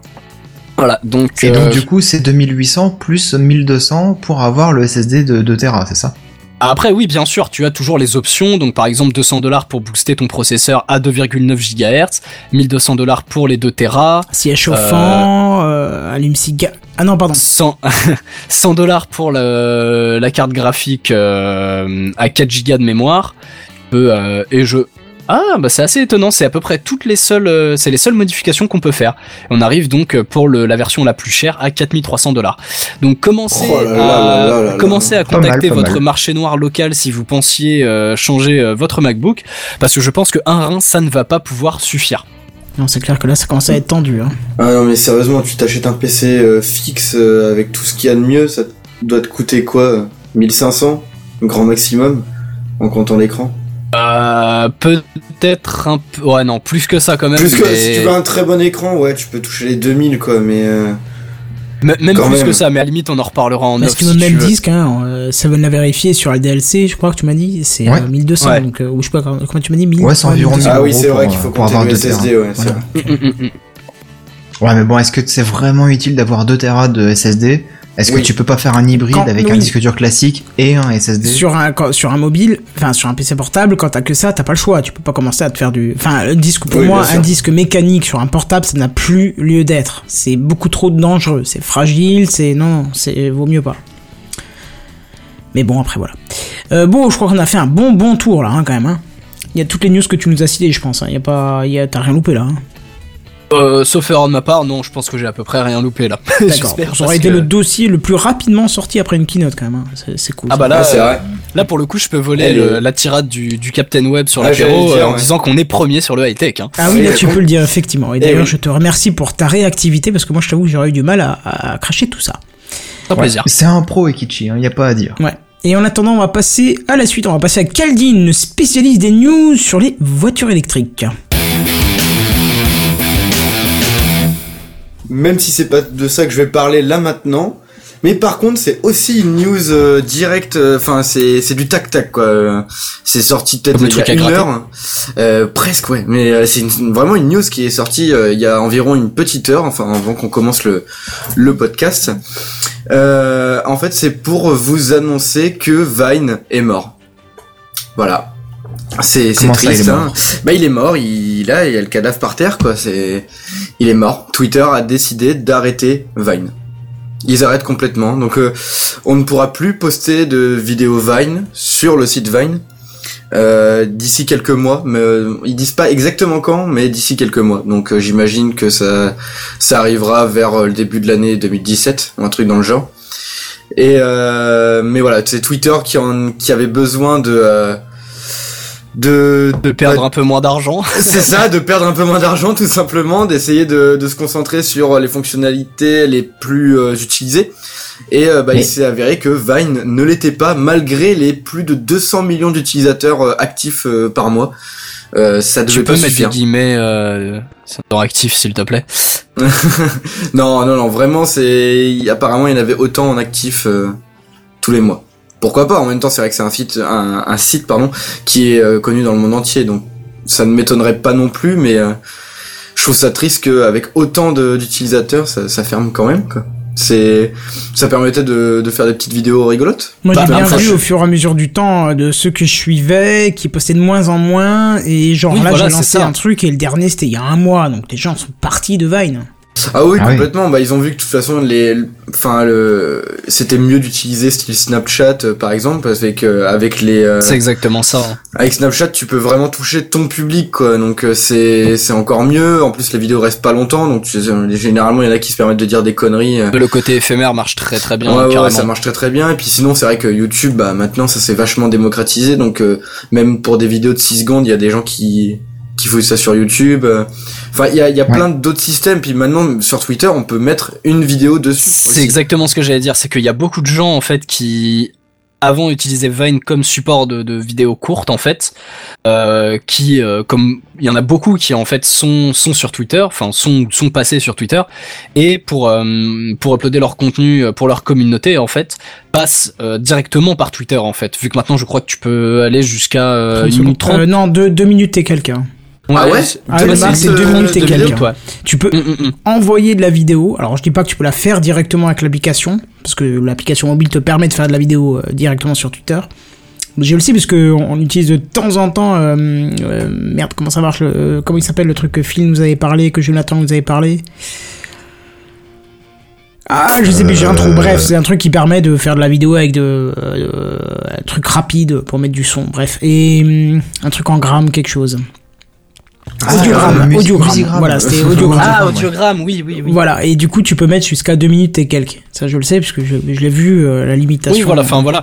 Voilà, donc, Et euh, donc, du coup, c'est 2800 plus 1200 pour avoir le SSD de 2 Tera, c'est ça? Après, oui, bien sûr, tu as toujours les options. Donc, par exemple, 200 dollars pour booster ton processeur à 2,9 GHz, 1200 dollars pour les 2 Tera, Siège chauffant, euh, allume cigare. Ah non, pardon. 100 100 dollars pour le- la carte graphique euh, à 4 Go de mémoire. Euh, euh, et je ah bah c'est assez étonnant, c'est à peu près toutes les seules euh, c'est les seules modifications qu'on peut faire. On arrive donc euh, pour le, la version la plus chère à 4300 dollars. Donc commencez Oh là là à là là là là. commencez à Pas mal, contacter votre mal. marché noir local si vous pensiez euh, changer euh, votre MacBook parce que je pense que un rein ça ne va pas pouvoir suffire. Non, c'est clair que là, ça commence à être tendu. Hein. Ah non, mais sérieusement, tu t'achètes un PC euh, fixe euh, avec tout ce qu'il y a de mieux, ça doit te coûter quoi euh, 1500 Grand maximum En comptant l'écran Euh, peut-être un peu ouais non, plus que ça quand même. Plus que mais- si tu veux un très bon écran, ouais, tu peux toucher les 2000 quoi, mais. euh, M- Même Quand plus même. que ça, mais à la limite on en reparlera en Parce que si même disque, hein, euh, Seven l'a vérifié sur la DLC, je crois que tu m'as dit, c'est Ouais. euh, 1200, Ouais. donc, euh, ou je sais pas, comment comment tu m'as dit 1000 Ouais, c'est environ 1200. Ah oui, c'est vrai qu'il faut euh, compter avoir le deux SSD, Tera. ouais, c'est vrai. Mm, mm, mm. Ouais, mais bon, est-ce que c'est vraiment utile d'avoir 2 Tera de SSD Est-ce que tu peux pas faire un hybride Quand- avec un disque dur classique et un SSD Sur un, quand- sur un mobile, enfin sur un PC portable, quand t'as que ça, t'as pas le choix. Tu peux pas commencer à te faire du. Enfin, le disque pour Oui, moi, un disque mécanique sur un portable, ça n'a plus lieu d'être. C'est beaucoup trop dangereux. C'est fragile. C'est non, c'est vaut mieux pas. Mais bon, après voilà. Euh, bon, je crois qu'on a fait un bon bon tour là, hein, quand même. Hein. Il y a toutes les news que tu nous as citées, je pense. Hein. Il y a pas, il y a, t'as rien loupé là. Euh, sauf erreur de ma part, non, je pense que j'ai à peu près rien loupé là. D'accord. J'espère, Ça aurait été que- le dossier le plus rapidement sorti après une keynote quand même. hein. C'est, cool. Ah bah là, Ouais, c'est euh, vrai. là pour le coup, je peux voler le- la tirade du, du Captain Web sur Ah, l'apéro euh, en ouais. disant qu'on est premier sur le high tech. Hein. Ah oui, là tu peux le dire effectivement. Et d'ailleurs, oui. je te remercie pour ta réactivité parce que moi, je t'avoue que j'aurais eu du mal à, à cracher tout ça. C'est un Ouais. plaisir. C'est un pro Ekichi, hein, y a pas à dire. Ouais. Et en attendant, on va passer à la suite. On va passer à Caldine, spécialiste des news sur les voitures électriques. Même si c'est pas de ça que je vais parler là maintenant. Mais par contre, c'est aussi une news euh, directe. Enfin, c'est c'est du tac tac quoi. Euh, C'est sorti peut-être il y a une gratter. heure. Euh, presque ouais. Mais euh, c'est vraiment une news qui est sortie euh, il y a environ une petite heure. Enfin, avant qu'on commence le le podcast. Euh, en fait, c'est pour vous annoncer que Vine est mort. Voilà. C'est ça, il triste. mort hein. Bah il est mort. Il là il y a le cadavre par terre quoi. C'est il est mort. Twitter a décidé d'arrêter Vine. Ils arrêtent complètement. Donc euh, on ne pourra plus poster de vidéos Vine sur le site Vine euh, d'ici quelques mois. Mais euh, ils disent pas exactement quand, mais d'ici quelques mois. Donc euh, j'imagine que ça ça arrivera vers euh, le début de l'année 2017, ou un truc dans le genre. Et mais voilà, c'est Twitter qui en qui avait besoin de euh, de De perdre un peu moins d'argent. c'est ça, de perdre un peu moins d'argent tout simplement, d'essayer de, de se concentrer sur les fonctionnalités les plus euh, utilisées. Et euh, bah, Mais- il s'est avéré que Vine ne l'était pas malgré les plus de 200 millions d'utilisateurs euh, actifs euh, par mois. Euh, ça devait Tu peux pas mettre suffire. des guillemets euh, actif s'il te plaît. non, non, non, vraiment, c'est apparemment il y en avait autant en actif euh, tous les mois. Pourquoi pas En même temps, c'est vrai que c'est un site, un, un site pardon, qui est euh, connu dans le monde entier, donc ça ne m'étonnerait pas non plus, mais euh, je trouve ça triste qu'avec autant de- d'utilisateurs, ça, ça ferme quand même. Quoi. C'est, ça permettait de, de faire des petites vidéos rigolotes. Moi, j'ai Bah, bien enfin, vu je- au fur et à mesure du temps euh, de ceux que je suivais qui postaient de moins en moins. Et genre Oui, là, voilà, j'ai lancé ça. un truc et le dernier c'était il y a un mois. Donc les gens sont partis de Vine. Ah oui, Ah oui. complètement. Bah, ils ont vu que de toute façon, les, enfin, le, c'était mieux d'utiliser style Snapchat, euh, par exemple, parce que avec les, euh, C'est exactement ça. hein. avec Snapchat, tu peux vraiment toucher ton public, quoi. Donc euh, c'est, c'est encore mieux. En plus, les vidéos restent pas longtemps, donc tu sais, généralement, il y en a qui se permettent de dire des conneries. euh. Le côté éphémère marche très très bien, Ouais, ouais, ça marche très très bien. Et puis sinon, c'est vrai que YouTube, bah maintenant, ça s'est vachement démocratisé. Donc euh, même pour des vidéos de 6 secondes, il y a des gens qui qui fouillent ça sur YouTube. euh. Enfin, il y a, il y a Ouais. plein d'autres systèmes. Puis maintenant, sur Twitter, on peut mettre une vidéo dessus. C'est exactement ce que j'allais dire, c'est qu'il y a beaucoup de gens en fait qui avant utilisaient Vine comme support de, de vidéos courtes en fait, euh, qui euh, comme il y en a beaucoup qui en fait sont sont sur Twitter, enfin sont sont passés sur Twitter et pour euh, pour uploader leur contenu euh, pour leur communauté en fait passent euh, directement par Twitter en fait. Vu que maintenant je crois que tu peux aller jusqu'à euh, 30 une minute secondes. 30. Euh, non, deux, deux minutes et quelqu'un. Ah ouais c'est- Ah, le c'est- max, c'est c'est deux deux minutes et quelques. ouais. Tu peux Mm, mm, mm. envoyer de la vidéo. Alors je dis pas que tu peux la faire directement avec l'application, parce que l'application mobile te permet de faire de la vidéo euh, directement sur Twitter. Je le sais parce que on on utilise de temps en temps. euh, euh, merde, comment ça marche le, euh, Comment il s'appelle le truc que Phil nous avait parlé, que Jonathan nous avait parlé? Ah, je sais plus, j'ai un trou. Euh. Bref, c'est un truc qui permet de faire de la vidéo avec de euh, un truc rapide pour mettre du son. Bref, et hum, un truc en gramme, quelque chose. Ah, audiogramme, euh, audiogramme. musigramme. Voilà, c'était audiogramme. Ah, audiogramme, oui, oui, oui. Voilà, et du coup, tu peux mettre jusqu'à deux minutes et quelques. Ça, je le sais, parce que je, je l'ai vu, euh, la limitation. Oui, voilà, enfin voilà.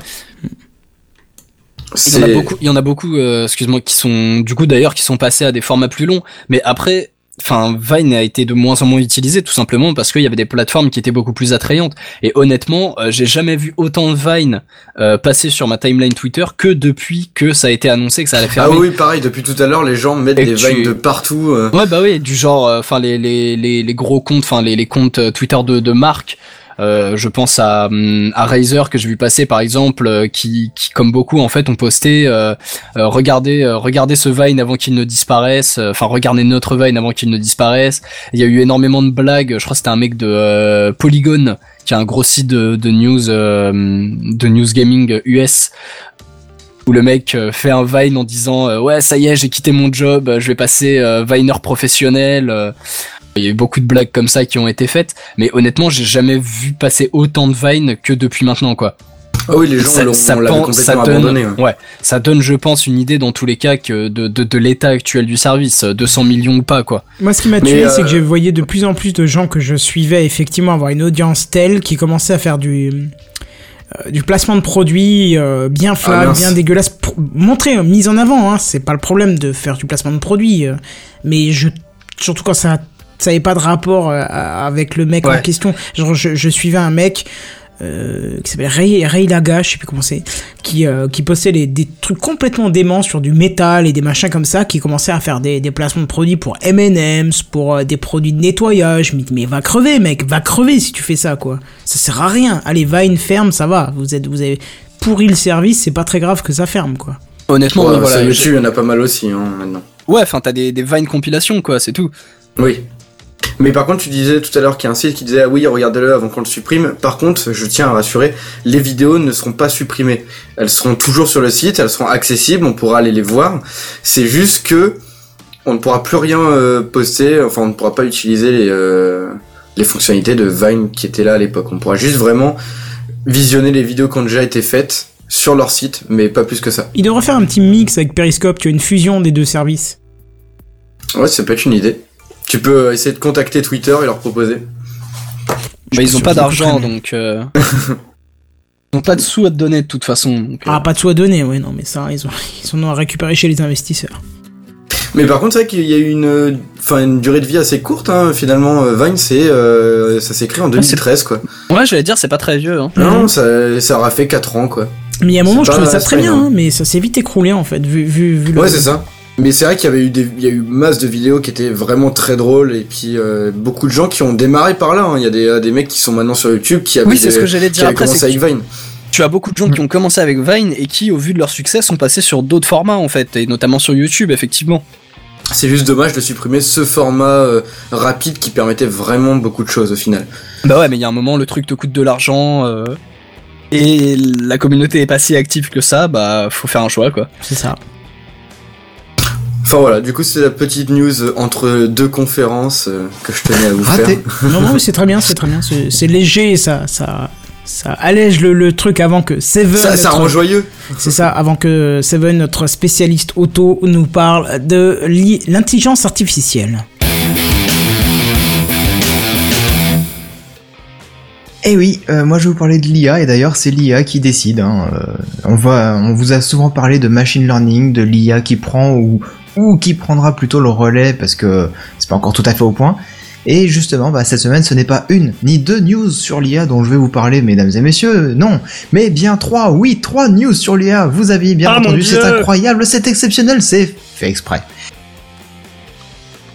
Il y en a beaucoup, il y en a beaucoup, euh, excuse-moi, qui sont, du coup d'ailleurs, qui sont passés à des formats plus longs. Mais après, enfin, Vine a été de moins en moins utilisé, tout simplement parce qu'il y avait des plateformes qui étaient beaucoup plus attrayantes. Et honnêtement, euh, j'ai jamais vu autant de Vine euh, passer sur ma timeline Twitter que depuis que ça a été annoncé que ça allait Ah fermer. oui, pareil. Depuis tout à l'heure, les gens mettent Et des tu- vines de partout. euh. Ouais bah oui, du genre, enfin les, les les les gros comptes, enfin les les comptes euh, Twitter de de marque. Euh, je pense à hum, à Razer que j'ai vu passer par exemple, euh, qui qui comme beaucoup en fait ont posté, euh, euh, regardez regardez ce Vine avant qu'il ne disparaisse, enfin regardez notre Vine avant qu'il ne disparaisse. Il y a eu énormément de blagues. Je crois que c'était un mec de Polygon qui a un gros site de, de news de news gaming US où le mec fait un Vine en disant ouais ça y est j'ai quitté mon job je vais passer Viner professionnel. Il y a eu beaucoup de blagues comme ça qui ont été faites mais honnêtement j'ai jamais vu passer autant de Vine que depuis maintenant quoi Ah oui, les gens ça, l'ont ça on ça donne, abandonné. ouais. ouais, ça donne, je pense, une idée dans tous les cas que de, de, de l'état actuel du service, euh, 200 millions ou pas, quoi. Moi, ce qui m'a tué, euh, c'est que je voyais de plus en plus de gens que je suivais effectivement avoir une audience telle qui commençait à faire du euh, du placement de produits euh, bien flag, mince. bien dégueulasse, pour montrer, euh, mise en avant. Hein, c'est pas le problème de faire du placement de produits, euh, mais je surtout quand ça ça avait pas de rapport euh, avec le mec en question. Genre, je, je suivais un mec. Euh, qui s'appelle Ray, Ray Laga, je sais plus comment c'est, qui, euh, qui postait les, des trucs complètement déments sur du métal et des machins comme ça, qui commençait à faire des, des placements de produits pour M&M's, pour euh, des produits de nettoyage. Je me dis, mais va crever, mec, va crever si tu fais ça, quoi. Ça sert à rien. Allez, va une ferme, ça va. Vous êtes, vous avez pourri le service, c'est pas très grave que ça ferme, quoi. Honnêtement, Ouais, voilà. YouTube, il y en a pas mal aussi, hein, maintenant. Ouais, enfin, t'as des, des Vine compilations, quoi, c'est tout. Oui. Mais par contre, tu disais tout à l'heure qu'il y a un site qui disait ah oui, regardez-le avant qu'on le supprime. Par contre, je tiens à rassurer, les vidéos ne seront pas supprimées. Elles seront toujours sur le site, elles seront accessibles, on pourra aller les voir. C'est juste que on ne pourra plus rien euh, poster, enfin on ne pourra pas utiliser les euh, les fonctionnalités de Vine qui étaient là à l'époque. On pourra juste vraiment visionner les vidéos qui ont déjà été faites sur leur site, mais pas plus que ça. Il devrait faire un petit mix avec Periscope, tu as une fusion des deux services. Ouais, ça peut être une idée. Tu peux essayer de contacter Twitter et leur proposer. Bah, ils ont pas d'argent, donc... Euh... ils ont pas de sous à te donner, de toute façon. donc, euh, Ah, pas de soi donné, ouais, non, mais ça, ils, ont, ils en ont à récupérer chez les investisseurs. Mais par contre, c'est vrai qu'il y a eu une, euh, enfin, une durée de vie assez courte. Hein. Finalement, euh, Vine, c'est, euh, ça s'est créé en 2013, quoi. Ouais, j'allais dire, c'est pas très vieux, hein. Non, ça, ça aura fait 4 ans, quoi. Mais il y a un moment, je trouvais ça très bien, hein, mais ça s'est vite écroulé, en fait, vu, vu, vu le- Ouais, c'est ça. Mais c'est vrai qu'il y avait eu des, il y a eu masse de vidéos qui étaient vraiment très drôles et puis euh, beaucoup de gens qui ont démarré par là. hein. Il y a des, euh, des mecs qui sont maintenant sur YouTube qui avaient, Oui, c'est des- ce que j'allais qui dire. avaient Après, commencé c'est avec Vine. tu as beaucoup de gens qui ont commencé avec Vine et qui, au vu de leur succès, sont passés sur d'autres formats, en fait, et notamment sur YouTube, effectivement. C'est juste dommage de supprimer ce format euh, rapide qui permettait vraiment beaucoup de choses au final. Bah ouais, mais il y a un moment, le truc te coûte de l'argent. euh, et la communauté est pas si active que ça, bah faut faire un choix quoi. C'est ça. Enfin voilà, du coup c'est la petite news euh, entre deux conférences euh, que je tenais à vous Raté. faire. Non, non, c'est très bien, c'est très bien. C'est léger, ça, ça, ça allège le, le truc avant que Seven. Ça, rend joyeux. C'est ça, avant que Seven, notre spécialiste auto, nous parle de l'i- l'intelligence artificielle. Eh oui, euh, moi je vais vous parler de l'IA et d'ailleurs c'est l'IA qui décide. hein, euh, on vous a souvent parlé de machine learning, de l'IA qui prend ou ou qui prendra plutôt le relais parce que c'est pas encore tout à fait au point. Et justement, bah, cette semaine, ce n'est pas une ni deux news sur l'IA dont je vais vous parler, mesdames et messieurs, non, mais bien trois, oui, trois news sur l'IA. Vous aviez bien Ah, entendu, c'est incroyable, c'est exceptionnel, c'est fait exprès.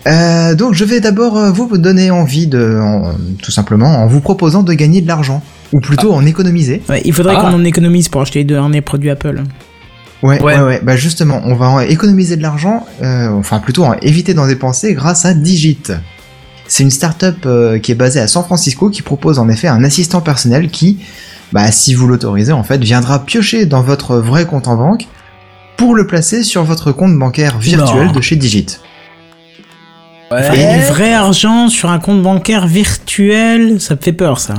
Euh, donc je vais d'abord euh, vous donner envie de, en- tout simplement, en vous proposant de gagner de l'argent, ou plutôt en économiser. Ouais, il faudrait Ah. qu'on en économise pour acheter les derniers produits Apple. Ouais, Ouais. ouais, ouais, Bah justement, on va en économiser de l'argent, euh, enfin plutôt en éviter d'en dépenser grâce à Digit. C'est une startup euh, qui est basée à San Francisco qui propose en effet un assistant personnel qui, bah si vous l'autorisez en fait, viendra piocher dans votre vrai compte en banque pour le placer sur votre compte bancaire virtuel Non. de chez Digit. Et du vrai argent sur un compte bancaire virtuel, ça me fait peur, ça.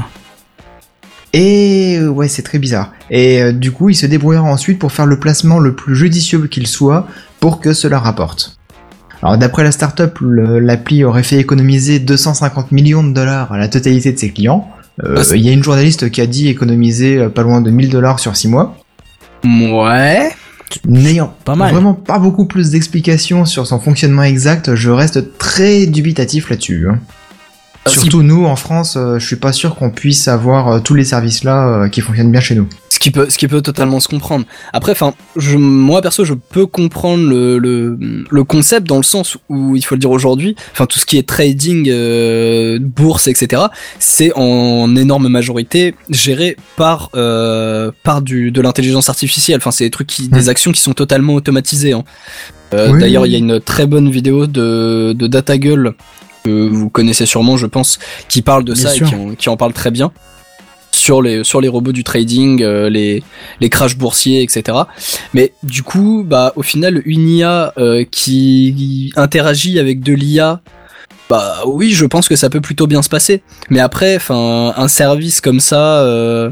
Et euh, ouais, c'est très bizarre. Et euh, du coup, il se débrouillera ensuite pour faire le placement le plus judicieux qu'il soit pour que cela rapporte. Alors d'après la startup, l'appli aurait fait économiser 250 millions de dollars à la totalité de ses clients. Euh, Ah, Il y a une journaliste qui a dit économiser pas loin de 1000 dollars sur 6 mois. Ouais. N'ayant Pas mal. vraiment pas beaucoup plus d'explications sur son fonctionnement exact, je reste très dubitatif là-dessus. Si- Surtout nous, en France, euh, je suis pas sûr qu'on puisse avoir euh, tous les services-là euh, qui fonctionnent bien chez nous. Ce qui peut, ce qui peut totalement se comprendre. Après, enfin, moi perso, je peux comprendre le, le, le concept dans le sens où il faut le dire aujourd'hui. Enfin, tout ce qui est trading, euh, bourse, etc. C'est en énorme majorité géré par euh, par du de l'intelligence artificielle. Enfin, c'est des trucs qui, des actions qui sont totalement automatisées. Hein. Euh, Oui. D'ailleurs, il y a une très bonne vidéo de de DataGull que vous connaissez sûrement, je pense, qui parle de Bien ça sûr. et qui en, qui en parle très bien sur les sur les robots du trading, euh, les les crashs boursiers, etc. Mais du coup, bah au final, une IA euh, qui interagit avec de l'IA, bah oui, je pense que ça peut plutôt bien se passer. Mais après, enfin, un service comme ça euh,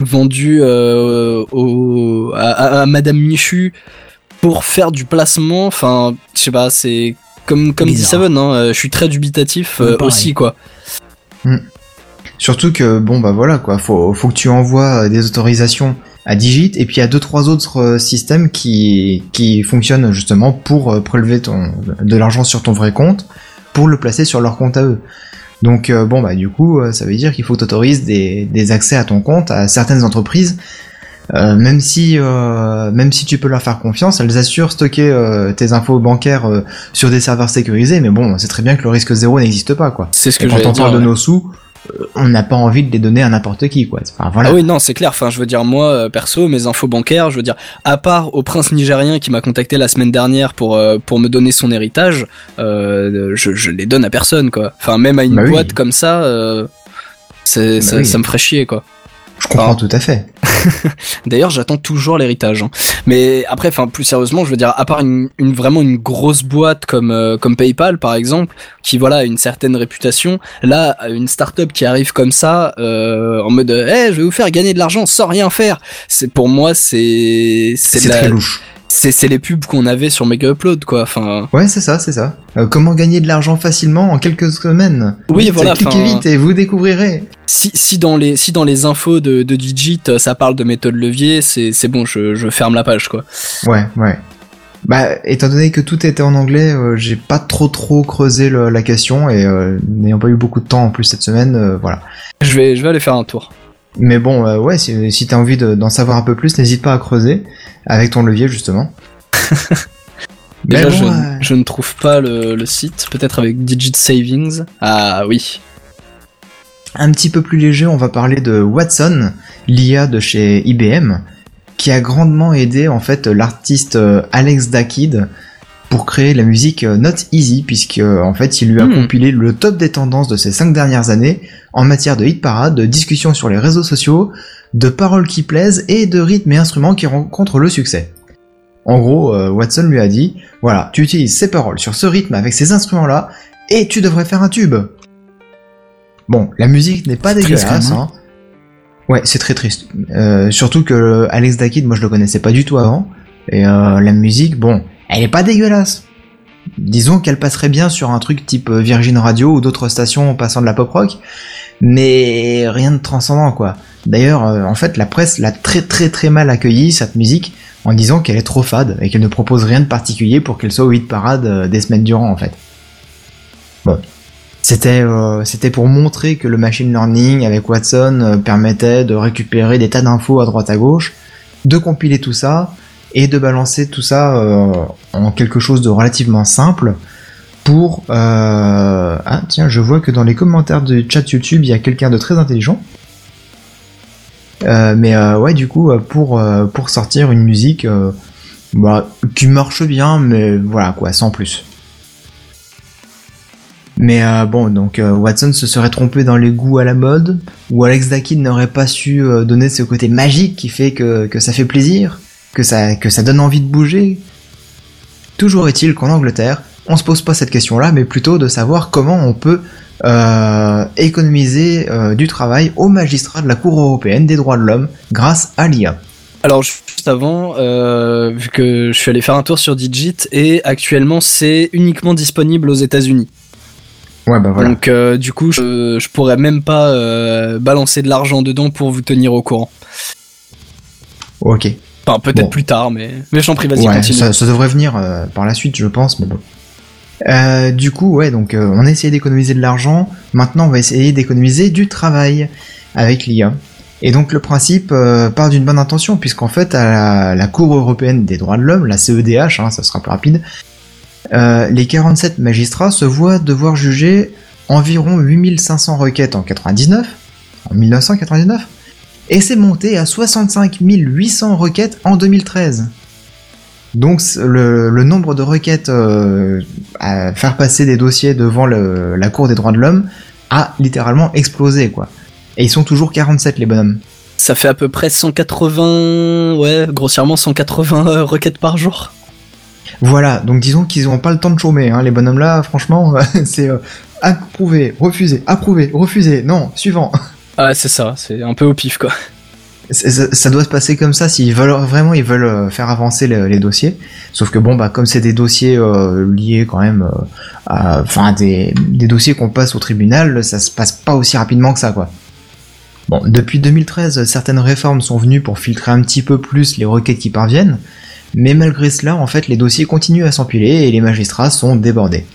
vendu au à, à- à Madame Michu pour faire du placement, enfin, je sais pas, c'est comme comme dit. Seven, hein, euh, je suis très dubitatif euh, aussi quoi. Surtout que bon bah voilà quoi, faut faut que tu envoies euh, des autorisations à Digit et puis il y a deux trois autres systèmes qui qui fonctionnent justement pour prélever ton de l'argent sur ton vrai compte pour le placer sur leur compte à eux. Donc euh, bon bah du coup ça veut dire qu'il faut que t'autorises des des accès à ton compte à certaines entreprises euh, même si euh, même si tu peux leur faire confiance, elles assurent stocker euh, tes infos bancaires euh, sur des serveurs sécurisés mais bon, c'est très bien que le risque zéro n'existe pas quoi. C'est ce que Et quand on parle de ouais. nos sous, euh, on n'a pas envie de les donner à n'importe qui, quoi. Enfin, voilà. Ah oui, non, c'est clair. Enfin, je veux dire, moi, euh, perso, mes infos bancaires, je veux dire, à part au prince nigérien qui m'a contacté la semaine dernière pour euh, pour me donner son héritage, euh, je, je les donne à personne, quoi. Enfin, même à une Bah oui. boîte comme ça, euh, Bah ça, oui. ça me ferait chier, quoi. Je comprends tout à fait. D'ailleurs, j'attends toujours l'héritage. hein. Mais après, enfin, plus sérieusement, je veux dire, à part une, une vraiment une grosse boîte comme euh, comme PayPal, par exemple, qui voilà a une certaine réputation, là, une startup qui arrive comme ça, euh, en mode, eh, je vais vous faire gagner de l'argent sans rien faire. C'est pour moi, c'est c'est la- très louche. C'est c'est les pubs qu'on avait sur Mega Upload, quoi. Enfin, Ouais, c'est ça, c'est ça. Euh, comment gagner de l'argent facilement en quelques semaines Oui, Vite, voilà, Cliquez vite et vous découvrirez. si si dans les si dans les infos de de Digit, euh, ça parle de méthode levier, c'est c'est bon, je je ferme la page, quoi. Ouais, ouais. Bah, étant donné que tout était en anglais, euh, j'ai pas trop trop creusé le- la question et euh, n'ayant pas eu beaucoup de temps en plus cette semaine, euh, voilà. Je vais je vais aller faire un tour. Mais bon, euh, ouais, si, si t'as envie de- d'en savoir un peu plus, n'hésite pas à creuser avec ton levier justement. Mais Déjà, bon, je, euh, je ne trouve pas le, le site. Peut-être avec Digit Savings. Ah oui. Un petit peu plus léger, on va parler de Watson, l'IA de chez IBM, qui a grandement aidé en fait l'artiste euh, Alex Dakid pour créer la musique euh, Not Easy, puisque en fait il lui a Hmm. compilé le top des tendances de ces cinq dernières années en matière de hit parade, de discussions sur les réseaux sociaux, de paroles qui plaisent et de rythmes et instruments qui rencontrent le succès. En gros, euh, Watson lui a dit, voilà, tu utilises ces paroles sur ce rythme avec ces instruments-là, et tu devrais faire un tube. Bon, la musique n'est pas dégueulasse, hein. Ouais, c'est très triste. Euh, surtout que Alex Dakid, moi je le connaissais pas du tout avant. Et euh, la musique, bon, elle est pas dégueulasse. Disons qu'elle passerait bien sur un truc type euh, Virgin Radio ou d'autres stations passant de la pop rock, mais rien de transcendant quoi. D'ailleurs, euh, en fait, la presse l'a très très très mal accueillie cette musique en disant qu'elle est trop fade et qu'elle ne propose rien de particulier pour qu'elle soit au hit parade euh, des semaines durant en fait. Bon, c'était c'était pour montrer que le machine learning avec Watson permettait de récupérer des tas d'infos à droite à gauche, de compiler tout ça et de balancer tout ça euh, en quelque chose de relativement simple pour euh, ah tiens je vois que dans les commentaires du chat YouTube il y a quelqu'un de très intelligent. Euh, mais ouais du coup pour sortir une musique bah, qui marche bien mais voilà quoi sans plus. Mais bon, donc Watson se serait trompé dans les goûts à la mode, ou Alex Dakid n'aurait pas su donner ce côté magique qui fait que ça fait plaisir, que ça, que ça donne envie de bouger. Toujours est-il qu'en Angleterre, on se pose pas cette question-là, mais plutôt de savoir comment on peut euh, économiser euh, du travail aux magistrats de la Cour européenne des droits de l'homme grâce à l'IA. Alors juste avant, euh, vu que je suis allé faire un tour sur Digit et actuellement c'est uniquement disponible aux États-Unis. Ouais, bah voilà. Donc euh, du coup, je, je pourrais même pas euh, balancer de l'argent dedans pour vous tenir au courant. Ok. Enfin peut-être Bon. plus tard, mais mais j'en prie, vas-y Ouais, ça, ça devrait venir euh, par la suite, je pense, mais bon. Euh, du coup, ouais, donc euh, on a essayé d'économiser de l'argent. Maintenant, on va essayer d'économiser du travail avec l'IA. Et donc le principe part d'une bonne intention, puisqu'en fait, à la, la Cour européenne des droits de l'homme, la CEDH, hein, ça sera plus rapide, les 47 magistrats se voient devoir juger environ 8500 requêtes en 99, en 1999, et c'est monté à 65 800 requêtes en 2013. Donc le, le nombre de requêtes euh, à faire passer des dossiers devant le- la Cour des droits de l'homme a littéralement explosé quoi. Et ils sont toujours 47 les bonhommes. Ça fait à peu près 180, ouais, grossièrement 180 euh, requêtes par jour. Voilà, donc disons qu'ils n'ont pas le temps de chômer, hein, les bonhommes là, franchement, c'est euh, approuvé, refusé, approuvé, refusé, non, suivant. Ah c'est ça, c'est un peu au pif quoi. Ça, doit se passer comme ça s'ils veulent vraiment ils veulent euh, faire avancer le- les dossiers. Sauf que bon bah comme c'est des dossiers euh, liés quand même euh, à enfin des, des dossiers qu'on passe au tribunal, ça se passe pas aussi rapidement que ça quoi. Bon, depuis 2013, certaines réformes sont venues pour filtrer un petit peu plus les requêtes qui parviennent, mais malgré cela, en fait, les dossiers continuent à s'empiler et les magistrats sont débordés.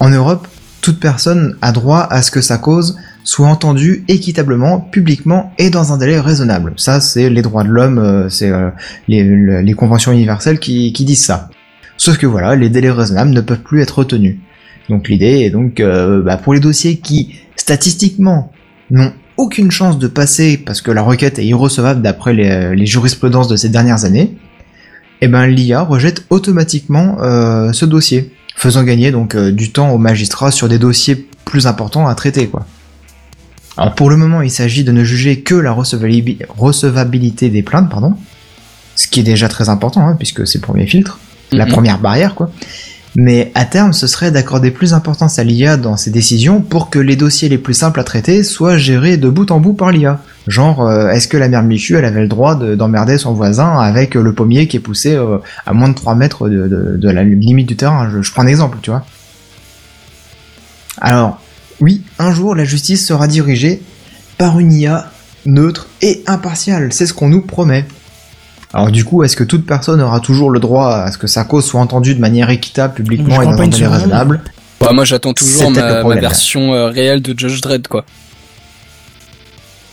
En Europe, toute personne a droit à ce que sa cause soit entendue équitablement, publiquement et dans un délai raisonnable. Ça, c'est les droits de l'homme, euh, c'est euh, les, le- les conventions universelles qui, qui disent ça. Sauf que voilà, les délais raisonnables ne peuvent plus être retenus. Donc l'idée est donc, euh, bah, pour les dossiers qui, statistiquement, n'ont aucune chance de passer parce que la requête est irrecevable d'après les, les jurisprudences de ces dernières années, eh ben l'IA rejette automatiquement euh, ce dossier, faisant gagner donc euh, du temps aux magistrats sur des dossiers plus importants à traiter quoi. Alors pour le moment, il s'agit de ne juger que la recevabilité des plaintes, pardon, ce qui est déjà très important hein, puisque c'est le premier filtre, la Mhm. première barrière quoi. Mais à terme, ce serait d'accorder plus d'importance à l'IA dans ses décisions pour que les dossiers les plus simples à traiter soient gérés de bout en bout par l'IA. Genre, euh, est-ce que la mère Michu, elle avait le droit de- d'emmerder son voisin avec euh, le pommier qui est poussé euh, à moins de 3 mètres de, de- de la limite du terrain? Je, je prends un exemple, tu vois. Alors, oui, un jour, la justice sera dirigée par une IA neutre et impartiale, c'est ce qu'on nous promet. Alors du coup, est-ce que toute personne aura toujours le droit à ce que sa cause soit entendue de manière équitable, Je publiquement et dans un délai raisonnable? Bah, moi j'attends toujours ma, problème, version euh, réelle de Judge Dredd quoi.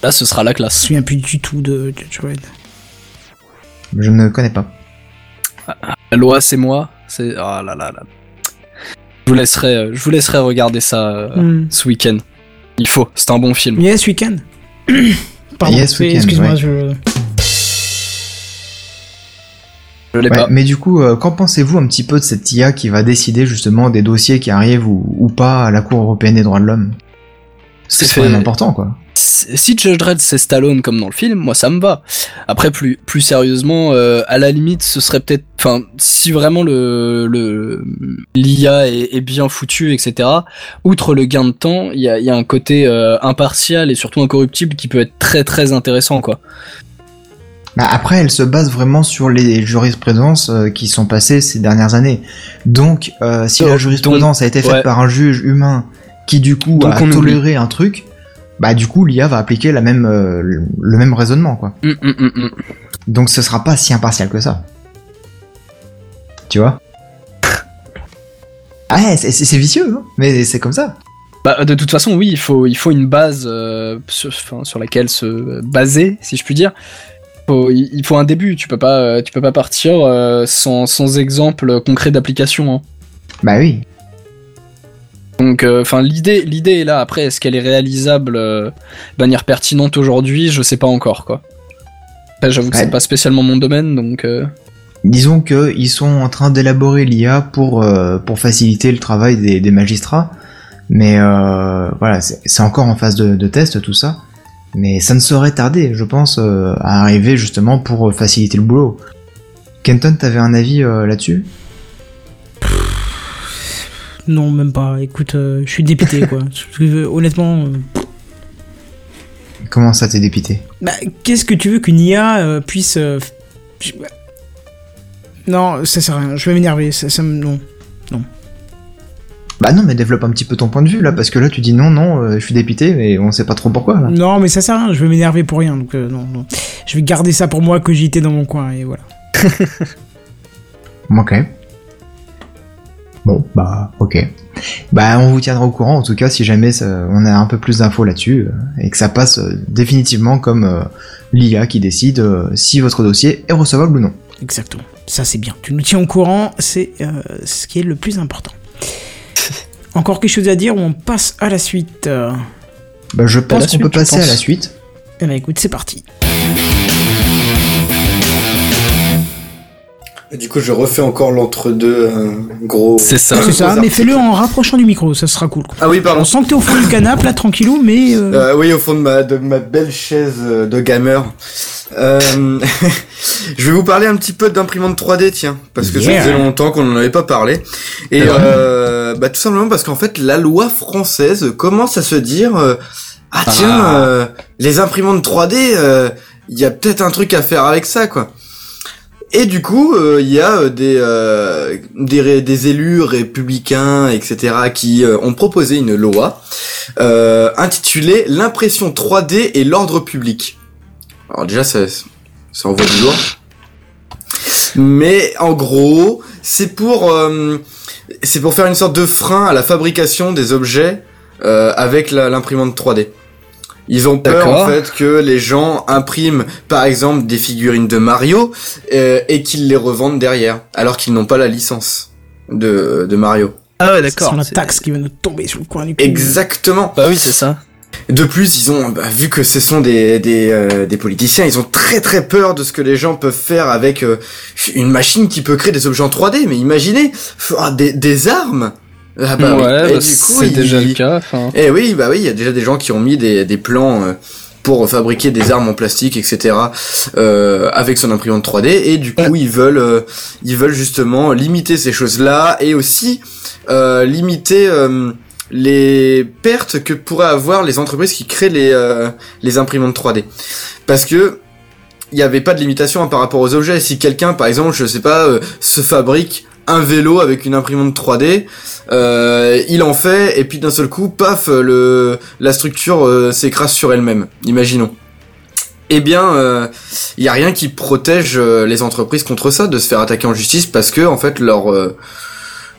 Là ce sera la Je me classe. souviens plus du tout de Judge Dredd. Je ne connais pas. La loi c'est moi, c'est ah là là là. Je vous laisserai, euh, je vous laisserai regarder ça euh, Hmm. ce week-end. Il faut, c'est un bon film. Yes Weekend. Pardon, Yes Weekend, excuse-moi, ouais. je. Je l'ai Ouais, pas. mais du coup, euh, qu'en pensez-vous un petit peu de cette IA qui va décider justement des dossiers qui arrivent ou, ou pas à la Cour européenne des droits de l'homme? C'est C'est- quand même important, quoi. Si Judge Dredd c'est Stallone comme dans le film, moi ça me va. Après plus plus sérieusement, euh, à la limite ce serait peut-être, enfin si vraiment le le l'IA est, est bien foutu, etc. Outre le gain de temps, il y a, il y a un côté euh, impartial et surtout incorruptible qui peut être très très intéressant quoi. Bah, après, elle se base vraiment sur les jurisprudences euh, qui sont passées ces dernières années. Donc, si la jurisprudence a été faite ouais. par un juge humain qui du coup Donc, a oublie. toléré un truc, bah du coup l'IA va appliquer la même euh, le même raisonnement, quoi. Hum, hum, hum. Donc ce sera pas si impartial que ça. Tu vois? Ah ouais, c'est- vicieux, hein mais c'est comme ça. Bah, de toute façon, oui, il faut, il faut une base euh, sur, enfin, sur laquelle se baser, si je puis dire. Faut- il faut un début. Tu peux pas, euh, tu peux pas partir euh, sans, sans exemple concret d'application. hein. Bah oui. Donc, euh, enfin, l'idée, l'idée est là. Après, est-ce qu'elle est réalisable euh, de manière pertinente aujourd'hui? Je sais pas encore, quoi. J'avoue que Ouais. c'est pas spécialement mon domaine, donc. euh, Disons que ils sont en train d'élaborer l'IA pour euh, pour faciliter le travail des, des magistrats, mais voilà, c'est encore en phase de, de test tout ça. Mais ça ne saurait tarder, je pense, à arriver justement pour faciliter le boulot. Kenton, t'avais un avis là-dessus? Non, même pas. Écoute, euh, je suis dépité, quoi. Que, euh, honnêtement, euh, Comment ça t'est dépité bah, qu'est-ce que tu veux qu'une IA euh, puisse. Non, ça sert à rien. Je vais m'énerver. Ça, ça me. Non. Bah non, mais développe un petit peu ton point de vue là, parce que là tu dis non, non, euh, je suis dépité, mais on sait pas trop pourquoi. Là. Non, mais ça sert à rien. Je vais m'énerver pour rien. Donc, euh, non, non. Je vais garder ça pour moi, cogiter dans mon coin, et voilà. Ok. Bon, bah, ok. Bah, on vous tiendra au courant, en tout cas, si jamais ça- on a un peu plus d'infos là-dessus, euh, et que ça passe euh, définitivement comme euh, l'IA qui décide euh, si votre dossier est recevable ou non. Exactement. Ça, c'est bien. Tu nous tiens au courant, c'est euh, ce qui est le plus important. Encore quelque chose à dire ou on passe à la suite Bah, je pense qu'on peut passer à la suite. Eh ben écoute, c'est parti. Du coup, je refais encore l'entre-deux, euh, gros. C'est ça. C'est ça, mais fais-le en rapprochant du micro, ça sera cool. quoi. Ah oui, pardon. On sent que t'es au fond du canapé, là, tranquillou, mais... euh, Euh, oui, au fond de ma, de ma belle chaise euh, de gamer. Euh, je vais vous parler un petit peu d'imprimante 3D, tiens, parce que Yeah. ça faisait longtemps qu'on n'en avait pas parlé. Et euh, bah, tout simplement parce qu'en fait, la loi française commence à se dire, euh, ah tiens, Ah. euh, les imprimantes 3D, euh, il y a peut-être un truc à faire avec ça, quoi. Et du coup, euh, il y a euh, des, euh, des, élus républicains, etc., qui ont proposé une loi intitulée L'impression 3D et l'ordre public. Alors déjà, ça, ça envoie du lourd. Mais en gros, c'est pour, c'est pour faire une sorte de frein à la fabrication des objets avec l'imprimante 3D. Ils ont peur en fait que les gens impriment par exemple des figurines de Mario euh, et qu'ils les revendent derrière, alors qu'ils n'ont pas la licence de, de Mario. Ah ouais, C'est d'accord. la c'est- taxe qui va nous tomber sur le coin du cou. Exactement. Bah oui, c'est ça. De plus, ils ont, bah, vu que ce sont des des, euh, des politiciens, ils ont très très peur de ce que les gens peuvent faire avec euh, une machine qui peut créer des objets en 3D. Mais imaginez, ah, des, des armes. Ah bah oui. ouais, Et bah, du coup, c'est ils- déjà le cas. Enfin, Eh oui, bah oui, il y a déjà des gens qui ont mis des, des plans euh, pour fabriquer des armes en plastique, etc. euh, avec son imprimante 3D et du coup ils veulent euh, ils veulent justement limiter ces choses-là et aussi euh, limiter euh, les pertes que pourraient avoir les entreprises qui créent les euh, les imprimantes 3D parce que il n'y avait pas de limitation hein, par rapport aux objets. Si quelqu'un, par exemple, je sais pas, euh, se fabrique un vélo avec une imprimante 3D, euh, il en fait et puis d'un seul coup, paf, le la structure euh, s'écrase sur elle-même. Imaginons. Eh bien, euh, il y a rien qui protège euh, les entreprises contre ça, de se faire attaquer en justice parce que en fait leur euh,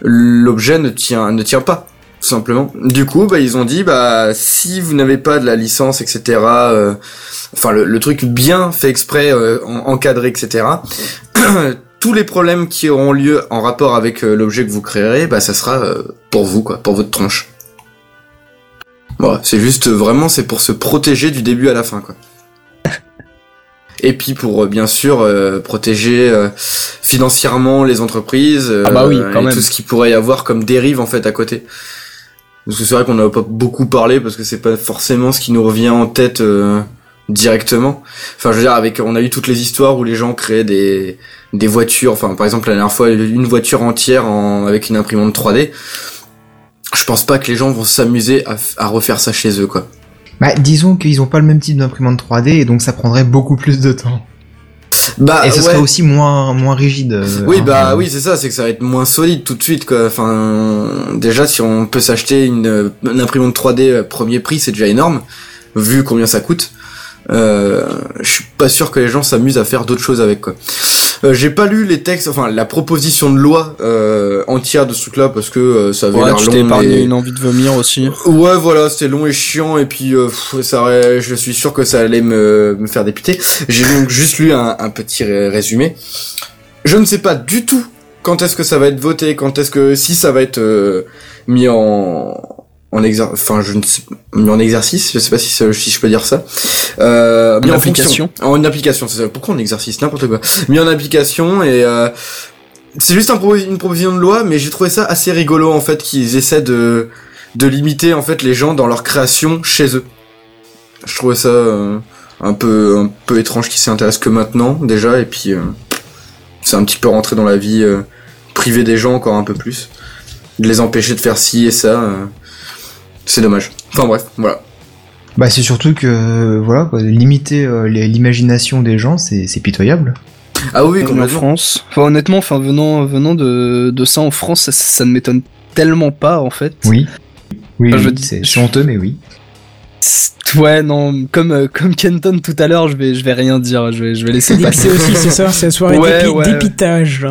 l'objet ne tient ne tient pas tout simplement. Du coup, bah ils ont dit bah si vous n'avez pas de la licence, etc. euh, enfin le, le truc bien fait exprès, euh, en- encadré, etc. tous les problèmes qui auront lieu en rapport avec euh, l'objet que vous créerez, bah ça sera euh, pour vous quoi, pour votre tronche. Voilà, c'est juste euh, vraiment c'est pour se protéger du début à la fin quoi. Et puis pour bien sûr euh, protéger euh, financièrement les entreprises euh, Ah bah oui, quand et même. tout ce qui pourrait y avoir comme dérive en fait à côté. Parce que c'est vrai qu'on n'a pas beaucoup parlé parce que c'est pas forcément ce qui nous revient en tête euh, directement. Enfin je veux dire avec on a eu toutes les histoires où les gens créaient des des voitures, enfin par exemple la dernière fois une voiture entière en, avec une imprimante 3D. Je pense pas que les gens vont s'amuser à, refaire ça chez eux quoi. Bah, disons qu'ils ont pas le même type d'imprimante 3D et donc ça prendrait beaucoup plus de temps. Bah et ce ouais. serait aussi moins, moins rigide. euh, Oui, hein, bah euh, oui, c'est ça, c'est que ça va être moins solide tout de suite, quoi. Enfin, déjà, si on peut s'acheter une, une imprimante 3D euh, premier prix, c'est déjà énorme, vu combien ça coûte. Euh, je suis pas sûr que les gens s'amusent à faire d'autres choses avec, quoi. Euh, J'ai pas lu les textes, enfin la proposition de loi euh, entière de ce truc-là parce que euh, ça avait Ouais, l'air tu long. t'es épargné et- une envie de vomir aussi. Ouais, voilà, c'était long et chiant, et puis euh, pff, ça, aurait- je suis sûr que ça allait me, me faire dépiter. J'ai donc juste lu un, un petit ré- résumé. Je ne sais pas du tout quand est-ce que ça va être voté, quand est-ce que si ça va être euh, mis en en exer... enfin je ne sais en exercice, je sais pas si, si je peux dire ça. Euh, mis En en application. fonction. En application, c'est ça. Pourquoi en exercice? N'importe quoi. Mis en application et euh, c'est juste un pro- une proposition de loi, mais j'ai trouvé ça assez rigolo en fait qu'ils essaient de de limiter en fait les gens dans leur création chez eux. Je trouvais ça euh, un peu un peu étrange qu'ils s'y intéressent que maintenant déjà et puis euh, c'est un petit peu rentré dans la vie euh, privée des gens encore un peu plus. De les empêcher de faire ci et ça, euh, c'est dommage. Enfin bref, voilà. Bah, c'est surtout que, euh, voilà, quoi, limiter euh, les- l'imagination des gens, c'est c'est pitoyable. Ah oui, en complètement. France. Enfin, honnêtement, enfin, venant, venant de, de ça en France, ça, ça ne m'étonne tellement pas, en fait. Oui. Oui, Enfin, je oui, veux dire- c'est c'est honteux, mais oui. C'est- Ouais, non, comme, euh, comme Kenton tout à l'heure, je vais, je vais rien dire, je vais, je vais laisser C'est passer. aussi, c'est ça, c'est la soirée Ouais, d'épi- ouais. d'épitage.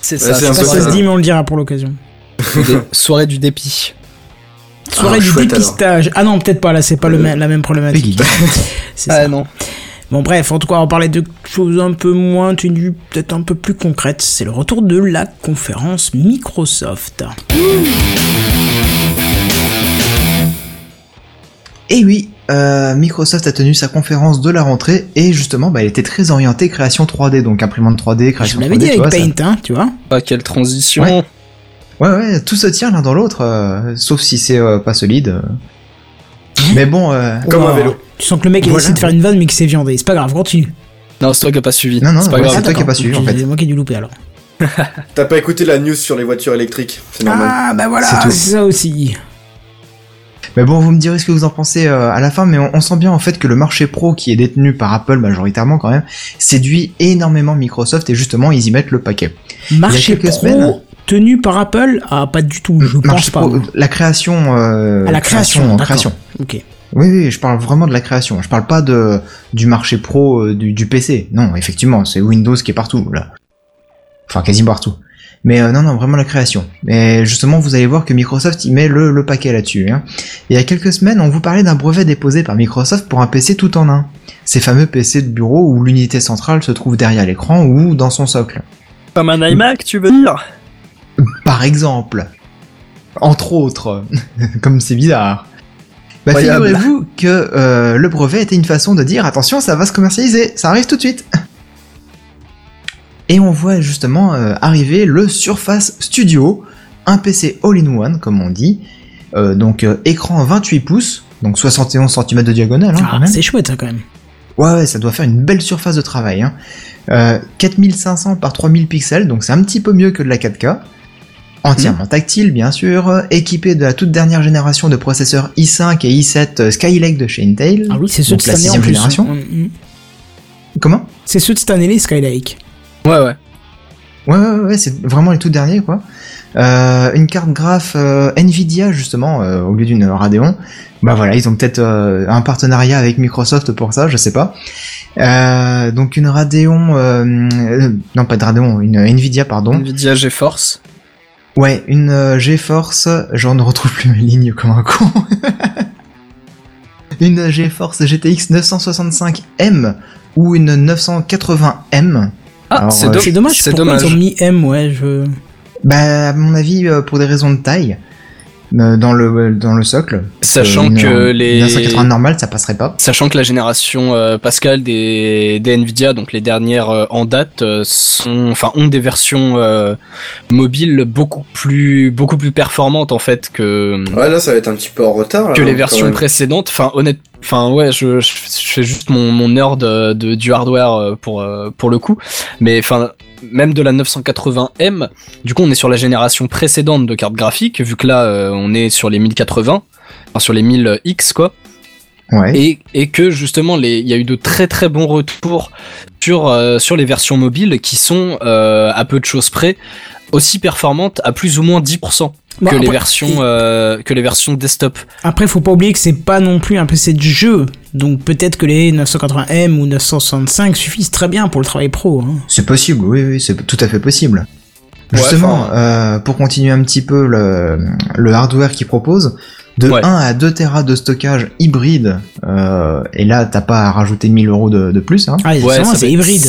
C'est Ouais, ça, c'est Je un sais pas si peu ça ça. se dit, mais on le dira pour l'occasion. Dé- soirée du dépit. Soirée Ah, du chouette, dépistage. Ah non, peut-être pas, là, c'est pas le Euh, même- la même problématique. C'est ça. Ah non. Bon, bref, en tout cas, on parler de choses un peu moins tenues, peut-être un peu plus concrètes. C'est le retour de la conférence Microsoft. Et oui, euh, Microsoft a tenu sa conférence de la rentrée et justement, bah, elle était très orientée création 3D, donc imprimante 3D, Je création vous 3D. l'avais dit avec vois, ça- Paint, hein, tu vois. Ah, quelle transition. Ouais. Ouais, ouais, tout se tient l'un dans l'autre, euh, sauf si c'est euh, pas solide. euh. Mais bon, euh, Comme un vélo. Tu sens que le mec il Voilà. essaie de faire une vanne mais que c'est viandé. C'est pas grave, continue. Non, c'est toi qui as pas suivi. Non, non, c'est pas ouais, grave. c'est toi qui as d'accord. pas suivi, en fait. C'est moi qui ai dû louper alors. T'as pas écouté la news sur les voitures électriques, c'est normal. Ah, bah voilà, C'est tout. c'est ça aussi. Mais bon, vous me direz ce que vous en pensez euh, à la fin, mais on, on sent bien en fait que le marché pro qui est détenu par Apple majoritairement quand même séduit énormément Microsoft et justement ils y mettent le paquet. Marché quelques pro semaines- tenu par Apple Ah, pas du tout, je pense marché pas. pro, la création, euh, À la création, création. Ok. Oui, oui, je parle vraiment de la création. Je parle pas de du marché pro euh, du, du PC. Non, effectivement, c'est Windows qui est partout là. Enfin, quasi partout. Mais euh, non, non, vraiment la création. Mais justement, vous allez voir que Microsoft y met le, le paquet là-dessus. Hein. Il y a quelques semaines, on vous parlait d'un brevet déposé par Microsoft pour un PC tout en un. Ces fameux PC de bureau où l'unité centrale se trouve derrière l'écran ou dans son socle. Comme un iMac, tu veux dire? Par exemple. Entre autres. Comme c'est bizarre. Bah, figurez-vous que euh, le brevet était une façon de dire attention, ça va se commercialiser, ça arrive tout de suite. Et on voit justement euh, arriver le Surface Studio, un PC all-in-one comme on dit, Euh, donc écran 28 pouces, donc 71 cm de diagonale hein, Ah, c'est chouette ça quand même. Ouais, ouais, ça doit faire une belle surface de travail. Hein. Euh, 4500 par 3000 pixels, donc c'est un petit peu mieux que de la 4K. Entièrement tactile, bien sûr, équipé de la toute dernière génération de processeurs i5 et i7 euh, Skylake de chez Intel. Ah oui, c'est ceux de cette année en sixième plus. génération. Mm, mm. Comment? C'est ceux de cette année, les Skylake. Ouais, ouais. Ouais, ouais, ouais, c'est vraiment les tout derniers, quoi. Euh, une carte graphe euh, Nvidia, justement, euh, au lieu d'une Radeon. Bah voilà, ils ont peut-être euh, un partenariat avec Microsoft pour ça, je sais pas. Euh, donc une Radeon... euh, euh, non, pas de Radeon, une Nvidia, pardon. Nvidia GeForce. Ouais, une euh, GeForce, j'en ne retrouve plus mes lignes comme un con. une GeForce GTX 965M ou une 980M. Ah, c'est euh, do- C'est dommage, C'est pourquoi dommage. ils ont mis M, ouais, je... Bah, à mon avis, euh, pour des raisons de taille. Euh, dans le dans le socle. Sachant Une- que une les 980 normale, ça passerait pas. Sachant que la génération euh, Pascal des, des Nvidia, donc les dernières euh, en date, euh, sont, enfin, ont des versions euh, mobiles beaucoup plus, beaucoup plus performantes en fait que Ouais, là, ça va être un petit peu en retard. là, que les quand versions même. précédentes. Enfin, honnête, enfin ouais, je, je, je fais juste mon, mon nerd euh, de, du hardware euh, pour euh, pour le coup, mais enfin. Même de la 980M, du coup on est sur la génération précédente de cartes graphiques, vu que là euh, on est sur les 1080, enfin sur les 1000X quoi. Ouais. et, et que justement il y a eu de très très bons retours sur euh, sur les versions mobiles qui sont euh, à peu de choses près aussi performantes à plus ou moins 10% Bon, que les versions euh, que les versions desktop. Après, faut pas oublier que c'est pas non plus un PC de jeu. Donc peut-être que les 980M ou 965 suffisent très bien pour le travail pro. hein. C'est possible, oui, oui, c'est tout à fait possible. Ouais, Justement, enfin- euh, pour continuer un petit peu le, le hardware qu'ils proposent, de Ouais. 1 à 2 Tera de stockage hybride, euh, et là t'as pas à rajouter 1000 euros de, de plus, hein, Ah, Ouais, c'est hybride.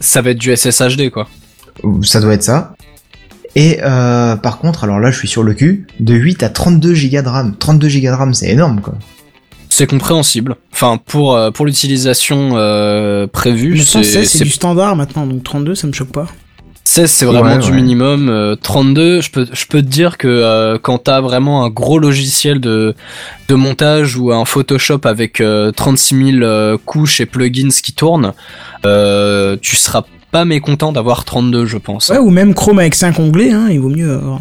Ça va être du SSHD quoi. ça doit être ça. Et euh, par contre, alors là je suis sur le cul, de 8 à 32 Go de RAM. 32 Go de RAM c'est énorme quoi. C'est compréhensible. Enfin pour euh, pour l'utilisation euh, prévue, c'est 16, c'est c'est du standard maintenant, donc 32, ça me choque pas. 16 c'est vraiment Ouais, du ouais. minimum. euh, 32, je peux, je peux te dire que euh, quand t'as vraiment un gros logiciel de, de montage ou un Photoshop avec euh, 36 000 euh, couches et plugins qui tournent, euh, tu seras pas mécontent d'avoir 32 je pense. Ouais, ou même Chrome avec 5 onglets, hein, il vaut mieux avoir.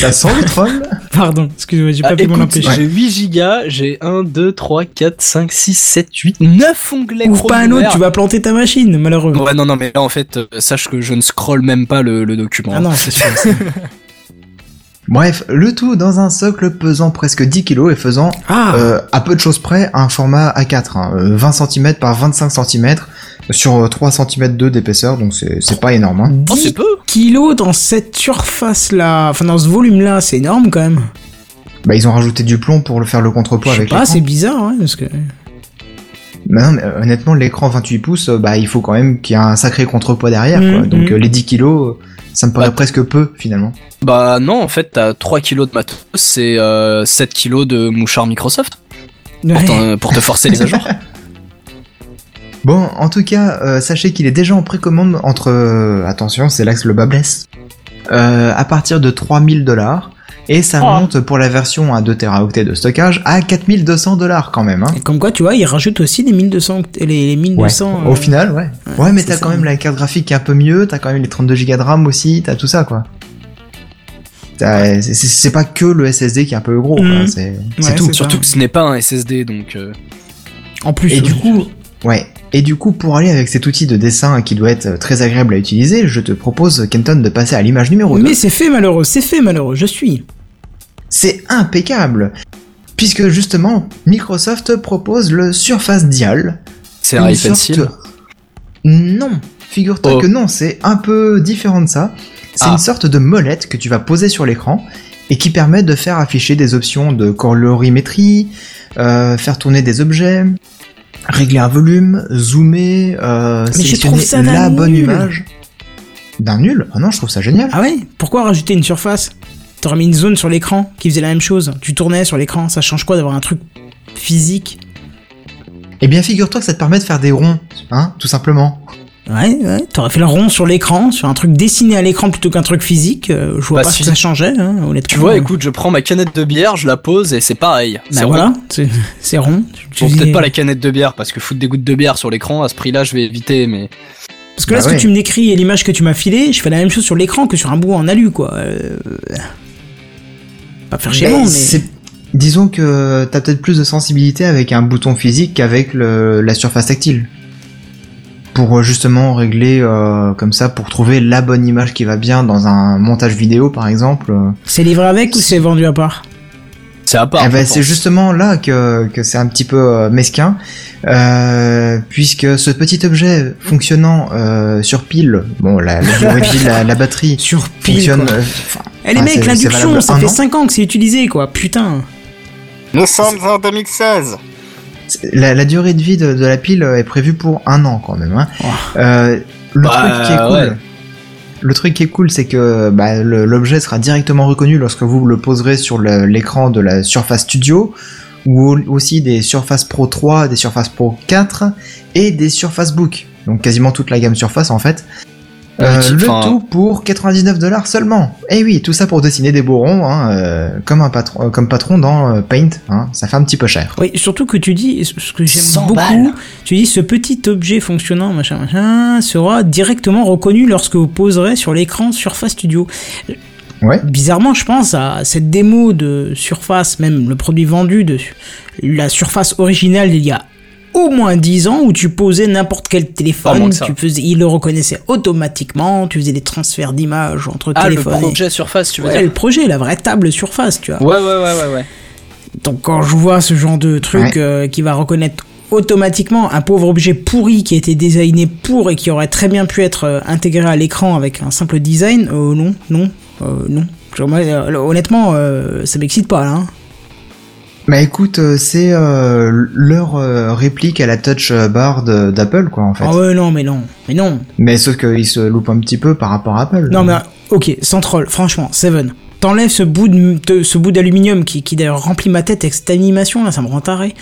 Ça sent le troll Pardon, excusez-moi, j'ai Ah, pas pu m'en écoute, empêcher. j'ai 8 gigas, j'ai 1, 2, 3, 4, 5, 6, 7, 8, 9 onglets Ouvre pas un autre, tu vas planter ta machine, malheureux. Ouais, non, non, mais là, en fait, euh, sache que je ne scrolle même pas le, le document. Ah non, c'est sûr. Bref, le tout dans un socle pesant presque 10 kg et faisant Ah, Euh, à peu de choses près, un format A4, hein, euh, 20 cm par 25 cm sur euh, 3 cm de d'épaisseur, donc c'est c'est pas énorme. Hein. 10 Oh, c'est peu kilos dans cette surface-là, enfin dans ce volume-là, c'est énorme quand même. Bah ils ont rajouté du plomb pour le faire le contrepoids Je sais avec pas, l'écran. c'est bizarre, hein, parce que... Bah non, mais, euh, honnêtement, l'écran 28 pouces, euh, bah il faut quand même qu'il y ait un sacré contrepoids derrière, quoi. Mhm, Donc euh, les 10 kilos, euh, ça me paraît Bah, presque peu finalement. Bah non, en fait, t'as 3 kilos de matos, c'est euh, 7 kilos de mouchard Microsoft pour, Ouais. pour te forcer les jour. Bon, en tout cas, euh, sachez qu'il est déjà en précommande entre, euh, attention, c'est là que le bas blesse, euh, à partir de 3000 dollars. Et ça Oh. monte pour la version à 2 teraoctets de stockage à 4200 dollars quand même. Hein. Et comme quoi, tu vois, ils rajoutent aussi les 1200, les, les Ouais. 1200... Au euh, final, ouais. Ouais, mais t'as quand même la carte graphique qui est un peu mieux, t'as quand même les 32 Go de RAM aussi, t'as tout ça, quoi. C'est pas que le SSD qui est un peu gros. Mhm. C'est Ouais, tout. Surtout que ce n'est pas un SSD, donc... euh, En plus, Et du coup, ouais. Et du coup, pour aller avec cet outil de dessin qui doit être très agréable à utiliser, je te propose, Kenton, de passer à l'image numéro 2. Mais c'est fait malheureux, c'est fait malheureux, je suis. C'est impeccable Puisque justement, Microsoft propose le Surface Dial. C'est un sorte- Non, figure-toi Oh. que non, c'est un peu différent de ça. C'est Ah. une sorte de molette que tu vas poser sur l'écran et qui permet de faire afficher des options de colorimétrie, euh, faire tourner des objets, régler un volume, zoomer, euh, Mais je trouve sélectionner ça la d'un bonne nul. image. D'un nul Ah non, je trouve ça génial. Ah ouais Pourquoi rajouter une surface T'aurais mis une zone sur l'écran qui faisait la même chose. Tu tournais sur l'écran, ça change quoi d'avoir un truc physique? Eh bien, figure-toi que ça te permet de faire des ronds, hein, tout simplement. Ouais, ouais, t'aurais fait le rond sur l'écran, sur un truc dessiné à l'écran plutôt qu'un truc physique. euh, je vois Bah, pas ce si. que ça changeait, hein, honnêtement. Tu vois, écoute, je prends ma canette de bière, je la pose et c'est pareil. C'est Bah rond. voilà, c'est rond. Bon, peut-être pas la canette de bière, parce que foutre des gouttes de bière sur l'écran, à ce prix-là, je vais éviter, mais... Parce que là, Bah ce ouais. que tu me décris et l'image que tu m'as filée, je fais la même chose sur l'écran que sur un bout en alu, quoi. Euh, Pas faire chier, Mais Disons que t'as peut-être plus de sensibilité avec un bouton physique qu'avec le- la surface tactile. Pour euh, justement régler euh, comme ça, pour trouver la bonne image qui va bien dans un montage vidéo par exemple. euh, C'est livré avec ou c'est vendu à part C'est à part. eh ben, c'est justement là que, que c'est un petit peu mesquin, euh, puisque ce petit objet fonctionnant euh, sur pile, bon la, la batterie Sur pile, fonctionne. euh, Eh les enfin, mecs, l'induction, ça fait an. 5 ans que c'est utilisé, quoi. Putain. Nous sommes en 2016. La, la durée de vie de, de la pile est prévue pour un an quand même. Hein. Oh. Euh, le Bah, truc qui est cool, ouais. Le truc qui est cool, c'est que bah, l'objet sera directement reconnu lorsque vous le poserez sur l'écran de la Surface Studio, ou au- aussi des Surface Pro 3, des Surface Pro 4 et des Surface Book. Donc quasiment toute la gamme Surface en fait. Euh, le tout pour 99 dollars seulement. Et oui, tout ça pour dessiner des beaux ronds, hein, euh, comme un patron, euh, comme patron dans euh, Paint. Hein, ça fait un petit peu cher. Oui, surtout que tu dis, ce que j'aime 100 beaucoup, balles. tu dis ce petit objet fonctionnant, machin, machin, sera directement reconnu lorsque vous poserez sur l'écran Surface Studio. Ouais. Bizarrement, je pense à cette démo de Surface, même le produit vendu de la Surface originale il y a au moins 10 ans où tu posais n'importe quel téléphone, tu faisais, il le reconnaissait automatiquement, tu faisais des transferts d'images entre Ah, le téléphones. et- projet Surface, tu veux Ouais, dire le projet, la vraie table Surface, tu vois. Ouais, ouais, ouais, ouais, ouais. Donc quand je vois ce genre de truc Ouais. euh, qui va reconnaître automatiquement un pauvre objet pourri qui a été designé pour et qui aurait très bien pu être euh, intégré à l'écran avec un simple design, euh, non, non, euh, non. Genre, moi, euh, honnêtement, euh, ça m'excite pas là. hein. Bah écoute, euh, c'est euh, leur euh, réplique à la touch bar d'Apple, quoi, en fait. Ah ouais, non, mais non, mais non. Mais sauf qu'ils se loupent un petit peu par rapport à Apple. Non, mais ok, sans troll, franchement, Seven. T'enlèves ce bout de, de- ce bout d'aluminium qui, qui d'ailleurs remplit ma tête avec cette animation là, ça me rend taré.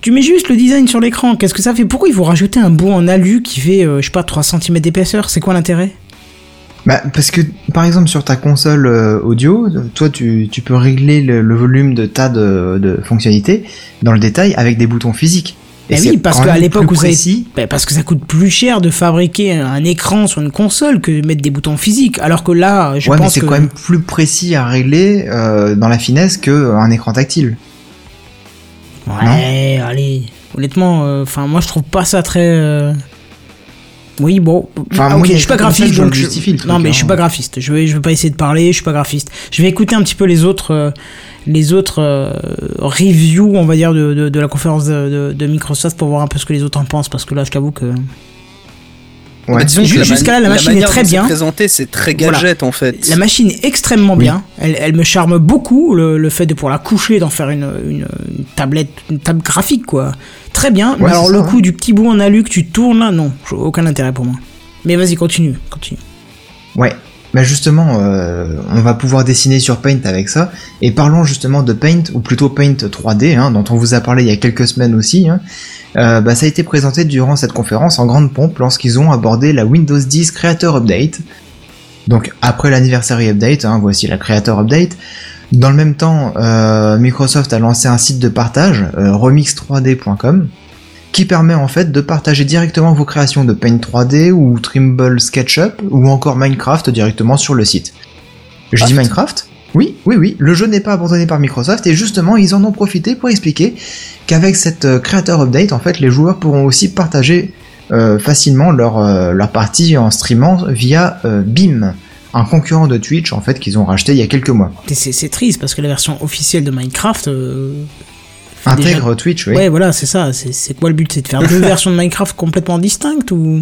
Tu mets juste le design sur l'écran, qu'est-ce que ça fait? Pourquoi il faut rajouter un bout en alu qui fait, euh, je sais pas, 3 cm d'épaisseur? C'est quoi l'intérêt? Bah, parce que, par exemple, sur ta console euh, audio, toi, tu, tu peux régler le, le volume de tas de, de fonctionnalités dans le détail avec des boutons physiques. Eh c'est oui, parce qu'à l'époque où ça. Bah, parce que ça coûte plus cher de fabriquer un écran sur une console que de mettre des boutons physiques. Alors que là, je ouais, mais pense c'est que quand même plus précis à régler euh, dans la finesse qu'un écran tactile. Ouais, allez. Honnêtement, euh, enfin, moi je trouve pas ça très. Oui, bon. Enfin, Ah, moi, ok, je suis pas graphiste, je donc je- justifie, le truc, Non, mais hein. je suis pas graphiste. Je vais, je vais pas essayer de parler. Je suis pas graphiste. Je vais écouter un petit peu les autres, euh, les autres euh, reviews, on va dire, de, de, de la conférence de, de- de Microsoft pour voir un peu ce que les autres en pensent, parce que là, je t'avoue que. Ouais. Bah, disons jusqu'à là, la machine est très bien. présenté, c'est très Voilà. gadget en fait. La machine est extrêmement bien. Elle, elle me charme beaucoup. Le, le fait de pouvoir la coucher, d'en faire une, une, une tablette, une table graphique, quoi. Très bien. Mais alors le coup du petit bout en alu que tu tournes là, non, aucun intérêt pour moi. Mais vas-y, continue, continue. Ouais. Bah justement, euh, on va pouvoir dessiner sur Paint avec ça. Et parlons justement de Paint, ou plutôt Paint 3D, hein, dont on vous a parlé il y a quelques semaines aussi. Hein. Euh, bah, ça a été présenté durant cette conférence en grande pompe lorsqu'ils ont abordé la Windows 10 Creator Update. Donc après l'anniversary update, hein, voici la Creator Update. Dans le même temps, euh, Microsoft a lancé un site de partage, euh, remix3d.com, qui permet en fait de partager directement vos créations de Paint 3D ou Trimble SketchUp ou encore Minecraft directement sur le site. Je dis Minecraft Oui, oui, oui, le jeu n'est pas abandonné par Microsoft et justement ils en ont profité pour expliquer qu'avec cette euh, Creator Update, en fait, les joueurs pourront aussi partager euh, facilement leur, euh, leur partie en streamant via euh, Beam, un concurrent de Twitch en fait qu'ils ont racheté il y a quelques mois. C'est triste parce que la version officielle de Minecraft. Intègre Twitch, oui. Ouais, voilà, c'est ça. C'est quoi le but? C'est de faire deux versions de Minecraft complètement distinctes ou?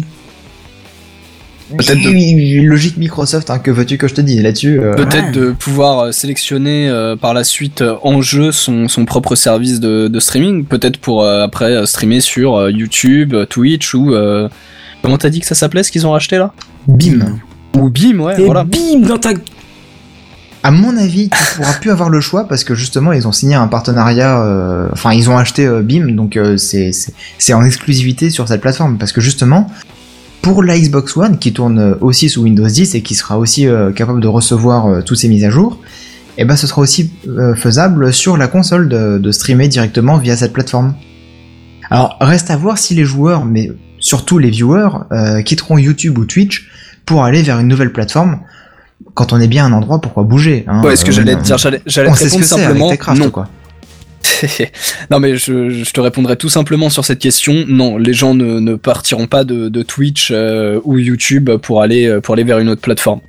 Peut-être de- logique Microsoft, hein, que veux-tu que je te dise là-dessus euh, Peut-être Ouais. de pouvoir euh, sélectionner euh, par la suite euh, en jeu son, son propre service de, de streaming, peut-être pour euh, après streamer sur euh, YouTube, Twitch ou euh, comment t'as dit que ça s'appelait ce qu'ils ont racheté là? Beam. Ou Beam, ouais, Et voilà. bim dans ta. À mon avis, tu pourras plus avoir le choix parce que justement ils ont signé un partenariat, euh, enfin ils ont acheté euh, Beam, donc euh, c'est en exclusivité sur cette plateforme parce que justement pour la Xbox One qui tourne euh, aussi sous Windows 10 et qui sera aussi euh, capable de recevoir toutes ces mises à jour, et ben ce sera aussi faisable sur la console de, de streamer directement via cette plateforme. Alors reste à voir si les joueurs, mais surtout les viewers, quitteront YouTube ou Twitch pour aller vers une nouvelle plateforme. Quand on est bien à un endroit, pourquoi bouger hein Ouais, ce que Euh, j'allais te dire, j'allais j'allais on te sait ce répondre que c'est avec simplement Techcraft, non. quoi. non mais je, je te répondrai tout simplement sur cette question. Non, les gens ne, ne partiront pas de, de Twitch euh, ou YouTube pour aller euh, pour aller vers une autre plateforme.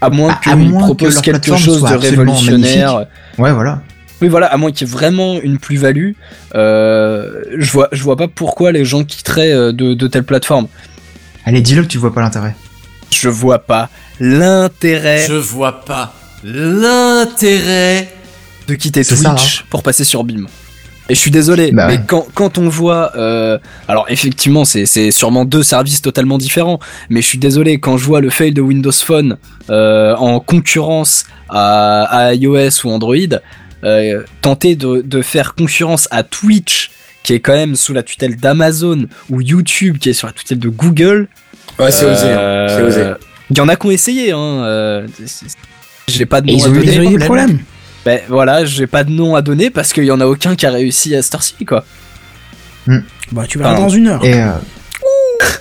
À moins à qu'ils que proposent quelque chose de révolutionnaire. Ouais, voilà. Oui, voilà, à moins qu'il y ait vraiment une plus-value, euh, je vois je vois pas pourquoi les gens quitteraient euh, de, de telles plateformes. Allez, dis-le que tu vois pas l'intérêt. Je vois pas l'intérêt Je vois pas l'intérêt. de quitter Twitch ça, hein. pour passer sur Beam. Et je suis désolé, Bah mais ouais. quand, quand on voit, euh, alors effectivement, c'est, c'est sûrement deux services totalement différents, mais je suis désolé quand je vois le fail de Windows Phone euh, en concurrence à, à iOS ou Android, euh, tenter de, de faire concurrence à Twitch, qui est quand même sous la tutelle d'Amazon, ou YouTube, qui est sur la tutelle de Google. Ouais, c'est osé. hein. euh, C'est osé. Il y en a qui ont essayé, hein. euh, j'ai pas de nom ils à ont eu des problèmes. problèmes. Ben voilà, j'ai pas de nom à donner parce qu'il y en a aucun qui a réussi à cette heure-ci, quoi. Bah, tu verras Ah. dans une heure. Et euh,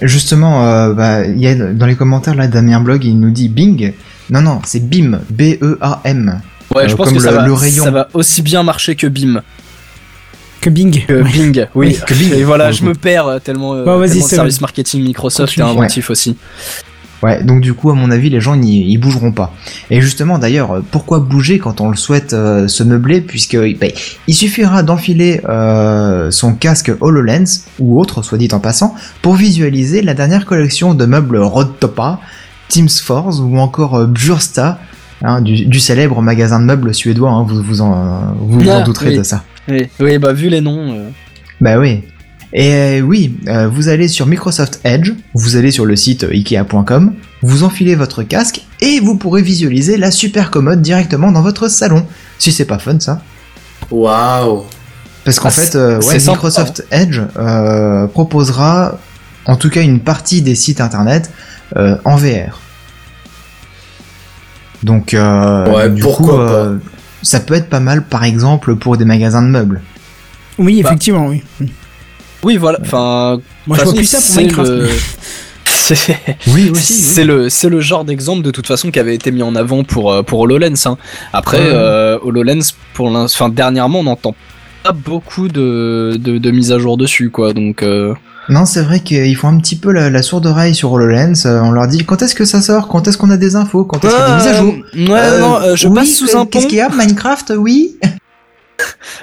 justement, euh, bah, il y a dans les commentaires là, Damien Blog, il nous dit Bing. Non, non, c'est BIM, B-E-A-M. Ouais, je pense comme que ça, le- va, le rayon. ça va aussi bien marcher que Bim. Que Bing. Que Bing, oui. Oui, que Bing. Et voilà, je me perds euh, tellement, euh, Bah, vas-y, tellement service bon. marketing Microsoft est inventif aussi. Ouais, donc du coup, à mon avis, les gens n'y ils bougeront pas. Et justement, d'ailleurs, euh, pourquoi bouger quand on le souhaite euh, se meubler, puisque bah, il suffira d'enfiler euh, son casque HoloLens ou autre, soit dit en passant, pour visualiser la dernière collection de meubles Rodtopa, Teams Force ou encore euh, Bjursta, hein, du, du célèbre magasin de meubles suédois. hein, vous vous en, vous vous en douterez oui. de ça. Oui, oui, bah vu les noms. euh, Bah oui. Et euh, oui, euh, vous allez sur Microsoft Edge, vous allez sur le site euh, ikea.com, vous enfilez votre casque et vous pourrez visualiser la super commode directement dans votre salon. Si c'est pas fun ça. Waouh. Parce qu'en Ah, fait, euh, sympa, Microsoft Edge euh, proposera en tout cas une partie des sites internet euh, en VR. Donc, euh, Ouais, du pourquoi coup, euh, ça peut être pas mal par exemple pour des magasins de meubles. Oui, Bah. effectivement, oui. Oui, voilà. Enfin, Moi, je vois plus ça pour c'est Minecraft. le- C'est Oui, c'est le c'est le genre d'exemple de toute façon qui avait été mis en avant pour euh, pour HoloLens. Hein. Après Ouais. euh, HoloLens pour enfin dernièrement on n'entend pas beaucoup de, de de mises à jour dessus quoi. Donc euh, Non, c'est vrai qu'ils font un petit peu la, la sourde oreille sur HoloLens. euh, on leur dit quand est-ce que ça sort, quand est-ce qu'on a des infos, quand est-ce qu'il y a des mises à jour? Ouais, Euh, non, euh, je oui, passe sous un pont. Qu'est-ce qu'il y a? Minecraft, oui.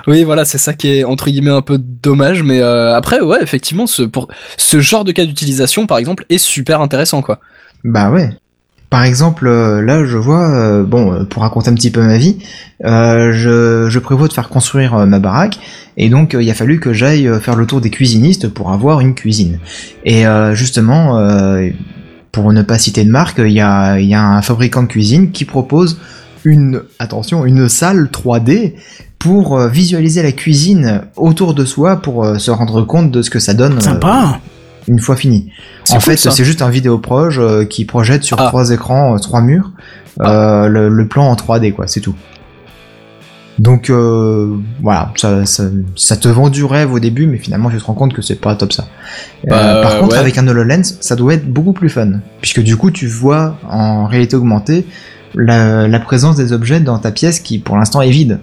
Oui, voilà, c'est ça qui est entre guillemets un peu dommage, mais euh, après, ouais, effectivement, ce pour ce genre de cas d'utilisation, par exemple, est super intéressant, quoi. Bah ouais. Par exemple, euh, là, je vois, euh, bon, euh, pour raconter un petit peu ma vie, euh, je, je prévois de faire construire euh, ma baraque, et donc euh, il a fallu que j'aille faire le tour des cuisinistes pour avoir une cuisine. Et justement, pour ne pas citer de marque, il y a, il y a un fabricant de cuisine qui propose une, attention, une salle 3D pour visualiser la cuisine autour de soi pour se rendre compte de ce que ça donne Sympa. Une fois fini. En cool, fait, c'est juste un vidéo proche euh, qui projette sur Ah. trois écrans, euh, trois murs, euh, le, le plan en 3D, quoi, c'est tout. Donc euh, voilà, ça, ça, ça te vend du rêve au début, mais finalement tu te rends compte que c'est pas top ça. Euh, Bah, par contre, ouais. avec un HoloLens, ça doit être beaucoup plus fun, puisque du coup tu vois en réalité augmentée la, la présence des objets dans ta pièce qui pour l'instant est vide.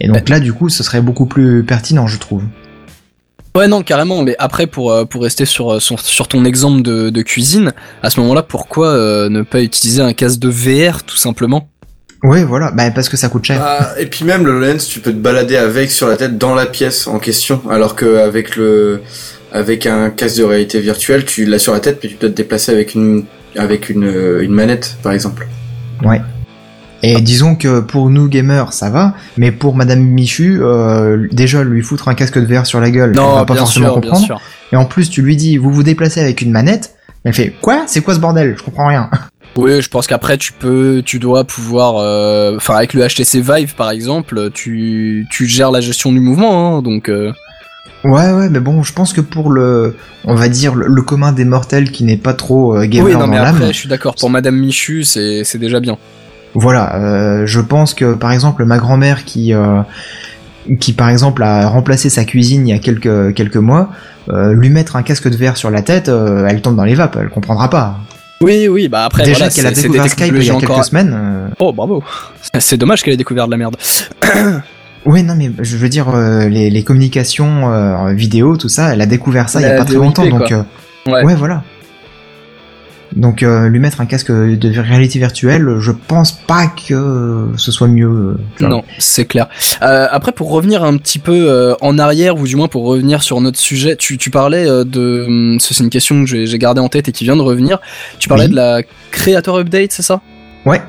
Et donc là, du coup, ce serait beaucoup plus pertinent, je trouve. Ouais, non, carrément. Mais après, pour euh, pour rester sur euh, sur, sur ton exemple de, de cuisine, à ce moment-là, pourquoi euh, ne pas utiliser un casque de VR, tout simplement? Ouais, voilà, bah, parce que ça coûte cher. Ah, et puis même le lens, tu peux te balader avec sur la tête dans la pièce en question, alors qu'avec le avec un casque de réalité virtuelle, tu l'as sur la tête, puis tu peux te déplacer avec une avec une, une manette, par exemple. Ouais. Et disons que pour nous gamers, ça va, mais pour Madame Michu, euh, déjà lui foutre un casque de VR sur la gueule, elle va pas forcément sûr, comprendre. Et en plus, tu lui dis, vous vous déplacez avec une manette, elle fait quoi? C'est quoi ce bordel? Je comprends rien. Oui, je pense qu'après tu peux, tu dois pouvoir, euh, enfin avec le HTC Vive par exemple, tu tu gères la gestion du mouvement, hein, donc. euh, Ouais, ouais, mais bon, je pense que pour le, on va dire le, le commun des mortels qui n'est pas trop euh, gamer Oui, non dans mais l'âme, après, je suis d'accord. Pour Madame Michu, c'est déjà bien. Voilà, euh, je pense que par exemple ma grand-mère qui euh, qui par exemple a remplacé sa cuisine il y a quelques quelques mois, euh, lui mettre un casque de verre sur la tête, elle tombe dans les vapes, elle comprendra pas. Oui, oui, bah après Déjà voilà, qu'elle a découvert Skype il y a quelques encore- semaines. Oh bravo. C'est dommage qu'elle ait découvert de la merde. Ouais, non, mais je veux dire euh, les, les communications euh, vidéo, tout ça, elle a découvert ça il y a pas très longtemps, donc euh, Ouais. ouais, voilà. Donc euh, lui mettre un casque de réalité virtuelle, je pense pas que ce soit mieux. euh. Non, c'est clair. Euh, après, pour revenir un petit peu euh, en arrière, ou du moins pour revenir sur notre sujet, tu, tu parlais euh, de... hum, C'est une question que j'ai j'ai gardée en tête et qui vient de revenir. Tu parlais Oui. de la Creator Update, c'est ça? Ouais.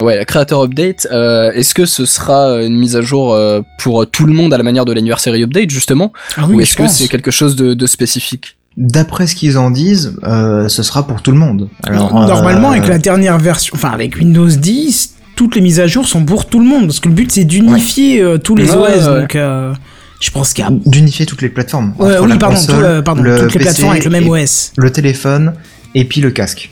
Ouais, la Creator Update, euh, est-ce que ce sera une mise à jour euh, pour tout le monde à la manière de l'Anniversary Update, justement? Ah Ou oui, est-ce je que c'est quelque chose de, de spécifique? D'après ce qu'ils en disent, euh, ce sera pour tout le monde. Alors, Normalement, euh, avec la dernière version, enfin avec Windows 10, toutes les mises à jour sont pour tout le monde, parce que le but c'est d'unifier euh, tous les OS, donc je pense qu'il y a... d'unifier toutes les plateformes. Oui, la pardon, console, tout, pardon le toutes les plateformes avec le même OS. le téléphone et puis le casque.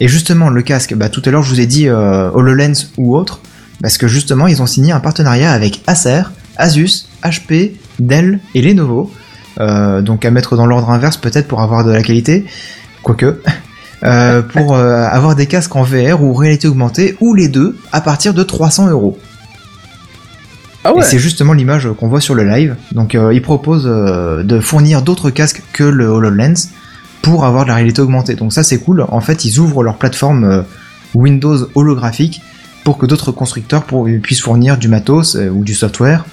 Et justement, le casque, bah, tout à l'heure je vous ai dit euh, HoloLens ou autre, parce que justement ils ont signé un partenariat avec Acer, Asus, HP, Dell et Lenovo. Euh, donc à mettre dans l'ordre inverse peut-être pour avoir de la qualité, quoique. Euh, pour euh, avoir des casques en VR ou réalité augmentée, ou les deux, à partir de 300 euros. Ah Et c'est justement l'image qu'on voit sur le live. Donc euh, ils proposent de fournir d'autres casques que le HoloLens pour avoir de la réalité augmentée. Donc ça c'est cool. En fait ils ouvrent leur plateforme Windows holographique pour que d'autres constructeurs pour- puissent fournir du matos ou du software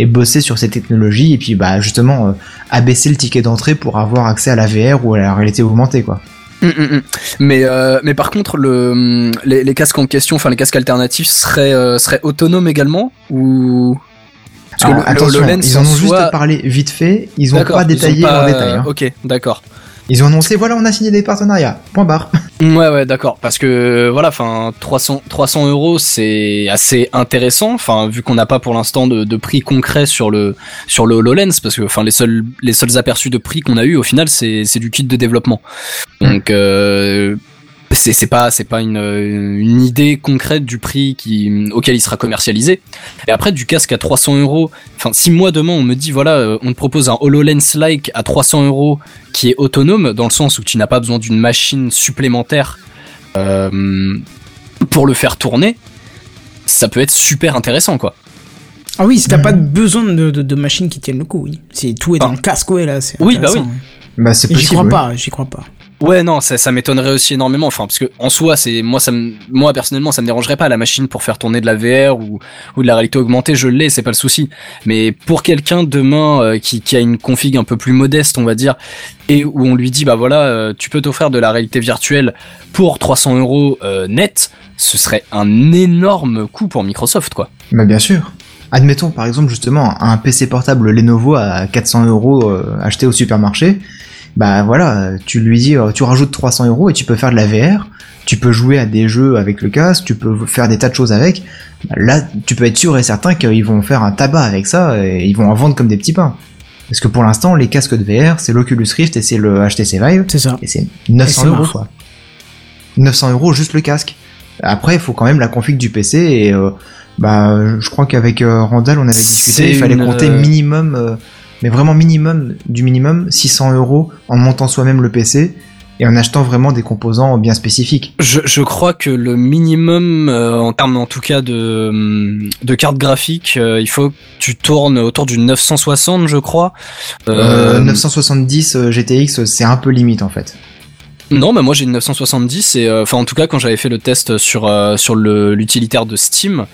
et bosser sur ces technologies et puis bah justement euh, abaisser le ticket d'entrée pour avoir accès à la VR ou à la réalité augmentée quoi. Hum, hum, hum. Mais euh, mais par contre le les, les casques en question, enfin les casques alternatifs seraient euh, seraient autonomes également ou? Parce Alors, le- le attention, HoloLens ils en ont juste parlé vite fait, ils ont pas ont détaillé pas- en détail. hein. Ok, d'accord. Ils ont annoncé voilà on a signé des partenariats. Point barre. Ouais, ouais, d'accord. Parce que voilà, enfin, 300, 300 euros, c'est assez intéressant. Enfin, vu qu'on n'a pas pour l'instant de, de prix concret sur le sur le Hololens, parce que enfin les seuls les seuls aperçus de prix qu'on a eu au final, c'est c'est du kit de développement. Donc euh, c'est c'est pas c'est pas une une idée concrète du prix qui auquel il sera commercialisé. Et après du casque à 300 euros. Enfin, si moi demain on me dit voilà, euh, on te propose un Hololens like à 300 euros qui est autonome dans le sens où tu n'as pas besoin d'une machine supplémentaire euh, pour le faire tourner, ça peut être super intéressant quoi. Ah oui, si t'as pas besoin de, de, de machines qui tiennent le coup, oui. C'est tout est dans Ah. le casque, ouais, là, c'est Oui, bah oui. Bah c'est J'y crois oui. pas, j'y crois pas. Ouais non, ça, ça m'étonnerait aussi énormément. Enfin parce que en soi c'est moi ça me moi personnellement ça me dérangerait pas la machine pour faire tourner de la VR ou ou de la réalité augmentée, je l'ai, c'est pas le souci. Mais pour quelqu'un demain euh, qui qui a une config un peu plus modeste, on va dire, et où on lui dit bah voilà euh, tu peux t'offrir de la réalité virtuelle pour 300 euros euh, net, ce serait un énorme coup pour Microsoft quoi. Bah bien sûr. Admettons par exemple justement un PC portable Lenovo à 400 euros euh, acheté au supermarché. Bah voilà, tu lui dis, euh, tu rajoutes 300 euros et tu peux faire de la VR. Tu peux jouer à des jeux avec le casque, tu peux faire des tas de choses avec. Bah, là, tu peux être sûr et certain qu'ils vont faire un tabac avec ça et ils vont en vendre comme des petits pains. Parce que pour l'instant, les casques de VR, c'est l'Oculus Rift et c'est le HTC Vive. C'est ça. Et c'est Et 900 c'est euros quoi. 900 euros juste le casque. Après, il faut quand même la config du PC et euh, bah, je crois qu'avec euh, Randall, on avait discuté, il fallait une, compter minimum, euh, mais vraiment minimum du minimum, 600 euros en montant soi-même le PC et en achetant vraiment des composants bien spécifiques. Je, je crois que le minimum, euh, en termes en tout cas de, hum, de carte graphique, euh, il faut que tu tournes autour du 960, je crois. Euh, Euh, 970 euh, GTX, c'est un peu limite en fait. Non, mais moi j'ai une 970 et euh, enfin en tout cas quand j'avais fait le test sur euh, sur le l'utilitaire de Steam,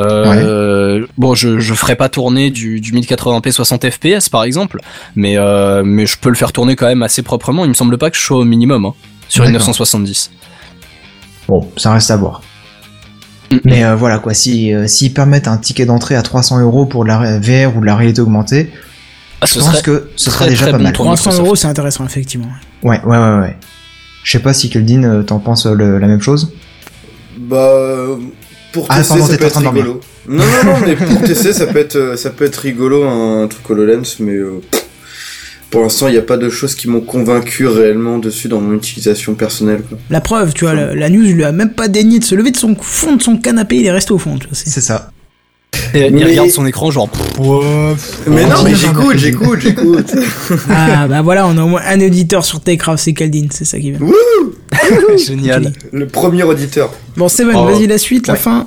euh, bon je je ferai pas tourner du du 1080p 60 fps par exemple, mais euh, mais je peux le faire tourner quand même assez proprement. Il me semble pas que je sois au minimum hein, sur une D'accord. 970. Bon, ça reste à voir. Mm. Mais euh, voilà quoi, si euh, s'ils permettent un ticket d'entrée à 300 euros pour de la VR ou de la réalité augmentée, Ah, je ce pense que ce sera très, déjà très pas bon mal. pour 300 Microsoft. euros, c'est intéressant, effectivement. Ouais, ouais, ouais, ouais. Je sais pas si Keldin, euh, t'en penses euh, le- la même chose Bah, pour Ah, tester, pardon, ça peut être rigolo. Non, non, non, mais pour tester, ça peut être, euh, ça peut être rigolo, un truc HoloLens, mais euh, pour l'instant, il n'y a pas de choses qui m'ont convaincu réellement dessus dans mon utilisation personnelle. Quoi. La preuve, tu vois, la, la news lui a même pas daigné de se lever de son fond de son canapé, il est resté au fond, tu vois. c'est- C'est ça. Et il Mais- regarde son écran genre. Mais non, mais j'écoute, j'écoute, j'écoute. Ah, bah voilà, on a au moins un auditeur sur Techcraft, c'est Caldine, c'est ça qui va. Génial. Le premier auditeur. Bon, Steven, Oh. vas-y, la suite, la Ouais. fin.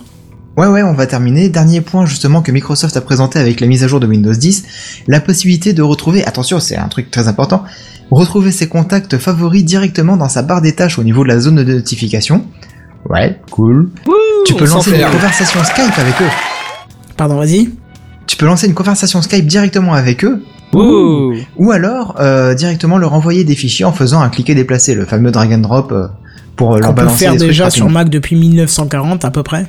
Ouais, ouais, on va terminer. Dernier point justement que Microsoft a présenté avec la mise à jour de Windows 10, la possibilité de retrouver, attention, c'est un truc très important, retrouver ses contacts favoris directement dans sa barre des tâches au niveau de la zone de notification. Ouais, cool. tu peux lancer une un. conversation Skype avec eux. Pardon, vas-y. Tu peux lancer une conversation Skype directement avec eux, Ouh. ou alors euh, directement leur envoyer des fichiers en faisant un cliquer déplacé, le fameux drag and drop euh, pour leur On peut faire des trucs déjà sur. Mac depuis 1940 à peu près.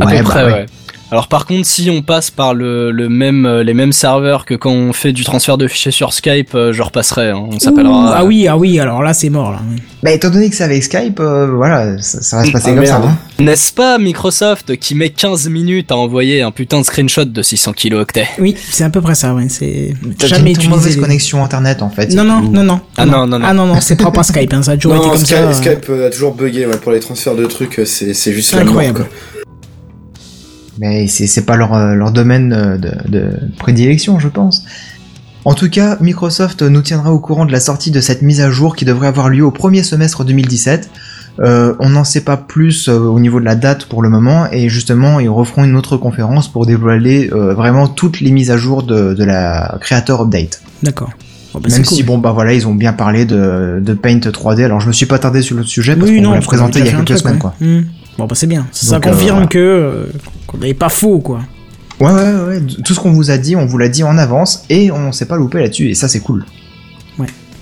À Ouais, peu bah près, ouais. ouais. Alors par contre, si on passe par le, le même euh, les mêmes serveurs que quand on fait du transfert de fichiers sur Skype, euh, je repasserai. hein. On Ouh, s'appellera. Ah oui, ah oui, alors là c'est mort là. Bah étant donné que c'est avec Skype, euh, voilà, ça, ça va se passer Ah, comme ça. hein. N'est-ce pas Microsoft qui met 15 minutes à envoyer un putain de screenshot de 600 kilooctets Oui, c'est à peu près ça, ouais. C'est T'as jamais une utilisé. mauvaise les- connexion internet en fait. Non, non, non, non. Ah non, non, non. Ah non, non, c'est propre à Skype, hein, ça a toujours été Non, comme Skype, ça. euh. Skype euh, a toujours bugué ouais, pour les transferts de trucs, euh, c'est c'est juste C'est la mort, incroyable. quoi. Mais c'est pas leur, euh, leur domaine euh, de, de prédilection, je pense. En tout cas, Microsoft nous tiendra au courant de la sortie de cette mise à jour qui devrait avoir lieu au premier semestre 2017. Euh, on n'en sait pas plus euh, au niveau de la date pour le moment et justement ils referont une autre conférence pour dévoiler euh, vraiment toutes les mises à jour de, de la Creator Update. D'accord. Bon, bah, Même si bon bah voilà ils ont bien parlé de, de Paint 3D alors je me suis pas tardé sur le sujet parce Oui, qu'on l'a présenté il y a quelques truc, semaines ouais. quoi. Hmm. Bon, bah c'est bien. Ça Donc, euh, confirme voilà. que euh, qu'on n'est pas faux, quoi. Ouais, ouais, ouais, tout ce qu'on vous a dit, on vous l'a dit en avance et on s'est pas loupé là-dessus et ça c'est cool.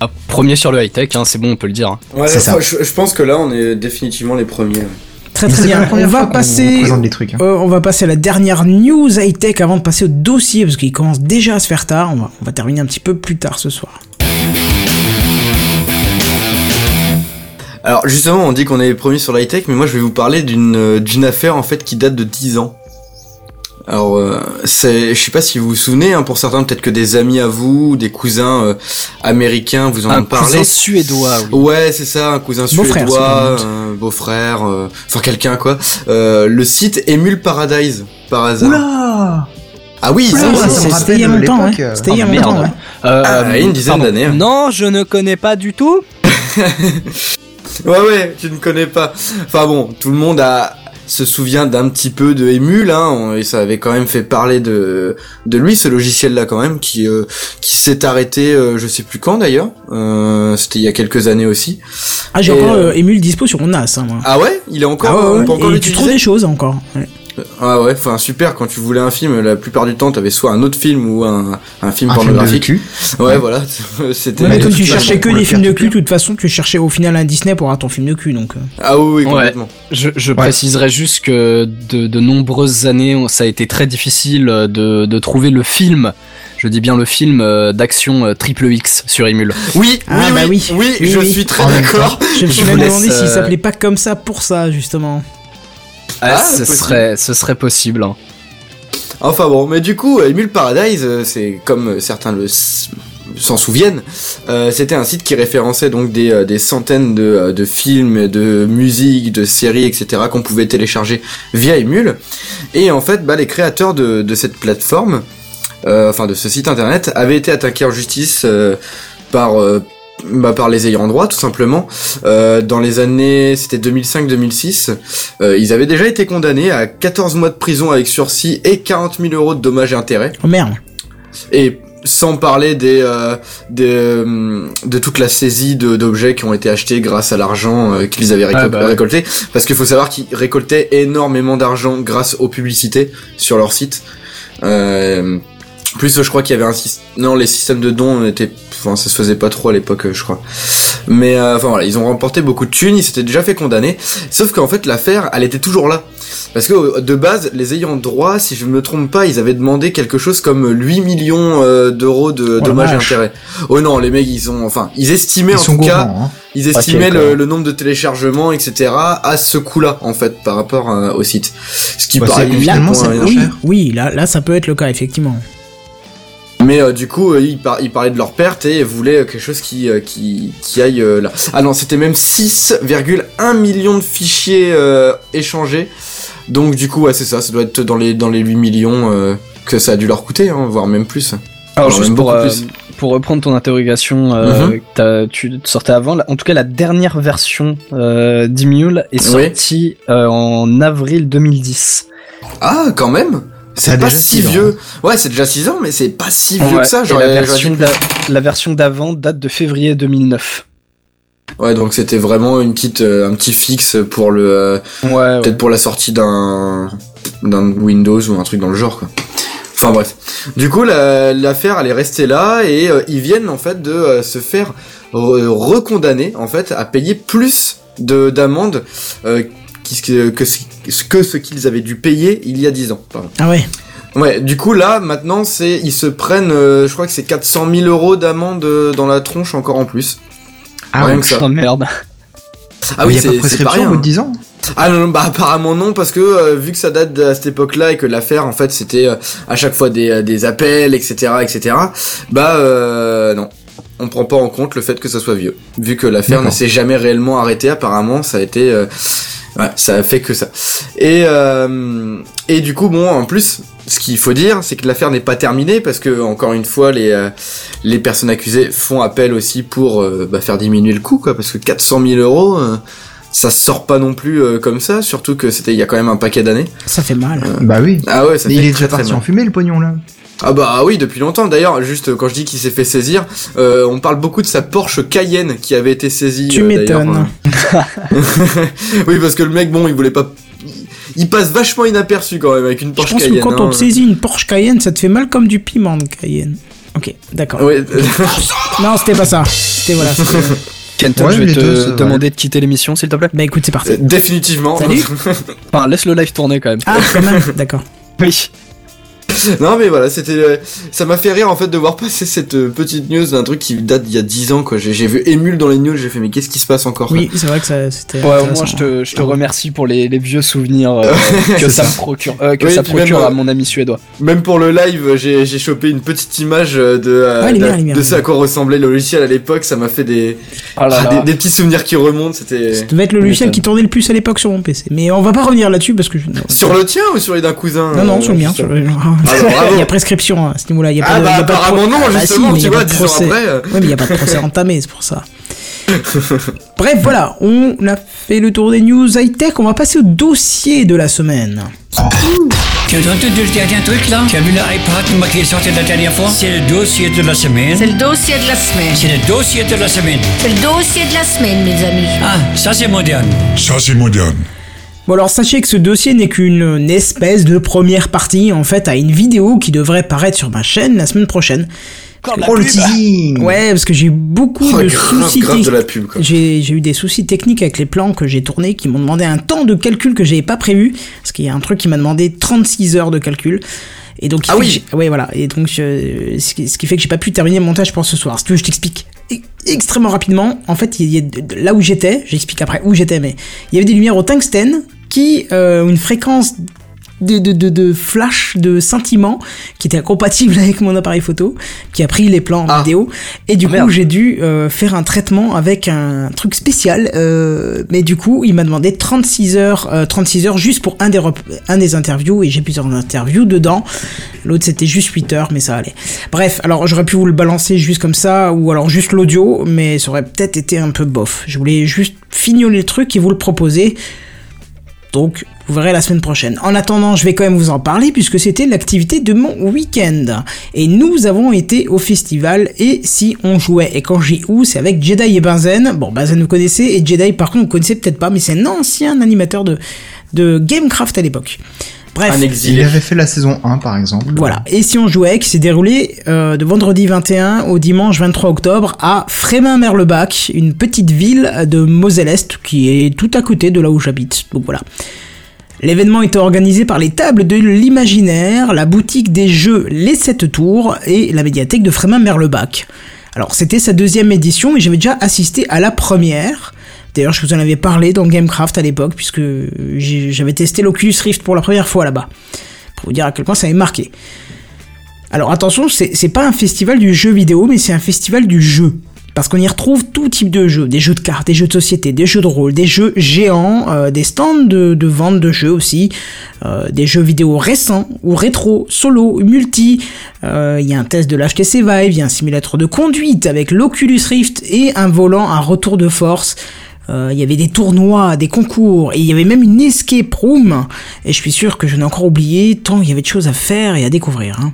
Ah, premier sur le high tech, hein, c'est bon, on peut le dire. hein. Ouais, C'est ça. Je, je pense que là, on est définitivement les premiers. ouais. Très très bien. On va passer. présente des trucs. hein. euh, on va passer à la dernière news high tech avant de passer au dossier parce qu'il commence déjà à se faire tard. On va, on va terminer un petit peu plus tard ce soir. Alors justement, on dit qu'on est les premiers sur l'high tech, mais moi je vais vous parler d'une euh, d'une affaire en fait qui date de 10 ans. Alors, euh, c'est, je sais pas si vous vous souvenez, hein, pour certains peut-être que des amis à vous, des cousins euh, américains vous en Un ont parlé. cousin suédois, oui. Ouais, c'est ça, un cousin suédois, un beau-frère, euh, enfin quelqu'un quoi. Euh, le site Emule Paradise, par hasard. Oula ah oui, C'était il y a longtemps, l'époque, ouais. euh, C'était il y a oh, longtemps, merde. ouais. Euh, Ah, une dizaine d'années, hein. Non, je ne connais pas du tout. Ouais, ouais, tu ne connais pas. Enfin bon, tout le monde a se souvient d'un petit peu de Emule, hein, et ça avait quand même fait parler de de lui, ce logiciel-là quand même, qui euh, qui s'est arrêté, euh, je sais plus quand d'ailleurs. Euh, C'était il y a quelques années aussi. Ah, j'ai encore euh, euh, Emule dispo sur mon NAS, hein, moi. Ah ouais, il est encore, Ah ouais, ouais, peut encore et tu trouves des choses encore. Ah ouais, enfin super. Quand tu voulais un film, la plupart du temps, t'avais soit un autre film ou un un film Un film de pornographique. cul. Ouais, voilà, c'était. Mais toute tu cherchais que des films de cul, de toute façon, tu cherchais au final un Disney pour avoir ton film de cul, donc. euh. Ah oui, oui, Ouais. complètement. Je, je préciserai juste que de, de nombreuses années, ça a été très difficile euh, de, de trouver le film. Je dis bien le film euh, d'action triple X sur Emule. Oui, Ah, oui, bah oui, oui. oui, Oui, je oui. suis très même d'accord. Je me suis demandé s'il s'appelait pas comme ça pour ça, justement. Ah, Ah, ce possible. serait, ce serait possible. hein. Enfin bon, mais du coup, Emule Paradise, euh, c'est comme euh, certains le s'en souviennent, euh, c'était un site qui référençait donc des, euh, des centaines de, euh, de films, de musiques, de séries, etc. qu'on pouvait télécharger via Emule. Et en fait, bah, les créateurs de, de cette plateforme, euh, enfin de ce site internet, avaient été attaqués en justice euh, par euh, bah, par les ayants droit tout simplement. Euh, dans les années c'était 2005-2006 euh, ils avaient déjà été condamnés à 14 mois de prison avec sursis et 40 000 euros de dommages et intérêts. Oh merde. et sans parler des, euh, des euh, de toute la saisie d'objets qui ont été achetés grâce à l'argent euh, qu'ils avaient récol- Ah, bah récolté. Parce qu'il faut savoir qu'ils récoltaient énormément d'argent grâce aux publicités sur leur site. Euh, plus je crois qu'il y avait un système non les systèmes de dons étaient enfin ça se faisait pas trop à l'époque je crois mais euh, enfin voilà ils ont remporté beaucoup de thunes ils s'étaient déjà fait condamner sauf qu'en fait l'affaire elle était toujours là parce que de base les ayants droit si je ne me trompe pas ils avaient demandé quelque chose comme 8 millions euh, d'euros de la dommages et intérêts oh non les mecs ils ont enfin ils estimaient Ils en sont tout cas. Hein. ils estimaient le, nombre de téléchargements etc à ce coût-là en fait par rapport euh, au site ce qui Bah, paraît finalement, oui, cher. oui, là, là, ça peut être le cas, effectivement. Mais euh, du coup, euh, ils, par- ils parlaient de leur perte et voulaient euh, quelque chose qui, euh, qui, qui aille là. Ah non, c'était même 6,1 millions de fichiers échangés. Donc du coup, ouais, c'est ça, ça doit être dans les, dans les 8 millions que ça a dû leur coûter, hein, voire même plus. Alors, Alors, juste pour, plus. pour reprendre ton interrogation, que t'as- tu sortais avant, en tout cas la dernière version d'Emule est sortie en avril 2010. Ah, quand même C'est pas déjà si ans, vieux. Ouais, c'est déjà 6 ans, mais c'est pas si vieux Ouais, que ça. J'aurais- la version la d'avant date de février 2009. Ouais, donc c'était vraiment une petite, euh, un petit fixe pour le, euh, Ouais, peut-être pour la sortie d'un d'un Windows ou un truc dans le genre quoi. Enfin bref. Du coup la- l'affaire elle est restée là et euh, ils viennent en fait de euh, se faire re- recondamner en fait à payer plus de d'amende euh, que, que, ce- que ce qu'ils avaient dû payer il y a 10 ans. Pardon. Ah ouais. Ouais, du coup là, maintenant, c'est ils se prennent, euh, je crois que c'est 400 000 euros d'amende euh, dans la tronche encore en plus. Ah Rien ouais. ça. Merde. Ah il oui, y a pas de c'est c'est pas prescription au rien. bout de 10 ans Ah non, bah apparemment non, parce que euh, vu que ça date à cette époque-là et que l'affaire, en fait, c'était euh, à chaque fois des, des appels, etc., etc., bah euh, non. On prend pas en compte le fait que ça soit vieux. Vu que l'affaire ne s'est jamais réellement arrêtée, apparemment, ça a été... ouais, ça fait que ça. Et, euh, et du coup, bon, en plus, ce qu'il faut dire, c'est que l'affaire n'est pas terminée, parce que, encore une fois, les, euh, les personnes accusées font appel aussi pour euh, bah, faire diminuer le coût, quoi, parce que 400 000 euros... euh, ça sort pas non plus euh, comme ça, surtout que c'était il y a quand même un paquet d'années. Ça fait mal. Bah oui. Ah ouais, ça Mais fait il est très, déjà parti en fumée le pognon là. Ah bah oui, depuis longtemps. D'ailleurs, juste euh, quand je dis qu'il s'est fait saisir, euh, on parle beaucoup de sa Porsche Cayenne qui avait été saisie. Tu euh, m'étonnes. euh. oui, parce que le mec, bon, il voulait pas. Il passe vachement inaperçu quand même avec une Je Porsche pense Cayenne. que quand hein. on te saisit une Porsche Cayenne, ça te fait mal comme du piment de Cayenne. Ok, d'accord. Ouais. Non, c'était pas ça. C'était voilà. Kenton, Ouais, je vais te deux, demander de quitter l'émission, s'il te plaît. Bah écoute, c'est parti. Définitivement. Salut. Enfin, laisse le live tourner quand même. Ah, quand même, d'accord. Oui. non mais voilà, c'était, euh, ça m'a fait rire en fait de voir passer cette euh, petite news d'un truc qui date d'il y a 10 ans quoi. J'ai vu Emule dans les news, j'ai fait mais qu'est-ce qui se passe encore Oui, c'est vrai que ça, c'était. Ouais, au moins je te, je te remercie pour les, les vieux souvenirs euh, que ça, ça. me procure, euh, que Oui, ça même, procure à mon ami suédois. Même pour le live, j'ai j'ai chopé une petite image de, euh, Ouais, de, bien, de ce à quoi ressemblait le logiciel à l'époque. Ça m'a fait des, Oh là ah, là. des, des petits souvenirs qui remontent. C'était Ça devait être le logiciel qui tournait le plus à l'époque sur mon PC. Mais on va pas revenir là-dessus parce que je. sur le tien ou sur les d'un cousin Non, non, euh, sur le mien. juste- Sur le... Ah, il y a prescription à ce niveau-là. Il y a pas Ah de, bah il y a pas de pro- apparemment non Ah bah justement mais il y tu a vois pas de 10 ans après. Ouais, mais il n'y a pas de procès entamé, c'est pour ça. Bref, voilà, on a fait le tour des news high-tech. On va passer au dossier de la semaine. Tu as entendu le dernier truc là? Tu as vu l'iPad qui est sorti la dernière fois? C'est le dossier de la semaine. C'est le dossier de la semaine. C'est le dossier de la semaine. C'est le dossier de la semaine, mes amis. Ah, ça c'est moderne. Ça, c'est moderne. Bon alors sachez que ce dossier n'est qu'une une espèce de première partie en fait à une vidéo qui devrait paraître sur ma chaîne la semaine prochaine. Oh le teasing Ouais, parce que j'ai eu beaucoup Oh, de grave, soucis grave de techniques. la pub quoi. J'ai eu des soucis techniques avec les plans que j'ai tournés qui m'ont demandé un temps de calcul que j'avais pas prévu. Parce qu'il y a un truc qui m'a demandé 36 heures de calcul. Et donc, il Ah fait oui. que j'ai- Ouais, voilà. Et donc, je- ce qui ce qui fait que j'ai pas pu terminer le montage pour ce soir. Si tu veux, je t'explique extrêmement rapidement. En fait, il y a là où j'étais, j'explique après où j'étais, mais il y avait des lumières au tungstène qui euh, une fréquence de, de, de, de flash, de scintillement, qui était incompatible avec mon appareil photo, qui a pris les plans en Ah. vidéo. Et du Ah, coup, j'ai dû euh, faire un traitement avec un truc spécial. euh, mais du coup, il m'a demandé 36 heures, euh, 36 heures juste pour un des, un des interviews, et j'ai plusieurs interviews dedans. L'autre, c'était juste 8 heures, mais ça allait. Bref, alors j'aurais pu vous le balancer juste comme ça, ou alors juste l'audio, mais ça aurait peut-être été un peu bof. Je voulais juste fignoler le truc et vous le proposer. Donc, vous verrez la semaine prochaine. En attendant, je vais quand même vous en parler puisque c'était l'activité de mon week-end. Et nous avons été au festival et si on jouait, et quand j'ai où, c'est avec Jedi et Benzen. Bon, Benzen vous connaissez et Jedi par contre vous connaissez peut-être pas, mais c'est un ancien animateur de, de Gamecraft à l'époque. Bref. Un Il avait fait la saison 1 par exemple. Voilà. Et si on jouait, qui s'est déroulé euh, de vendredi 21 au dimanche 23 octobre à Frémin-Merlebach, une petite ville de Moselle-Est qui est tout à côté de là où j'habite. Donc voilà. L'événement était organisé par les tables de l'imaginaire, la boutique des jeux Les 7 Tours et la médiathèque de Frémin-Merlebach. Alors c'était sa deuxième édition et j'avais déjà assisté à la première. D'ailleurs, je vous en avais parlé dans Gamecraft à l'époque, puisque j'avais testé l'Oculus Rift pour la première fois là-bas. Pour vous dire à quel point ça m'avait marqué. Alors attention, c'est pas un festival du jeu vidéo, mais c'est un festival du jeu. Parce qu'on y retrouve tout type de jeux, des jeux de cartes, des jeux de société, des jeux de rôle, des jeux géants, euh, des stands de, de vente de jeux aussi, euh, des jeux vidéo récents ou rétro, solo, multi. Euh, Il y a un test de l'HTC Vive, il y a un simulateur de conduite avec l'Oculus Rift et un volant à retour de force. Euh, Il y avait des tournois, des concours, et il y avait même une escape room. Et je suis sûr que je n'ai encore oublié tant il y avait de choses à faire et à découvrir. hein.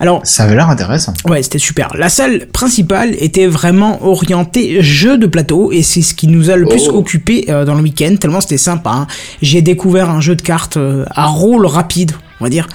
Alors, Ça avait l'air intéressant. Ouais, c'était super. La salle principale était vraiment orientée jeu de plateau et c'est ce qui nous a le plus Oh. occupé euh, dans le week-end, tellement c'était sympa. hein. J'ai découvert un jeu de cartes euh, à rôle rapide. On va dire,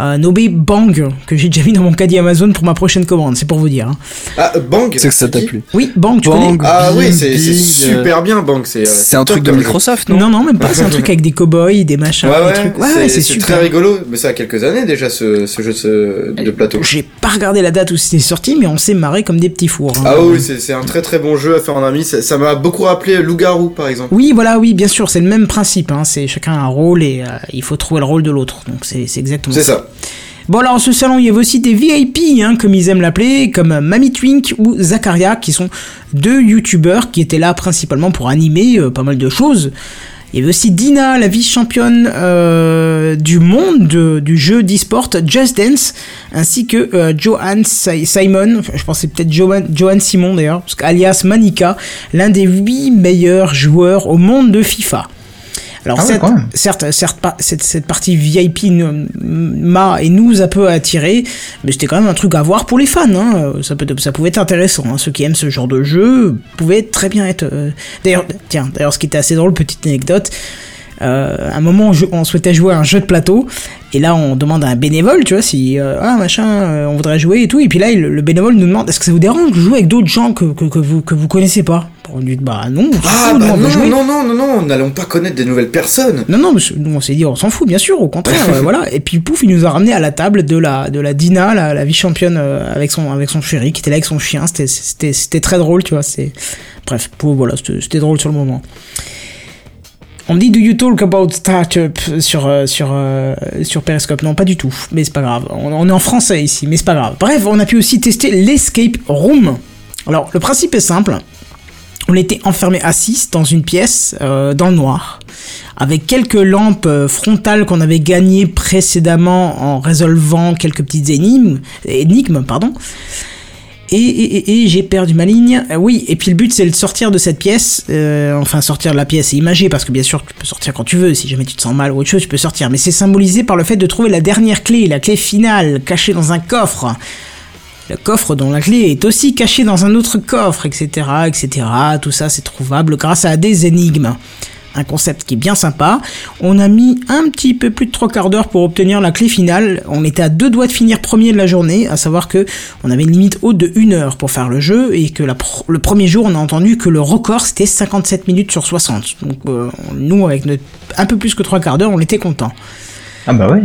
euh, nommé Bang, que j'ai déjà mis dans mon caddie Amazon pour ma prochaine commande, c'est pour vous dire. hein. Ah, Bang C'est que ça t'a plu. Oui, Bang, tu Bang. connais Ah oui, c'est super bien, Bang. C'est euh, C'est un truc de. Microsoft, non Non, non, même pas, c'est un truc avec des cow-boys, des machins, Ouais, des ouais, trucs. Ouais, c'est- super. très rigolo, mais ça a quelques années déjà ce, ce jeu de, de plateau. J'ai pas regardé la date où c'était sorti, mais on s'est marré comme des petits fours. hein. Ah oui, c'est c'est un très très bon jeu à faire en ami. Ça ça m'a beaucoup rappelé Loup-garou par exemple. Oui, voilà, oui, bien sûr, c'est le même principe. Hein. C'est chacun a un rôle et euh, il faut trouver le rôle de l'autre. Donc c'est c'est exactement C'est ça. Bon alors ce salon il y avait aussi des VIP hein, comme ils aiment l'appeler, comme Mamie Twink ou Zakaria qui sont deux youtubeurs qui étaient là principalement pour animer euh, pas mal de choses. Il y avait aussi Dina, la vice-championne euh, du monde de- du jeu d'e-sport Just Dance, ainsi que euh, Johan Si- Simon, enfin, je pensais peut-être Johan, Johan Simon d'ailleurs, qu'alias Manika, l'un des huit meilleurs joueurs au monde de FIFA. Alors Ah ouais, certes, certes, pas, cette, cette partie VIP m'a et nous a peu attiré, mais c'était quand même un truc à voir pour les fans. Hein. Ça, peut, ça pouvait être intéressant. Hein. Ceux qui aiment ce genre de jeu pouvaient très bien être. euh, D'ailleurs, tiens, d'ailleurs, ce qui était assez drôle, petite anecdote. Euh, à un moment, on, souhaitait jouer à un jeu de plateau, et là, on demande à un bénévole, tu vois, si euh, ah machin, euh, on voudrait jouer et tout, et puis là, le bénévole nous demande, est-ce que ça vous dérange de jouer avec d'autres gens que, que, que vous que vous connaissez pas? On lui dit bah non, on Ah fout, bah non, jouer. non, non, non, non, n'allons pas connaître des nouvelles personnes. Non, non, nous on s'est dit, on s'en fout, bien sûr, au contraire, euh, voilà. Et puis pouf, il nous a ramené à la table de la, de la Dina, la, la vice-championne euh, avec son, avec son chéri, qui était là avec son chien. C'était, c'était, c'était très drôle, tu vois. C'est, bref, pour, voilà, c'était, c'était drôle sur le moment. On me dit, do you talk about startup sur, euh, sur, euh, sur Periscope? Non, pas du tout, mais c'est pas grave. On, on est en français ici, mais c'est pas grave. Bref, on a pu aussi tester l'escape room. Alors, le principe est simple. On était enfermé à 6 dans une pièce, euh, dans le noir, avec quelques lampes euh, frontales qu'on avait gagnées précédemment en résolvant quelques petites énigmes, énigmes pardon. Et, j'ai perdu ma ligne. Euh, oui, et puis le but c'est de sortir de cette pièce, enfin sortir de la pièce et imagé, parce que bien sûr tu peux sortir quand tu veux, si jamais tu te sens mal ou autre chose, tu peux sortir. Mais c'est symbolisé par le fait de trouver la dernière clé, la clé finale, cachée dans un coffre. Le coffre dont la clé est aussi cachée dans un autre coffre, etc., etc. Tout ça, c'est trouvable grâce à des énigmes. Un concept qui est bien sympa. On a mis un petit peu plus de trois quarts d'heure pour obtenir la clé finale. On était à deux doigts de finir premier de la journée, à savoir que on avait une limite haute de une heure pour faire le jeu et que la le premier jour, on a entendu que le record c'était 57 minutes sur 60. Donc euh, nous, avec notre un peu plus que trois quarts d'heure, on était content. Ah bah ouais.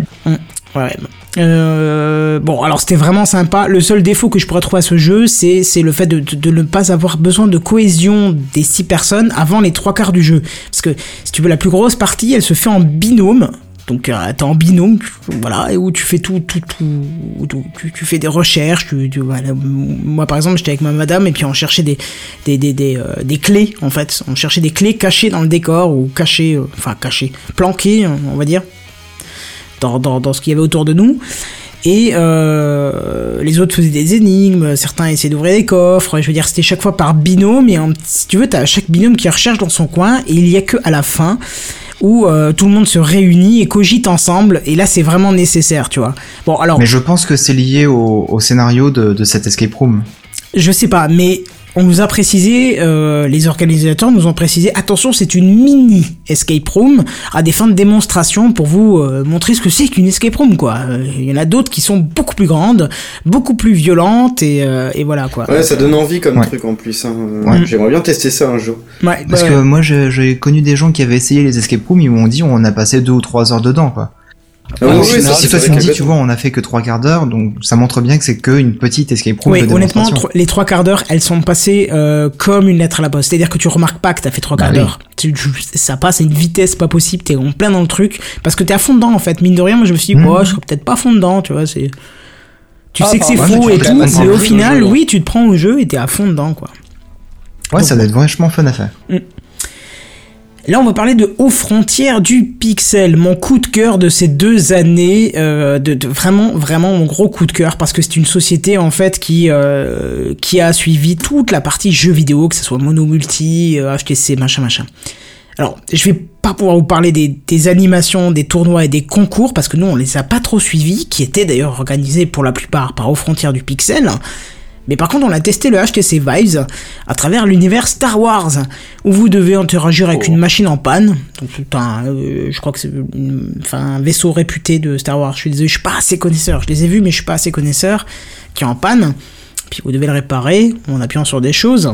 Ouais. Euh, bon, alors c'était vraiment sympa. Le seul défaut que je pourrais trouver à ce jeu, c'est le fait de, ne pas avoir besoin de cohésion des six personnes avant les trois quarts du jeu. Parce que si tu veux, la plus grosse partie, elle se fait en binôme. Donc euh, t'es en binôme, tu- voilà, et où tu fais tout, tout, tout, tout- tu, fais des recherches. Tu. Moi par exemple, j'étais avec ma madame et puis on cherchait des des des des, euh, des clés en fait. On cherchait des clés cachées dans le décor ou cachées, euh, enfin cachées, planquées, on va dire dans, dans, dans ce qu'il y avait autour de nous. Et euh, les autres faisaient des énigmes, certains essayaient d'ouvrir des coffres. Je veux dire, c'était chaque fois par binôme. Et en- si tu veux, t'as chaque binôme qui recherche dans son coin. Et il y a que à la fin où euh, tout le monde se réunit et cogite ensemble. Et là, c'est vraiment nécessaire, tu vois. Bon, alors, Mais je pense que c'est lié au, au scénario de, de cette escape room. je sais pas, mais on nous a précisé, euh, les organisateurs nous ont précisé, attention, c'est une mini escape room à des fins de démonstration pour vous euh, montrer ce que c'est qu'une escape room, quoi. Euh, Il y en a d'autres qui sont beaucoup plus grandes, beaucoup plus violentes et, euh, et voilà, quoi. Ouais, ça donne envie comme Ouais. truc en plus. Hein. Ouais. J'aimerais bien tester ça un jour. Ouais, Parce bah, que moi, j'ai j'ai connu des gens qui avaient essayé les escape rooms, ils m'ont dit on a passé deux ou trois heures dedans, quoi. Ah oui, Alors, oui, c'est toi vrai tu vois, on a fait que trois quarts d'heure, donc ça montre bien que c'est qu'une petite escape room Oui, de honnêtement, les trois quarts d'heure, elles sont passées euh, comme une lettre à la poste. C'est-à-dire que tu remarques pas que t'as fait trois Bah quarts d'heure. Ça passe à une vitesse pas possible. T'es en plein dans le truc parce que t'es à fond dedans en fait. Mine de rien, moi je me suis dit, oh, je serais peut-être pas à fond dedans, tu vois. C'est, tu Ah, sais que c'est pardon, faux mais et tout, mais au final, oui, tu te prends au jeu et t'es à fond dedans, quoi. Ouais, ça doit être vachement fun à faire. Là, on va parler de Aux frontières du pixel, mon coup de cœur de ces deux années, euh, de, vraiment, vraiment mon gros coup de cœur, parce que c'est une société en fait qui euh, qui a suivi toute la partie jeux vidéo, que ce soit mono multi, euh, HTC, machin, machin. Alors, je vais pas pouvoir vous parler des, animations, des tournois et des concours, parce que nous, on les a pas trop suivis, qui étaient d'ailleurs organisés pour la plupart par Aux frontières du pixel. Mais par contre, on a testé le HTC Vives à travers l'univers Star Wars, où vous devez interagir avec Oh. une machine en panne. Donc, c'est un, euh, je crois que c'est enfin, un vaisseau réputé de Star Wars. Je suis désolé, je suis pas assez connaisseur. Je les ai vus, mais je suis pas assez connaisseur. Qui est en panne. Puis vous devez le réparer en appuyant sur des choses.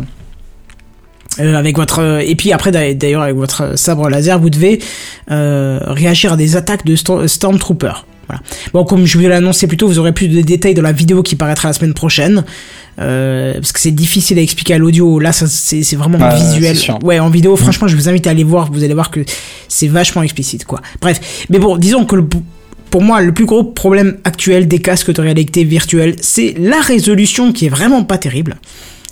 Euh, avec votre euh, et puis après d'a- d'ailleurs avec votre sabre laser vous devez euh, réagir à des attaques de Sto- Stormtrooper. Voilà. Bon, comme je vous l'ai annoncé plus tôt, vous aurez plus de détails dans la vidéo qui paraîtra la semaine prochaine. Euh, parce que c'est difficile à expliquer à l'audio. Là, c'est vraiment visuel. Ouais, en vidéo, franchement, je vous invite à aller voir. Vous allez voir que c'est vachement explicite, quoi. Bref. Mais bon, disons que le, pour moi, le plus gros problème actuel des casques de réalité virtuelle, c'est la résolution qui est vraiment pas terrible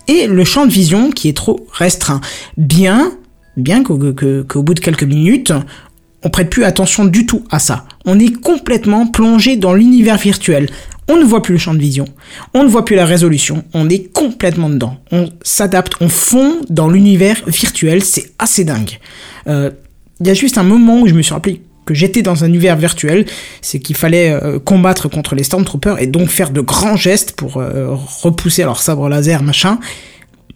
et le champ de vision qui est trop restreint. Bien, bien qu'au que- qu'au bout de quelques minutes, on prête plus attention du tout à ça. On est complètement plongé dans l'univers virtuel. On ne voit plus le champ de vision, on ne voit plus la résolution, on est complètement dedans. On s'adapte, on fond dans l'univers virtuel, c'est assez dingue. Euh, Il y a juste un moment où je me suis rappelé que j'étais dans un univers virtuel, c'est qu'il fallait euh, combattre contre les Stormtroopers et donc faire de grands gestes pour euh, repousser leur sabre laser, machin.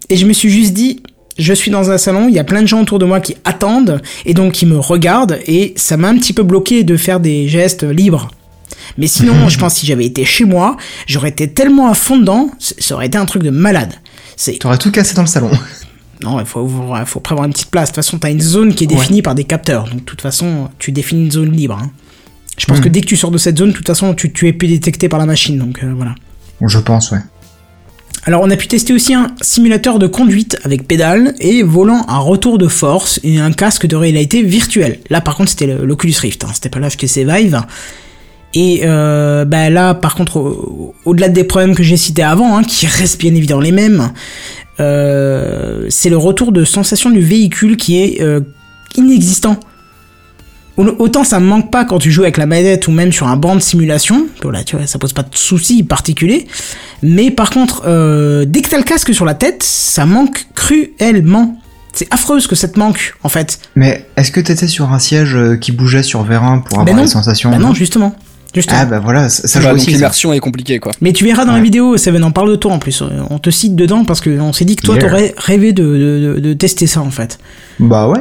Et je me suis juste dit, je suis dans un salon, il y a plein de gens autour de moi qui attendent et donc qui me regardent et ça m'a un petit peu bloqué de faire des gestes libres. Mais sinon, je pense que si j'avais été chez moi, j'aurais été tellement à fond dedans, ça aurait été un truc de malade. T'aurais tout cassé dans le salon. non, il faut, prévoir une petite place. De toute façon, t'as une zone qui est définie par des capteurs. Donc, de toute façon, tu définis une zone libre. hein. Je pense que dès que tu sors de cette zone, de toute façon, tu, tu es plus détecté par la machine. Donc, euh, voilà. Je pense, ouais. Alors, on a pu tester aussi un simulateur de conduite avec pédale et volant à retour de force et un casque de réalité virtuelle. Là, par contre, c'était l'Oculus Rift. Hein. C'était pas le HTC Vive. Et euh, bah là, par contre, au- au-delà des problèmes que j'ai cités avant, hein, qui restent bien évidemment les mêmes, euh, c'est le retour de sensation du véhicule qui est euh, inexistant. Au- Autant ça me manque pas quand tu joues avec la manette ou même sur un banc de simulation, voilà, tu vois, ça pose pas de soucis particuliers. Mais par contre, euh, dès que t'as le casque sur la tête, ça manque cruellement. C'est affreux ce que ça te manque, en fait. Mais est-ce que t'étais sur un siège euh, qui bougeait sur Vérin pour avoir Ben les sensations Bah non, justement. justement. Ah bah voilà, ça, ça Bah, joue donc aussi. l'immersion est compliquée quoi. Mais tu verras dans la vidéo, Seven en parle de toi en plus. On te cite dedans parce qu'on s'est dit que toi Yeah. t'aurais rêvé de, de, de- de tester ça en fait. Bah ouais.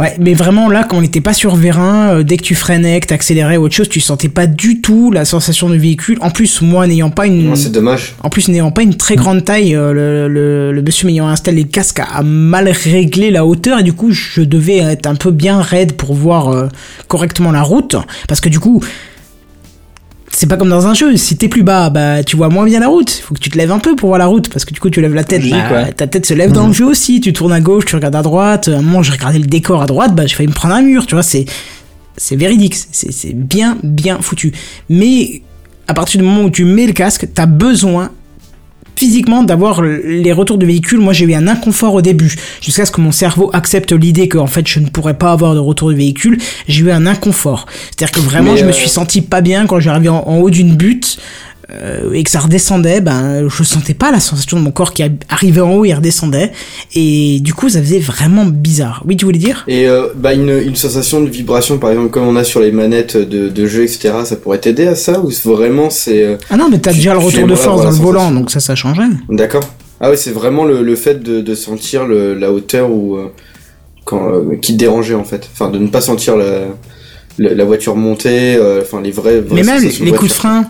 Ouais, mais vraiment là, quand on n'était pas sur Vérin, euh, dès que tu freinais, que t'accélérais ou autre chose, tu sentais pas du tout la sensation de véhicule. En plus, moi n'ayant pas une, Non, c'est dommage. en plus n'ayant pas une très grande taille, euh, le, le, le monsieur m'ayant installé le casque a, a mal réglé la hauteur et du coup je devais être un peu bien raide pour voir euh, correctement la route parce que du coup c'est pas comme dans un jeu, si t'es plus bas, bah tu vois moins bien la route. Il faut que tu te lèves un peu pour voir la route, parce que du coup tu lèves la tête, Logique, bah, ouais. ta tête se lève dans le jeu aussi. Tu tournes à gauche, tu regardes à droite. À un moment j'ai regardé le décor à droite, bah j'ai failli me prendre un mur, tu vois. C'est c'est véridique, c'est c'est bien bien foutu. Mais à partir du moment où tu mets le casque, t'as besoin physiquement d'avoir les retours de véhicule. Moi j'ai eu un inconfort au début, jusqu'à ce que mon cerveau accepte l'idée que en fait je ne pourrais pas avoir de retour de véhicule. J'ai eu un inconfort, c'est-à-dire que vraiment je me euh, suis senti pas bien quand j'arrivais en, en haut d'une butte. Euh, et que ça redescendait, ben je sentais pas la sensation de mon corps qui arrivait en haut et redescendait, et du coup ça faisait vraiment bizarre. Oui, tu voulais dire? Et euh, bah une, une sensation de vibration, par exemple, comme on a sur les manettes de, de jeu, etc., ça pourrait t'aider à ça? Ou vraiment c'est... euh, Ah non, mais t'as déjà le retour de force dans le volant, donc ça, ça changeait. D'accord. Ah ouais, c'est vraiment le, le fait de, de sentir le, la hauteur ou euh, quand qui te dérangeait en fait. Enfin, de ne pas sentir la, la, la voiture monter, euh, enfin les vrais. Mais même les coups de frein,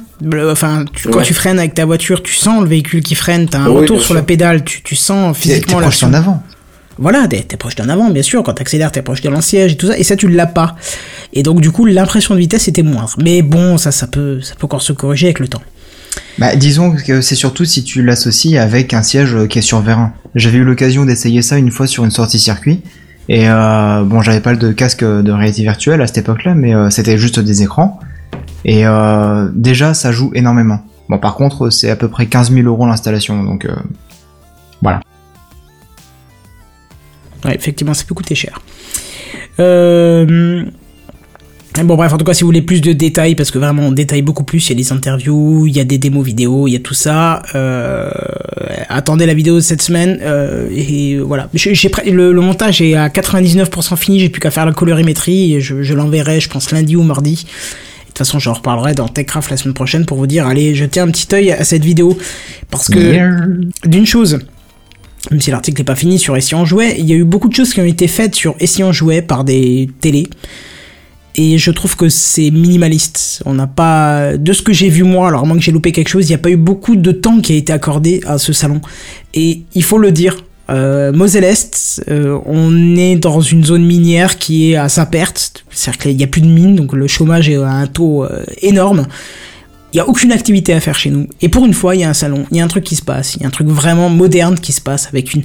enfin, tu- quand Ouais. tu freines avec ta voiture, tu sens le véhicule qui freine, t'as un retour sur sûr. la pédale, tu, tu sens physiquement l'action. en avant. Voilà, t'es projeté en avant, bien sûr, quand t'accélères, t'es projeté dans le siège et tout ça, et ça, tu l'as pas. Et donc, du coup, l'impression de vitesse était moindre. Mais bon, ça, ça peut, ça peut encore se corriger avec le temps. Bah disons que c'est surtout si tu l'associes avec un siège euh, qui est sur Vérin. J'avais eu l'occasion d'essayer ça une fois sur une sortie circuit. Et euh, bon, j'avais pas de casque de réalité virtuelle à cette époque-là, mais euh, c'était juste des écrans. Et euh, déjà, ça joue énormément. Bon, par contre, c'est à peu près 15 000 euros l'installation, donc euh, voilà. Ouais, effectivement, ça peut coûter cher. Euh... Bon bref, en tout cas, si vous voulez plus de détails, parce que vraiment on détaille beaucoup plus, il y a des interviews, il y a des démos vidéo, il y a tout ça. Euh... Attendez la vidéo de cette semaine. euh, et voilà, J'ai- le, le montage est à 99% fini, j'ai plus qu'à faire la colorimétrie, et je, je l'enverrai, je pense lundi ou mardi. toute façon, j'en reparlerai dans TechCraft la semaine prochaine pour vous dire, allez, jetez un petit œil à cette vidéo. Parce que, d'une chose, même si l'article n'est pas fini sur Essayant Jouet, il y a eu beaucoup de choses qui ont été faites sur Essayant Jouet par des télés. Et je trouve que c'est minimaliste. On n'a pas, de ce que j'ai vu moi, alors à moins que j'ai loupé quelque chose, il n'y a pas eu beaucoup de temps qui a été accordé à ce salon. Et il faut le dire, euh, Moselle Est, euh, on est dans une zone minière qui est à sa perte, c'est-à-dire qu'il n'y a plus de mines, donc le chômage est à un taux euh, énorme. Il n'y a aucune activité à faire chez nous. Et pour une fois, il y a un salon, il y a un truc qui se passe, il y a un truc vraiment moderne qui se passe avec une,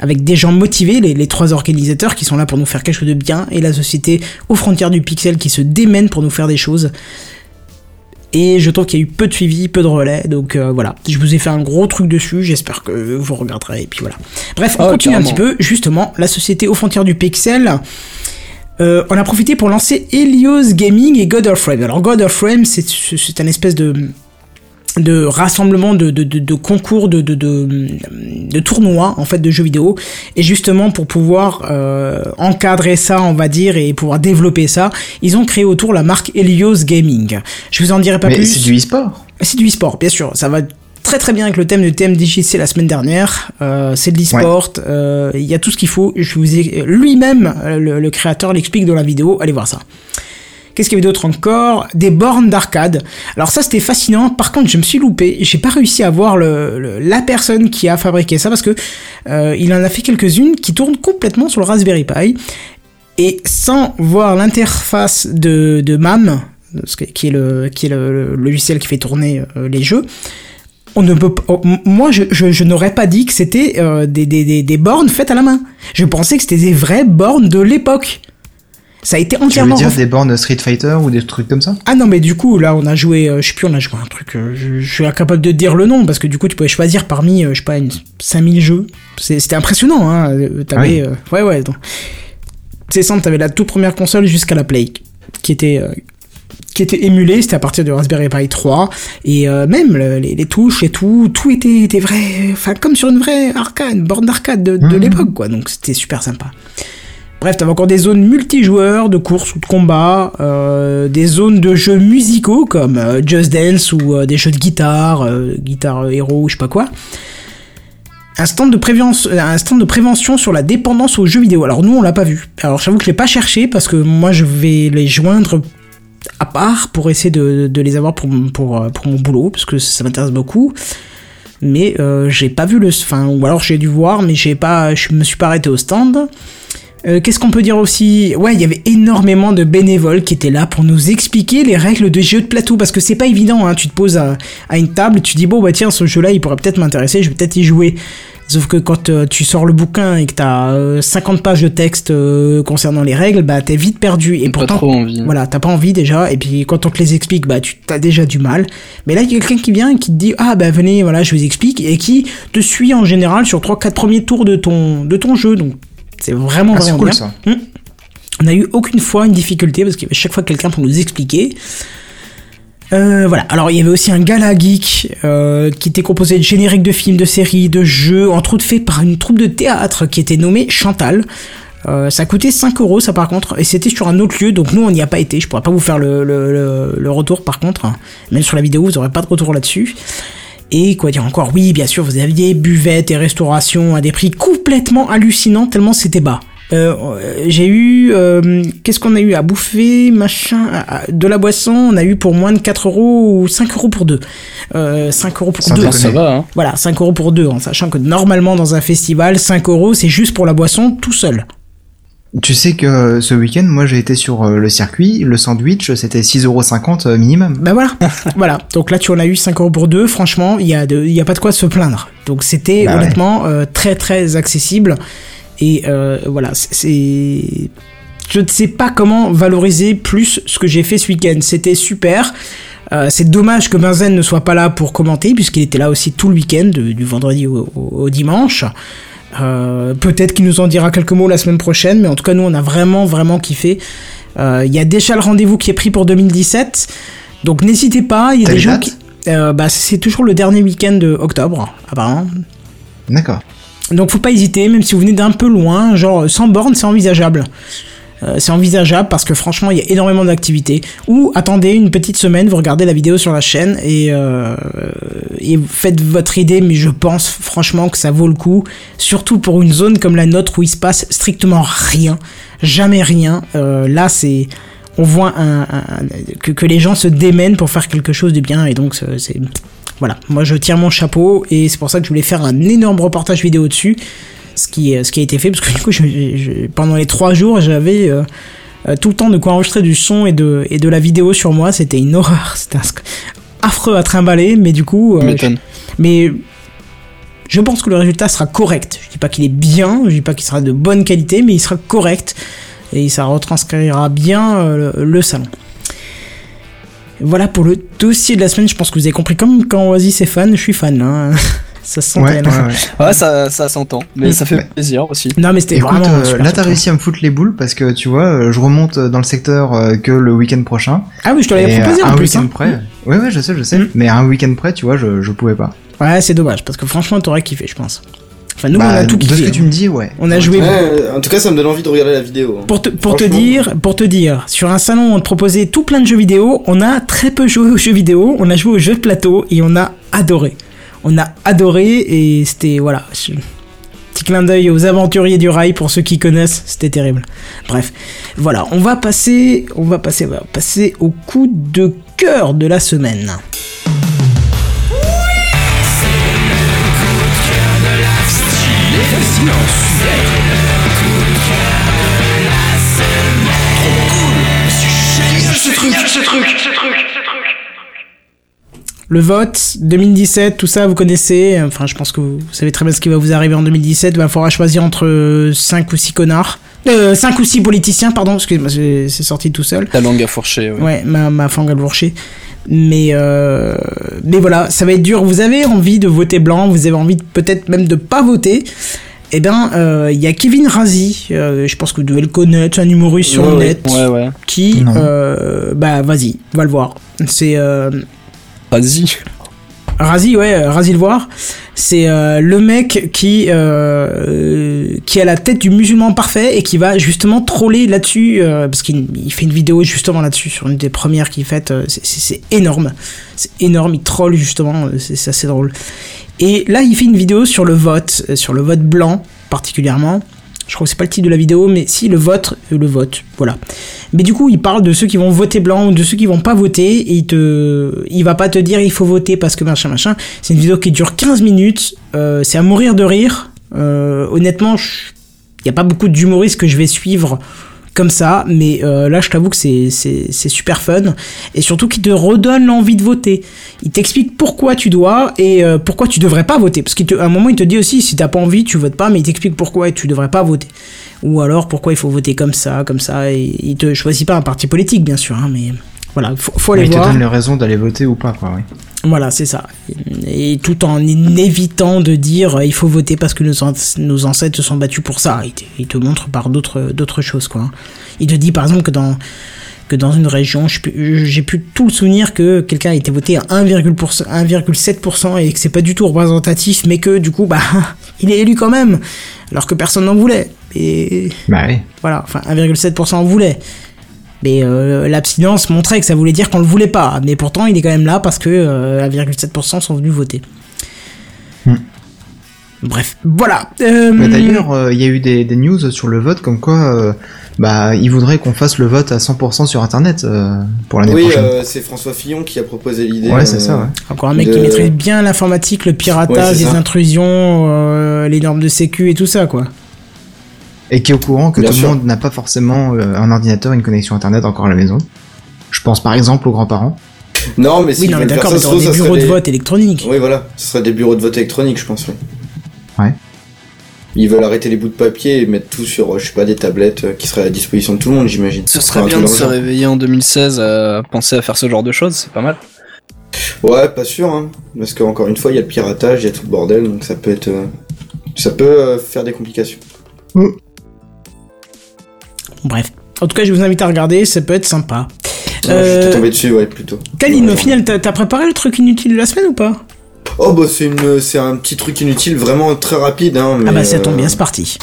avec des gens motivés, les, les, trois organisateurs qui sont là pour nous faire quelque chose de bien, et la société aux frontières du pixel qui se démène pour nous faire des choses. Et je trouve qu'il y a eu peu de suivi, peu de relais, donc euh, voilà. Je vous ai fait un gros truc dessus, j'espère que vous regarderez, et puis voilà. Bref, on Oh, continue un petit peu. Justement, la société aux frontières du pixel. Euh, on a profité pour lancer Helios Gaming et God of Frame. Alors God of Frame, c'est un espèce de de rassemblement de, de, de, de concours de, de, de, de tournois en fait de jeux vidéo et justement pour pouvoir euh, encadrer ça on va dire et pouvoir développer ça ils ont créé autour la marque Helios Gaming je vous en dirai pas Mais plus c'est du e-sport. c'est du e-sport, bien sûr. Ça va très très bien avec le thème de TMDJC la semaine dernière. Euh, c'est de l'e-sport. euh, Il y a tout ce qu'il faut. Je vous ai lui-même, euh, le, le créateur l'explique dans la vidéo. Allez voir ça. Qu'est-ce qu'il y avait d'autre encore? Des bornes d'arcade. Alors ça c'était fascinant. Par contre je me suis loupé. J'ai pas réussi à voir la personne qui a fabriqué ça parce que euh, il en a fait quelques-unes qui tournent complètement sur le Raspberry Pi. Et sans voir l'interface de, de MAM, qui est le, logiciel qui fait tourner euh, les jeux, on ne peut oh, moi je, n'aurais pas dit que c'était euh, des bornes faites à la main. Je pensais que c'était des vraies bornes de l'époque. Ça a été Tu veux entièrement dire des bornes Street Fighter ou des trucs comme ça? Ah non mais du coup là on a joué, euh, je sais plus on a joué un truc, euh, je, je suis incapable de dire le nom parce que du coup tu pouvais choisir parmi euh, je sais pas une 5000 jeux. C'était impressionnant hein. T'avais, Ah oui. euh, ouais ouais. donc. C'est simple, t'avais la toute première console jusqu'à la Play qui était euh, qui était émulée, c'était à partir du Raspberry Pi 3 et euh, même le- les, les touches et tout, tout était, était vrai, enfin comme sur une vraie arcade, borne d'arcade de, de Mhm. l'époque quoi. Donc c'était super sympa. Bref, t'avais encore des zones multijoueurs, de course ou de combat, euh, des zones de jeux musicaux comme euh, Just Dance ou euh, des jeux de guitare, guitare héros ou je sais pas quoi. Un stand, de prévention, sur la dépendance aux jeux vidéo. Alors nous on l'a pas vu. Alors j'avoue que je l'ai pas cherché parce que moi je vais les joindre à part pour essayer de, les avoir pour, mon- boulot parce que ça m'intéresse beaucoup. Mais j'ai pas vu le, enfin ou alors j'ai dû voir mais j'ai pas, je me suis pas arrêté au stand. Euh, Qu'est-ce qu'on peut dire aussi Ouais, il y avait énormément de bénévoles qui étaient là pour nous expliquer les règles de jeux de plateau parce que c'est pas évident. Hein. Tu te poses à, à une table, tu dis bon bah tiens ce jeu-là il pourrait peut-être m'intéresser, je vais peut-être y jouer. Sauf que quand euh, tu sors le bouquin et que t'as euh, 50 pages de texte euh, concernant les règles, bah t'es vite perdu. Et Pas pourtant, trop envie. voilà, t'as pas envie déjà, et puis quand on te les explique, bah tu t'as déjà du mal. Mais là, il y a quelqu'un qui vient et qui te dit ah bah venez, voilà, je vous explique, et qui te suit en général sur 3-4 premiers tours de ton de ton jeu, donc c'est vraiment Ah, vraiment cool bien. ça. Hmm. On n'a eu aucune fois une difficulté parce qu'il y avait chaque fois quelqu'un pour nous expliquer. Euh, voilà. Alors il y avait aussi un gala geek euh, qui était composé de génériques de films, de séries, de jeux, entre autres fait par une troupe de théâtre qui était nommée Chantal. Euh, ça coûtait 5 euros ça par contre et c'était sur un autre lieu donc nous on n'y a pas été je pourrais pas vous faire le, le, le, le retour par contre même sur la vidéo vous aurez pas de retour là-dessus et quoi dire encore? Oui, bien sûr, vous aviez buvette et restauration à des prix complètement hallucinants tellement c'était bas. Euh, euh, j'ai eu euh, qu'est-ce qu'on a eu à bouffer machin de la boisson on a eu pour moins de 4 euros ou 5 euros pour deux euh, 5 euros pour Sans deux. Ça va, hein. voilà 5 euros pour deux en sachant que normalement dans un festival 5 euros c'est juste pour la boisson tout seul Tu sais que euh, ce week-end, moi j'ai été sur euh, le circuit, le sandwich c'était 6,50€ euh, minimum. Bah voilà, voilà. Donc là, tu en as eu 5 euros pour deux. Franchement, il y a de, y a pas de quoi se plaindre. Donc c'était Bah ouais. honnêtement euh, très très accessible. Et euh, voilà, c'est- je ne sais pas comment valoriser plus ce que j'ai fait ce week-end. C'était super. Euh, c'est dommage que Benzen ne soit pas là pour commenter puisqu'il était là aussi tout le week-end, du du vendredi au, au- au dimanche. Euh, Peut-être qu'il nous en dira quelques mots la semaine prochaine, mais en tout cas nous on a vraiment vraiment kiffé. Euh, Il y a déjà le rendez-vous qui est pris pour 2017, donc n'hésitez pas. Il y a des gens qui, euh, bah, c'est toujours le dernier week-end de octobre apparemment. D'accord. Donc faut pas hésiter, même si vous venez d'un peu loin, genre sans borne c'est envisageable. Euh, c'est envisageable parce que franchement il y a énormément d'activités. Ou attendez une petite semaine, vous regardez la vidéo sur la chaîne et, euh, et faites votre idée, mais je pense franchement que ça vaut le coup, surtout pour une zone comme la nôtre où il se passe strictement rien, jamais rien. Euh, là c'est on voit que, les gens se démènent pour faire quelque chose de bien et donc voilà moi je tire mon chapeau et c'est pour ça que je voulais faire un énorme reportage vidéo dessus ce qui ce qui a été fait parce que du coup je- je- pendant les trois jours j'avais euh, euh, tout le temps de quoi enregistrer du son et de et de la vidéo sur moi c'était une horreur c'était affreux à trimballer mais du coup euh, m'étonnes. mais je pense que le résultat sera correct. Je dis pas qu'il est bien, je dis pas qu'il sera de bonne qualité, mais il sera correct et ça retranscrira bien euh, le, le salon. Voilà pour le dossier de la semaine. Je pense que vous avez compris. Comme quand Oasis est fan, je suis fan. hein. ça se Ouais, sentait, ouais, là. ouais. Ouais, ça, ça s'entend, mais ça fait Ouais. plaisir aussi. Non, mais c'était vraiment. euh, là t'as réussi à me foutre les boules parce que tu vois, euh, je remonte dans le secteur euh, que le week-end prochain. Ah oui, je te l'avais proposé en un plus. week-end hein. près. Ouais, ouais, je sais, je sais. Mm. Mais un week-end près, tu vois, je, je pouvais pas. Ouais, c'est dommage parce que franchement, t'aurais kiffé, je pense. Enfin, nous, Bah, on a tout de ce kiffé. que tu hein. me dis, ouais. On a joué. Ouais, en tout cas, ça me donne envie de regarder la vidéo. hein. Pour te, pour te dire, pour te dire, sur un salon, on te proposait tout plein de jeux vidéo. On a très peu joué aux jeux vidéo. On a joué aux jeux de plateau et on a adoré. On a adoré et c'était voilà. Petit clin d'œil aux aventuriers du rail pour ceux qui connaissent, c'était terrible. Bref, voilà, on va passer, on va passer, on va passer au coup de cœur de la semaine. Le vote, 2017, tout ça, vous connaissez. Enfin, je pense que vous savez très bien ce qui va vous arriver en 2017. Il va falloir choisir entre 5 ou 6 connards. Euh, 5 ou 6 politiciens, pardon, excusez-moi, c'est c'est sorti tout seul. La langue à fourcher, ouais. Ouais, ma, ma fangue à le fourcher. Mais, euh, mais voilà, ça va être dur. Vous avez envie de voter blanc, vous avez envie peut-être même de pas voter. Eh bien, euh, il y a Kevin Razi, euh, je pense que vous devez le connaître, un humoriste sur Ouais, le ouais. net, Ouais, ouais. qui, euh, bah vas-y, va le voir. C'est Vas-y. Razi, ouais, euh, Razi le voir. C'est euh, le mec qui euh, qui a la tête du musulman parfait et qui va justement troller là-dessus euh, parce qu'il il fait une vidéo justement là-dessus sur une des premières qu'il fait. c'est- énorme, c'est énorme. Il troll justement, c'est assez drôle. Et là, il fait une vidéo sur le vote, sur le vote blanc particulièrement. Je crois que c'est pas le titre de la vidéo, mais si le vote, euh, le vote, voilà. Mais du coup, il parle de ceux qui vont voter blanc ou de ceux qui vont pas voter. Et il te, il va pas te dire il faut voter parce que machin machin. C'est une vidéo qui dure 15 minutes. euh, c'est à mourir de rire. Euh, honnêtement, il y a pas beaucoup d'humoristes que je vais suivre comme ça, mais euh, là, je t'avoue que c'est c'est c'est super fun et surtout qu'il te redonne l'envie de voter. Il t'explique pourquoi tu dois et euh, pourquoi tu devrais pas voter. Parce qu'à un moment, il te dit aussi si t'as pas envie, tu votes pas, mais il t'explique pourquoi tu devrais pas voter. Ou alors pourquoi il faut voter comme ça, comme ça. Et il te choisit pas un parti politique, bien sûr, hein, mais voilà, faut, faut aller il te voir. donne les raisons d'aller voter ou pas, quoi, oui. Voilà, c'est ça. Et tout en évitant de dire euh, il faut voter parce que nos, an- nos ancêtres se sont battus pour ça. Il te, il te montre par d'autres d'autres choses, quoi. Il te dit par exemple que dans que dans une région, plus- j'ai pu tout le souvenir que quelqu'un a été voté à 1,7% 1,7% et que c'est pas du tout représentatif, mais que du coup, bah, il est élu quand même, alors que personne n'en voulait. Et Bah oui. voilà, enfin 1,7% en voulait. Mais euh, l'abstinence montrait que ça voulait dire qu'on le voulait pas. Mais pourtant, il est quand même là parce que euh, 1,7% sont venus voter. Hmm. Bref, voilà. Euh, d'ailleurs, euh, il y a eu des, des news sur le vote comme quoi, euh, bah, ils voudraient qu'on fasse le vote à 100% sur Internet euh, pour l'année Oui, prochaine. euh, c'est François Fillon qui a proposé l'idée. ouais, c'est euh, ça, ouais. encore un mec de- qui maîtrise bien l'informatique, le piratage, Ouais, les ça. intrusions, euh, les normes de sécu et tout ça, quoi. Et qui est au courant que Bien tout le monde n'a pas forcément euh, un ordinateur, une connexion Internet encore à la maison. Je pense par exemple aux grands-parents. Non, mais oui, non, mais veulent d'accord, mais des bureaux de des- vote électroniques. Oui, voilà, ce serait des bureaux de vote électroniques, je pense. oui. Ouais. Ils veulent arrêter les bouts de papier et mettre tout sur, euh, je sais pas, des tablettes euh, qui seraient à disposition de tout le monde, j'imagine. Ce serait Enfin, bien de se réveiller en 2016 à penser à faire ce genre de choses, c'est pas mal. Ouais, pas sûr, hein. Parce qu'encore une fois, il y a le piratage, il y a tout le bordel, donc ça peut être. Ça peut faire des complications. Bref. En tout cas, je vous invite à regarder, ça peut être sympa. Je suis euh, tombé dessus, ouais, plutôt. Kaline, au final, t'as préparé le truc inutile de la semaine ou pas? Oh, bah, c'est, une, c'est un petit truc inutile, vraiment très rapide. Hein, mais ah, bah, ça tombe euh, bien, c'est parti.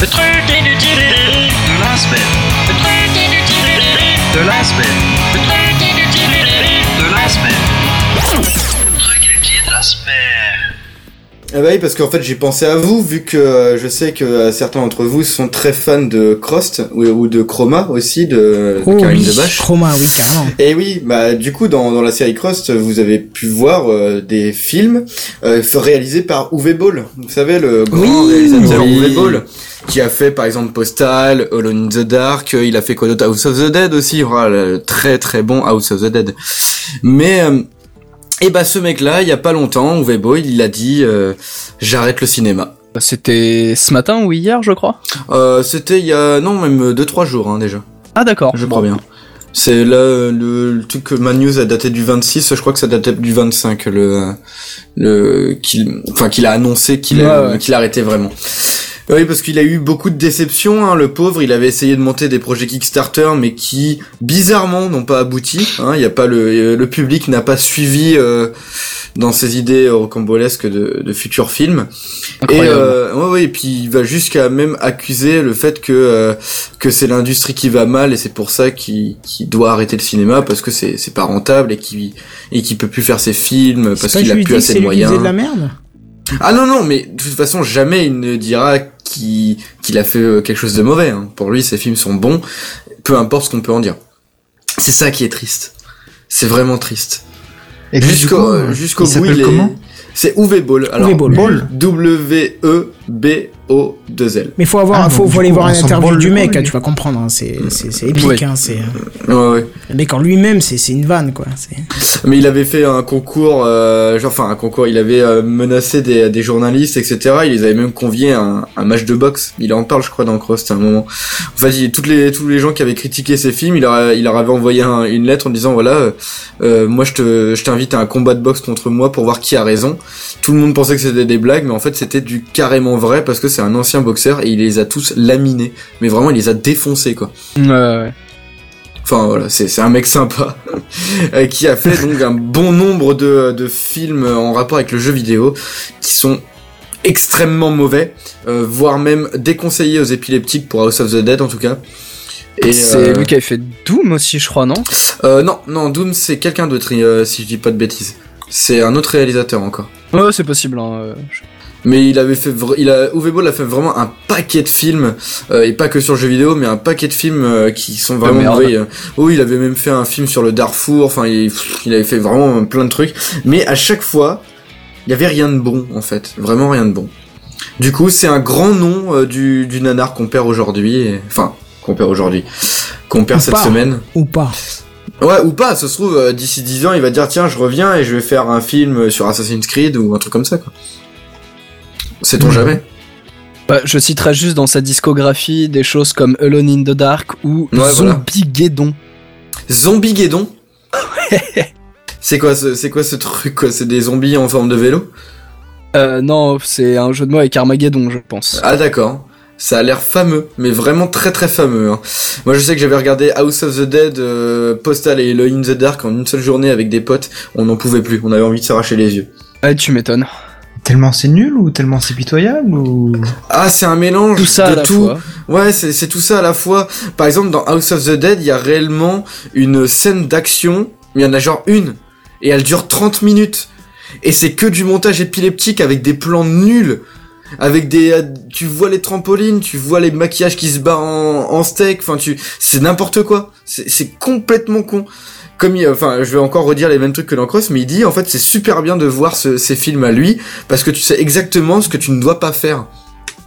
Le truc inutile de la semaine. Le truc inutile de la semaine. Ah bah oui, parce qu'en fait j'ai pensé à vous, vu que euh, je sais que euh, certains d'entre vous sont très fans de Crost ou, ou de Chroma aussi, de, de Oh Karine oui, Debache. Chroma, oui, carrément. Et oui, bah du coup dans, dans la série Crost, vous avez pu voir euh, des films euh, réalisés par Uwe Boll. Vous savez le grand Oui. réalisateur Oui. Uwe Boll qui a fait par exemple Postal, Alone in the Dark, euh, il a fait quoi d'autre? House of the Dead aussi, voilà, le très très bon House of the Dead. Mais euh, et bah ce mec-là, il y a pas longtemps, Uwe Boll, il a dit euh, j'arrête le cinéma. C'était ce matin ou hier, je crois. Euh, C'était il y a non même deux trois jours hein, déjà. Ah d'accord. Je crois bien. C'est là euh, le, le truc que ma news a daté du 26, je crois que ça datait du 25 le le qu'il enfin qu'il a annoncé qu'il a Ouais, ouais. qu'il arrêtait vraiment. Oui, parce qu'il a eu beaucoup de déceptions, hein, le pauvre. Il avait essayé de monter des projets Kickstarter, mais qui bizarrement n'ont pas abouti. Hein, il y a pas le le public n'a pas suivi euh, dans ses idées rocambolesques de, de futurs films. Et euh, ouais, ouais, et puis il va jusqu'à même accuser le fait que euh, que c'est l'industrie qui va mal et c'est pour ça qu'il doit arrêter le cinéma parce que c'est c'est pas rentable et qu'il et qu'il peut plus faire ses films parce qu'il a plus assez de qui moyens. de la merde? Ah non non, mais de toute façon jamais il ne dira qu'il a fait euh, quelque chose de mauvais. hein. Pour lui, ses films sont bons, peu importe ce qu'on peut en dire. C'est ça qui est triste. C'est vraiment triste. Et Jusqu'au euh, jusqu'au il bout, s'appelle il est. comment? C'est Uwe Boll. Alors, Uwe Boll. Boll. W E B O 2 L. Mais faut avoir, Ah, faut, aller coup, voir on une s'en interview branle du mec, hein, lui. tu vas comprendre. hein, c'est, épique. Oui. Hein, c'est, Ouais ouais. Le mec en lui-même, c'est, c'est une vanne, quoi. C'est... Mais il avait fait un concours, euh, genre, enfin un concours, il avait euh, menacé des, des journalistes, etc. Il les avait même conviés à un, un match de boxe. Il en parle, je crois, dans Cross, à un moment. En fait, il, toutes les, tous les gens qui avaient critiqué ses films, il leur, a- il leur avait envoyé un- une lettre en disant, voilà, euh, euh, moi je te, je t'invite à un combat de boxe contre moi pour voir qui a raison. Tout le monde pensait que c'était des blagues, mais en fait c'était du carrément vrai parce que c'est un ancien boxeur et il les a tous laminés. Mais vraiment, il les a défoncés, quoi. Ouais, ouais. Enfin voilà, c'est un mec sympa euh, qui a fait donc un bon nombre de, de films en rapport avec le jeu vidéo qui sont extrêmement mauvais, euh, voire même déconseillés aux épileptiques pour House of the Dead en tout cas. Et C'est euh, lui qui avait fait Doom aussi, je crois, non? Euh, non, non, Doom c'est quelqu'un d'autre euh, si je dis pas de bêtises. C'est un autre réalisateur encore. Ouais, c'est possible. Hein. euh, je- Mais il avait fait, il a, Uwe Boll a fait vraiment un paquet de films, euh, et pas que sur le jeu vidéo, mais un paquet de films euh, qui sont vraiment mauvais. Oui, il avait même fait un film sur le Darfour, enfin, il, il avait fait vraiment plein de trucs. Mais à chaque fois, il y avait rien de bon, en fait. Vraiment rien de bon. Du coup, c'est un grand nom euh, du, du nanar qu'on perd aujourd'hui, enfin, qu'on perd aujourd'hui, qu'on perd Ou cette pas. semaine. Ou pas. Ouais, ou pas, ça se trouve, euh, d'ici 10 ans, il va dire, tiens, je reviens et je vais faire un film sur Assassin's Creed ou un truc comme ça, quoi. Sait-on jamais Bah, je citerai juste dans sa discographie des choses comme Alone in the Dark ou Ouais, voilà. Zombie Zombie Guédon C'est quoi ce, c'est quoi ce truc quoi? C'est des zombies en forme de vélo? Euh, non, c'est un jeu de mots avec Armageddon, je pense. Ah d'accord. Ça a l'air fameux, mais vraiment très très fameux. hein. Moi je sais que j'avais regardé House of the Dead, euh, Postal et Eloy in the Dark en une seule journée avec des potes. On n'en pouvait plus, on avait envie de s'arracher les yeux. Ouais, tu m'étonnes. Tellement c'est nul ou tellement c'est pitoyable ou Ah c'est un mélange Tout ça de à la tout. fois. Ouais, c'est c'est tout ça à la fois. Par exemple, dans House of the Dead, il y a réellement une scène d'action, il y en a genre une, et elle dure 30 minutes. Et c'est que du montage épileptique avec des plans nuls. Avec des, tu vois les trampolines, tu vois les maquillages qui se battent en, en steak, enfin tu, c'est n'importe quoi. C'est c'est complètement con. Comme il, enfin, je vais encore redire les mêmes trucs que dans Cross, mais il dit en fait c'est super bien de voir ce- ces films à lui parce que tu sais exactement ce que tu ne dois pas faire.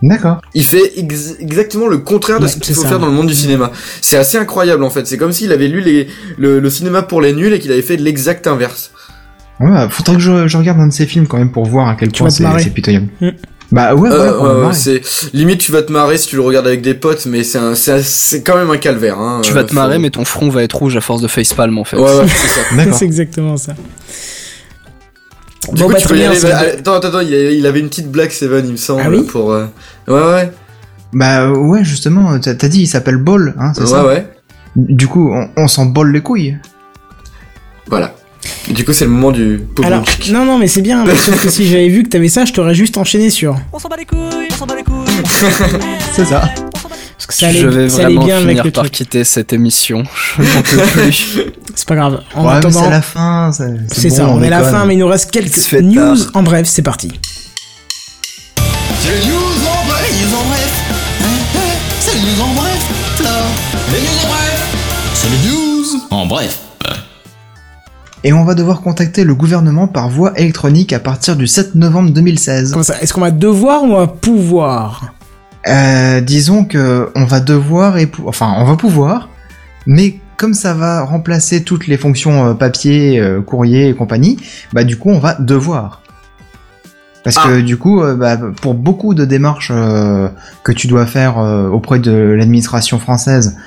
D'accord. Il fait ex- exactement le contraire de Ouais, ce qu'il c'est faut ça. faire dans le monde du cinéma. C'est assez incroyable en fait. C'est comme s'il avait lu les, le, le cinéma pour les nuls et qu'il avait fait l'exact inverse. Ouais, bah, faudrait que je, je regarde un de ces films quand même pour voir à quel Tu point c'est pitoyable. Mm. Bah ouais, ouais, Euh, ouais, ouais, marrer. c'est limite tu vas te marrer si tu le regardes avec des potes, mais c'est un- c'est quand même un calvaire. Hein. Tu Euh, vas te marrer, faut- mais ton front va être rouge à force de facepalm en fait. Ouais, ouais, c'est ça. C'est exactement ça. Du Bon, coup, bah, tu peux y aller. c'est- bah, attends, attends, attends, il avait, une petite blague, Seven, il me semble, Ah oui pour. euh, Ouais, ouais, Bah ouais, justement, t'as dit il s'appelle Ball, hein, c'est ouais, ça ouais. Du coup, on, on s'en bolle les couilles. Voilà. Du coup, c'est le moment du Alors, non, non, mais c'est bien, mais sauf que si j'avais vu que t'avais ça, je t'aurais juste enchaîné sur. On s'en bat les couilles, on s'en bat les couilles. C'est ça. Parce que ça allait, je vais ça allait vraiment bien avec finir le par truc. quitter cette émission. Je n'en peux plus. C'est pas grave. En ouais, mais attendant, c'est la fin. c'est bon, ça, on est à la déconne. fin, mais il nous reste quelques Il se fait news. tard. En bref, c'est parti. C'est les news en bref Les news en bref Hein, hein, C'est les news en bref là Les news en bref C'est les news en bref Et on va devoir contacter le gouvernement par voie électronique à partir du 7 novembre 2016. Comment ça Est-ce qu'on va devoir ou on va pouvoir? Euh, disons que on va devoir et pou- enfin on va pouvoir, mais comme ça va remplacer toutes les fonctions euh, papier, euh, courrier et compagnie, bah du coup on va devoir. Parce que du coup, euh, bah, pour beaucoup de démarches euh, que tu dois faire euh, auprès de l'administration française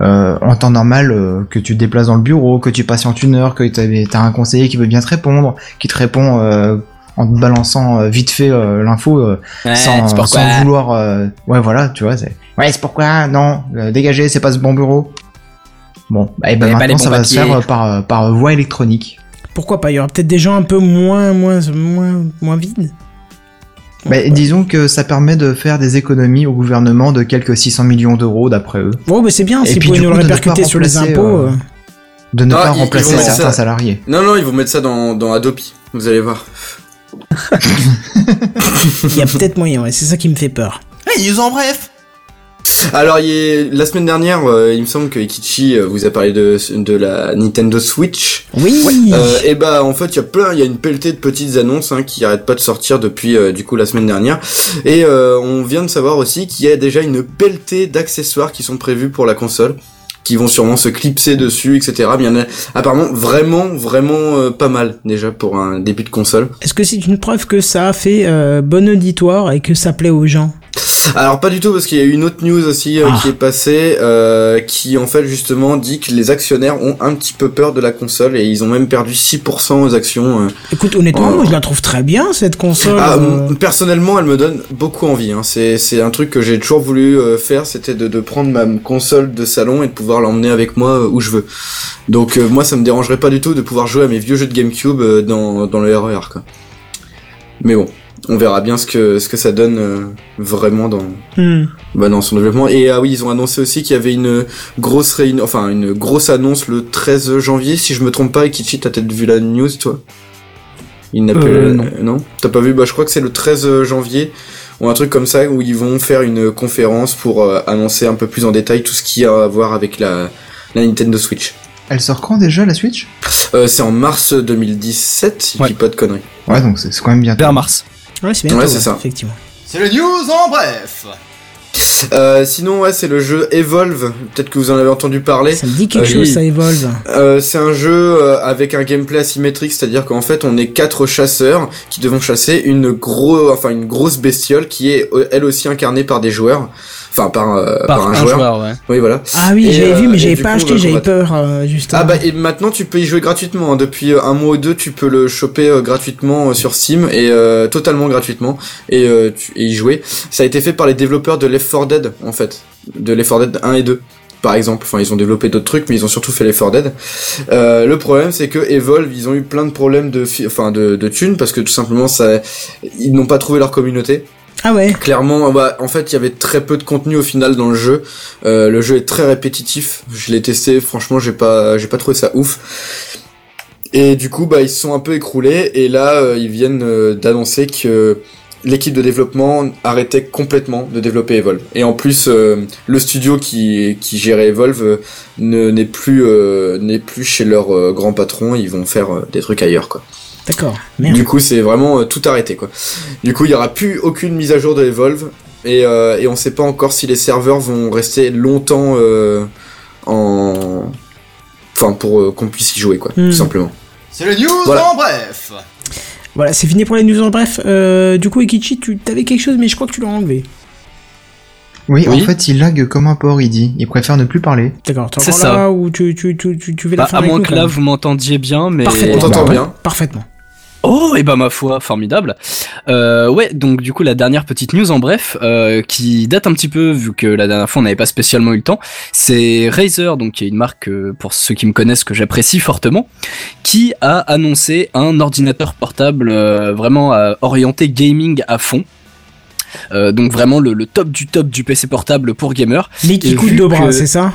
euh, en temps normal, euh, que tu te déplaces dans le bureau, que tu patientes une heure, que tu as un conseiller qui veut bien te répondre, qui te répond euh, en te balançant euh, vite fait euh, l'info euh, Ouais, sans, vouloir. euh, Ouais, voilà, tu vois. c'est Ouais, c'est pourquoi Non, euh, dégagez, c'est pas ce bon bureau. Bon, bah, et ben pas les maintenant ça va se faire par, par voie électronique. Pourquoi pas Il y aura peut-être des gens un peu moins, moins, moins, moins vides. Bah, disons que ça permet de faire des économies au gouvernement de quelques 600 millions d'euros d'après eux. Bon, bah c'est bien, Et s'ils puis, pouvaient du nous le répercuter pas sur les remplacer, impôts. euh. De ne Ah, pas ils- ils remplacer certains ça. salariés. Non, non, ils vont mettre ça dans, dans Adobe. Vous allez voir. Il y a peut-être moyen, ouais, c'est ça qui me fait peur. Les news en bref Alors, il a- la semaine dernière, euh, il me semble que Ikichi euh, vous a parlé de, de la Nintendo Switch. Oui Euh, et bah en fait il y a plein, il y a une pelletée de petites annonces hein, qui arrêtent pas de sortir depuis euh, du coup la semaine dernière. Et euh, on vient de savoir aussi qu'il y a déjà une pelletée d'accessoires qui sont prévus pour la console, qui vont sûrement se clipser dessus, etc. Mais il y en a apparemment vraiment vraiment euh, pas mal déjà pour un début de console. Est-ce que c'est une preuve que ça a fait euh, bon auditoire et que ça plaît aux gens? Alors pas du tout parce qu'il y a eu une autre news aussi euh, Ah. qui est passée euh, qui en fait justement dit que les actionnaires ont un petit peu peur de la console et ils ont même perdu 6% aux actions. euh, Écoute, honnêtement, Oh. moi je la trouve très bien cette console. Ah, euh. personnellement, elle me donne beaucoup envie. Hein. C'est c'est un truc que j'ai toujours voulu euh, faire, c'était de, de prendre ma console de salon et de pouvoir l'emmener avec moi euh, où je veux. Donc euh, moi, ça me dérangerait pas du tout de pouvoir jouer à mes vieux jeux de GameCube euh, dans dans le RER. Quoi. Mais bon, on verra bien ce que ce que ça donne euh, vraiment dans Hmm. bah, dans son développement. Et ah oui, ils ont annoncé aussi qu'il y avait une grosse réunion, enfin une grosse annonce le 13 janvier, si je me trompe pas. Kichi, t'as peut-être vu la news, toi? Il n'a pas Euh, non. non? T'as pas vu? Bah je crois que c'est le 13 janvier ou un truc comme ça où ils vont faire une conférence pour euh, annoncer un peu plus en détail tout ce qui a à voir avec la la Nintendo Switch. Elle sort quand déjà la Switch? Euh, c'est en mars 2017, si je Ouais. dis pas de conneries. Ouais, donc c'est c'est quand même bien. Vers mars. Ouais, c'est bien. Ouais, c'est ça. Effectivement. C'est les news en bref Euh, sinon ouais, c'est le jeu Evolve. Peut-être que vous en avez entendu parler. Ça me dit quelque Euh, chose, oui. ça évolve. Euh, c'est un jeu avec un gameplay asymétrique, c'est-à-dire qu'en fait on est quatre chasseurs qui devons chasser une gros, enfin une grosse bestiole qui est elle aussi incarnée par des joueurs, enfin par, euh, Par, par un, un joueur. joueur, ouais. Oui voilà. Ah oui, j'avais euh, vu, mais et j'avais pas coup, acheté, va j'avais peur, euh, justement. Ah bah et maintenant tu peux y jouer gratuitement. hein. Depuis euh, un mois ou deux, tu peux le choper euh, gratuitement euh, sur Steam et euh, totalement gratuitement et, euh, tu, et y jouer. Ça a été fait par les développeurs de Left 4 Dead en fait, de Left 4 Dead 1 et 2 par exemple. Enfin ils ont développé d'autres trucs, mais ils ont surtout fait Left 4 Dead. Euh, le problème c'est que Evolve ils ont eu plein de problèmes de fi- enfin de, de thunes parce que tout simplement ça ils n'ont pas trouvé leur communauté. Ah ouais Clairement, bah, en fait, il y avait très peu de contenu au final dans le jeu. Euh, le jeu est très répétitif. Je l'ai testé, franchement, j'ai pas, j'ai pas trouvé ça ouf. Et du coup, bah, ils se sont un peu écroulés. Et là, euh, ils viennent euh, d'annoncer que l'équipe de développement arrêtait complètement de développer Evolve. Et en plus, le studio qui, qui gérait Evolve ne n'est plus, plus chez leur grand patron. Ils vont faire des trucs ailleurs, quoi. D'accord. Merde. Du coup, c'est vraiment euh, tout arrêté, quoi. Du coup, il y aura plus aucune mise à jour de Evolve et, euh, et on sait pas encore si les serveurs vont rester longtemps euh, en, enfin, pour euh, qu'on puisse y jouer, quoi, Hmm. tout simplement. C'est les news Voilà. en bref Voilà, c'est fini pour les news en bref. Euh, du coup, Ikichi, tu t'avais quelque chose, mais je crois que tu l'as enlevé. Oui, Oui. en fait, il lag comme un porc, il dit. Il préfère ne plus parler. D'accord, t'es C'est encore ça. là ou tu, tu, tu, tu, tu fais la Bah, fin à moins que là vous m'entendiez bien, mais Parfaitement. On t'entend Bah bien. Parfaitement. Oh, et bah ma foi, formidable. Euh, ouais, donc du coup la dernière petite news en bref, euh, qui date un petit peu vu que la dernière fois on n'avait pas spécialement eu le temps, c'est Razer, donc qui est une marque euh, pour ceux qui me connaissent que j'apprécie fortement, qui a annoncé un ordinateur portable vraiment orienté gaming à fond. Donc vraiment le, le top du top du PC portable pour gamer. Mais qui Et coûte vu deux bras, que- c'est ça?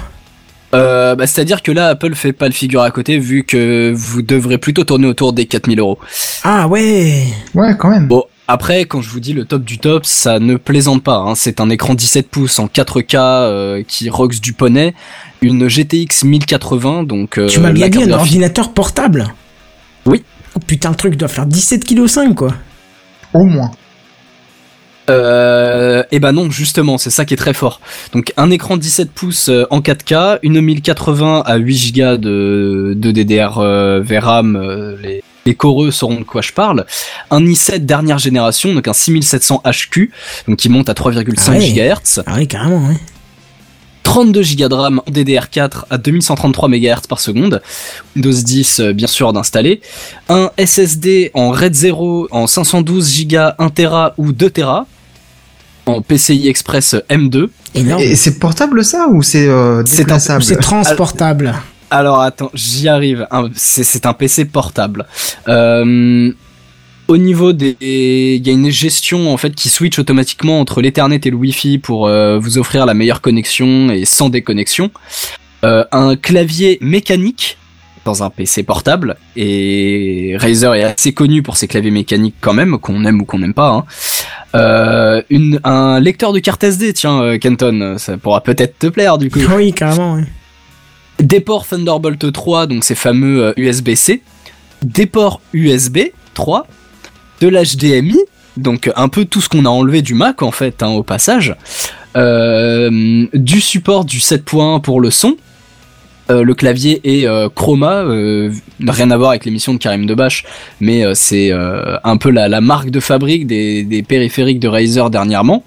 Euh, bah, C'est-à-dire que là Apple fait pas le figure à côté vu que vous devrez plutôt tourner autour des 4000 euros. Ah ouais Ouais, quand même. Bon, Après, quand je vous dis le top du top, ça ne plaisante pas. Hein. C'est un écran 17 pouces en 4K euh, qui rox du poney, une GTX 1080, donc euh, tu m'as bien dit un ordinateur portable Oui. Oh putain, le truc doit faire 17 kg quoi. Au moins. Euh, et ben non, justement, c'est ça qui est très fort. Donc un écran 17 pouces euh, en 4K, une 1080 à 8 Go de, de DDR euh, VRAM, euh, les, les coreux sauront de quoi je parle. Un i7 dernière génération, donc un 6700 HQ, donc qui monte à 3,5 Ah ouais. GHz. Ah oui, carrément, ouais. 32 Go de RAM en DDR4 à 2133 MHz par seconde, Windows 10 euh, bien sûr d'installer, un SSD en RAID 0 en 512 Go, 1 Tera ou 2 Tera, en PCI Express M2. Énorme. Et c'est portable ça ou c'est euh, C'est un- déplaçable C'est transportable. Alors attends, j'y arrive. C'est un PC portable. Euh, au niveau des, il y a une gestion en fait qui switch automatiquement entre l'Ethernet et le Wi-Fi pour euh, vous offrir la meilleure connexion et sans déconnexion. Euh, un clavier mécanique dans un PC portable et Razer est assez connu pour ses claviers mécaniques quand même, qu'on aime ou qu'on n'aime pas. hein. Euh, une, un lecteur de carte SD, tiens euh, Kenton, ça pourra peut-être te plaire du coup. Oui, carrément. Des ports Thunderbolt 3, donc ces fameux euh, USB-C, des ports USB 3, de l'HDMI, donc un peu tout ce qu'on a enlevé du Mac en fait, hein, au passage, euh, du support du 7.1 pour le son, euh, le clavier est euh, Chroma, euh, rien à voir avec l'émission de Karim Debache, mais c'est un peu la, marque de fabrique des, périphériques de Razer dernièrement.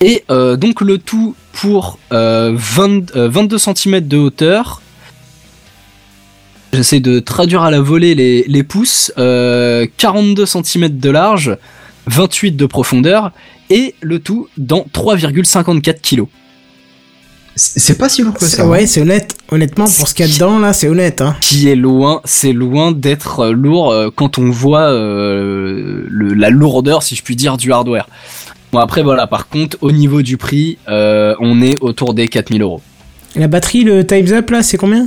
Et donc le tout pour euh, 20, euh, 22 cm de hauteur. J'essaie de traduire à la volée les, les pouces. euh, 42 cm de large, 28 de profondeur, et le tout dans 3,54 kg. C'est pas si lourd que ça. hein. Ouais, c'est honnête. Honnêtement, pour ce qu'il y a dedans, là, c'est honnête. Hein. Qui est loin, c'est loin d'être euh, lourd euh, quand on voit euh, le- la lourdeur, si je puis dire, du hardware. Bon après voilà, par contre, au niveau du prix, euh, on est autour des 4000 euros. La batterie, le Times Up, là, c'est combien?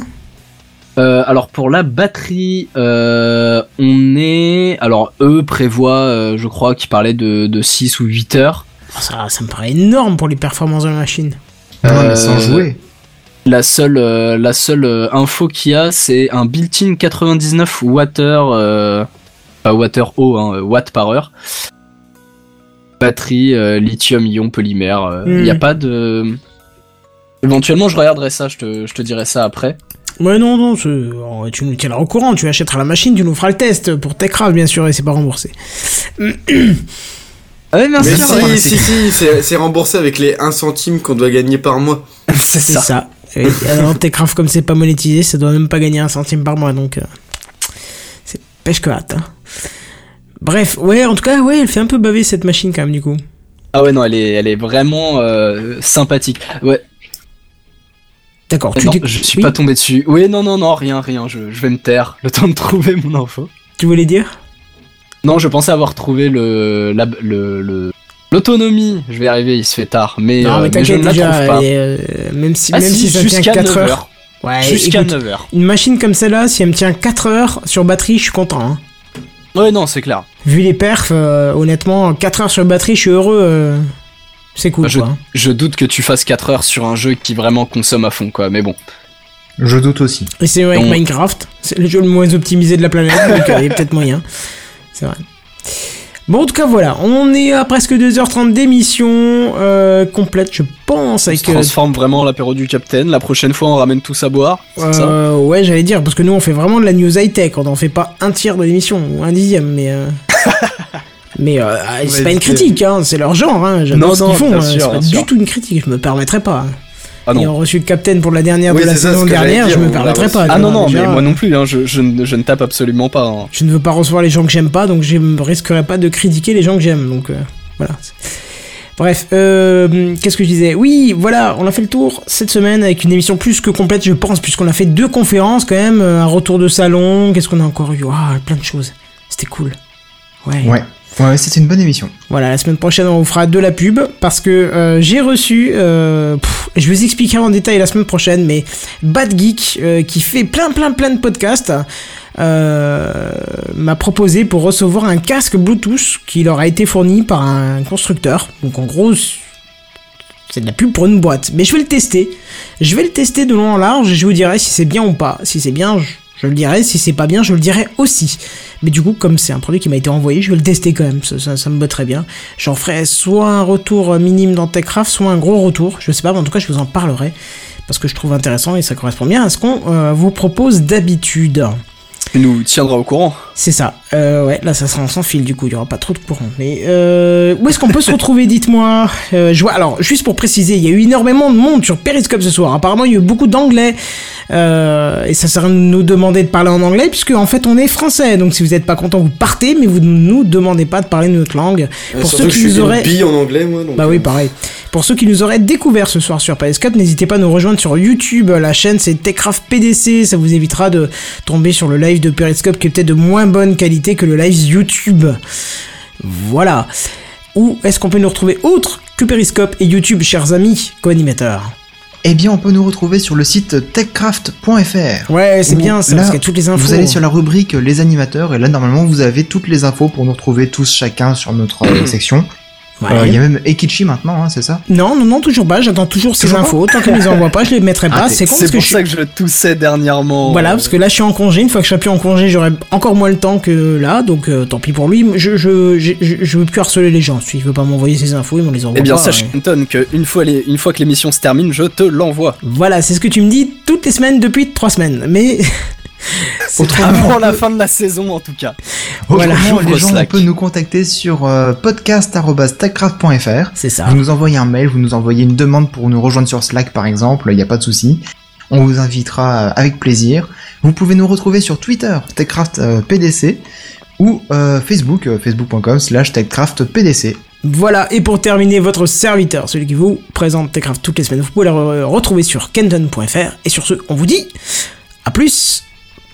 Alors pour la batterie, on est... Alors eux prévoient, je crois, qu'ils parlaient de, de 6 ou 8 heures. Oh, ça, ça me paraît énorme pour les performances de la machine. Mais sans Euh, jouer. La seule, euh, la seule euh, info qu'il y a, c'est un built-in 99 water, euh, pas water eau, hein, watt par heure. Batterie euh, lithium-ion polymère. Il Hmm. n'y a pas de... Éventuellement, je regarderai ça, je te, je te dirai ça après. Ouais, non, non, c'est- oh, tu nous tiendras au courant, tu achèteras la machine, tu nous feras le test pour Techcraft, bien sûr, et c'est pas remboursé. Ah ouais, bien Mais sûr, si, ouais. si, si, c'est c'est remboursé avec les 1 centime qu'on doit gagner par mois. c'est C'est ça. ça. Et alors, Techcraft, comme c'est pas monétisé, ça doit même pas gagner un centime par mois, donc. euh, c'est pêche que hâte, hein. Bref, ouais, en tout cas, ouais, elle fait un peu baver cette machine quand même, du coup. Ah ouais, non, elle est, elle est vraiment euh, sympathique. Ouais, D'accord, tu, non, je suis oui, pas tombé dessus. Oui, non, non, non, rien, rien, je, je vais me taire, le temps de trouver mon info. tu voulais dire? Non, je pensais avoir trouvé le, la- le, le- l'autonomie. Je vais y arriver, il se fait tard, mais, Non, euh, mais mais je t'inquiète ne la déjà, trouve pas. euh, même si, Ah même si, si ça tient jusqu'à 4 9 heures. heures. Ouais, Jusqu'à écoute, 9 heures. Une machine comme celle-là, si elle me tient 4 heures sur batterie, je suis content. Hein. Ouais, non, c'est clair. Vu les perfs, euh, honnêtement, 4 heures sur batterie, je suis heureux. euh, c'est cool, Bah, je, quoi. je doute que tu fasses 4 heures sur un jeu qui vraiment consomme à fond, quoi. Mais bon. Je doute aussi. Et c'est avec on- Minecraft. C'est le jeu le moins optimisé de la planète, donc euh, il y a peut-être moyen. C'est vrai. Bon, en tout cas, voilà. On est à presque 2h30 d'émission euh, complète, je pense, On avec... se euh, transforme vraiment en l'apéro du capitaine. La prochaine fois, on ramène tous à boire. C'est ça Euh, ouais, j'allais dire, parce que nous on fait vraiment de la news high-tech, on en fait pas un tiers de l'émission, ou un dixième, mais. euh, mais c'est Ouais, pas une critique, hein, c'est leur genre, hein, Non, ce non, qu'ils font, hein, c'est pas du tout une critique, je me permettrais pas. Ah non. Ayant reçu le capitaine pour la dernière Oui, de la saison dernière, dire, je me reçu. pas. Ah non, non, déjà, mais moi non plus, hein, je, je, ne- je ne tape absolument pas. hein. Je ne veux pas recevoir les gens que j'aime pas, donc je ne risquerai pas de critiquer les gens que j'aime, donc euh, voilà. Bref, euh, qu'est-ce que je disais? Oui, voilà, on a fait le tour cette semaine avec une émission plus que complète, je pense, puisqu'on a fait deux conférences quand même, euh, un retour de salon, qu'est-ce qu'on a encore eu? Ah, plein de choses. C'était cool. Ouais. Ouais. Ouais, c'était une bonne émission. Voilà, la semaine prochaine, on vous fera de la pub parce que euh, j'ai reçu, euh, je vais vous expliquer en détail la semaine prochaine, mais Bad Geek euh, qui fait plein, plein, plein de podcasts euh, m'a proposé pour recevoir un casque Bluetooth qui leur a été fourni par un constructeur. Donc en gros, c'est de la pub pour une boîte. Mais je vais le tester. Je vais le tester de long en large et je vous dirai si c'est bien ou pas. Si c'est bien, je, je le dirai. Si c'est pas bien, je le dirai aussi. Mais du coup, comme c'est un produit qui m'a été envoyé, je vais le tester quand même. Ça, me botte très bien. J'en ferai soit un retour minime dans Techcraft, soit un gros retour. Je sais pas, mais en tout cas, je vous en parlerai. Parce que je trouve intéressant et ça correspond bien à ce qu'on euh, vous propose d'habitude. Tu nous tiendras au courant. C'est ça. Euh, ouais, là, ça sera sans fil, du coup, il y aura pas trop de courant. Mais euh, où est-ce qu'on peut se retrouver, dites-moi? Euh, je vois, Alors, juste pour préciser, il y a eu énormément de monde sur Periscope ce soir. Apparemment, il y a eu beaucoup d'anglais. Euh, et ça sert à nous demander de parler en anglais, puisque en fait, on est français. Donc, si vous n'êtes pas content, vous partez, mais vous ne nous demandez pas de parler notre langue. Pour ceux qui nous auraient... en anglais, moi. Donc, Bah oui, pareil. Pour ceux qui nous auraient découvert ce soir sur Periscope, n'hésitez pas à nous rejoindre sur YouTube. La chaîne c'est Techcraft PDC. Ça vous évitera de tomber sur le live de Periscope qui est peut-être de moins bonne qualité que le live YouTube. Voilà. Où est-ce qu'on peut nous retrouver autre que Periscope et YouTube, chers amis co-animateurs? Eh bien, on peut nous retrouver sur le site techcraft.fr. Ouais, c'est bien ça, là, parce qu'il y a toutes les infos. Vous allez sur la rubrique Les animateurs, et là, normalement, vous avez toutes les infos pour nous retrouver tous chacun sur notre euh, Ouais. Euh, Il y a même Ekichi maintenant, hein, c'est ça? Non, non, non, toujours pas. J'attends toujours ces infos. Tant qu'ils ne les envoient pas, je les mettrai pas. Ah, c'est con C'est parce que pour je ça que je toussais dernièrement. Voilà, parce que là je suis en congé. Une fois que je serai plus en congé, j'aurai encore moins le temps que là, donc euh, tant pis pour lui. Je, je, je, je, veux plus harceler les gens. S'il veut pas m'envoyer ses infos, il me les envoie Eh bien, pas, sache, ouais. Kenton, que une fois, les- une fois que l'émission se termine, je te l'envoie. Voilà, c'est ce que tu me dis toutes les semaines depuis trois semaines. Mais Autrement, Avant la fin de la saison, en tout cas. Voilà, Autrement, les gens Slack. peuvent nous contacter sur euh, podcast.techcraft.fr. c'est ça. Vous nous envoyez un mail, vous nous envoyez une demande pour nous rejoindre sur Slack par exemple, il n'y a pas de souci. On vous invitera euh, avec plaisir. Vous pouvez nous retrouver sur Twitter, Techcraft euh, PDC, ou euh, Facebook, euh, facebook.com slash techcraftpdc. Voilà, et pour terminer, votre serviteur, celui qui vous présente Techcraft toutes les semaines, vous pouvez le re- retrouver sur kenton.fr. Et sur ce, on vous dit à plus.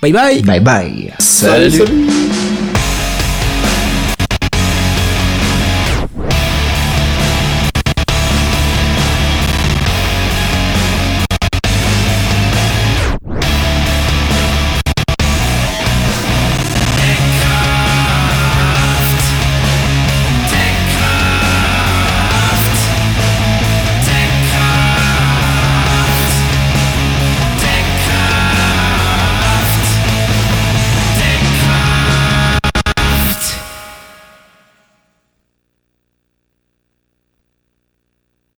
Bye bye. Bye bye salut. salut.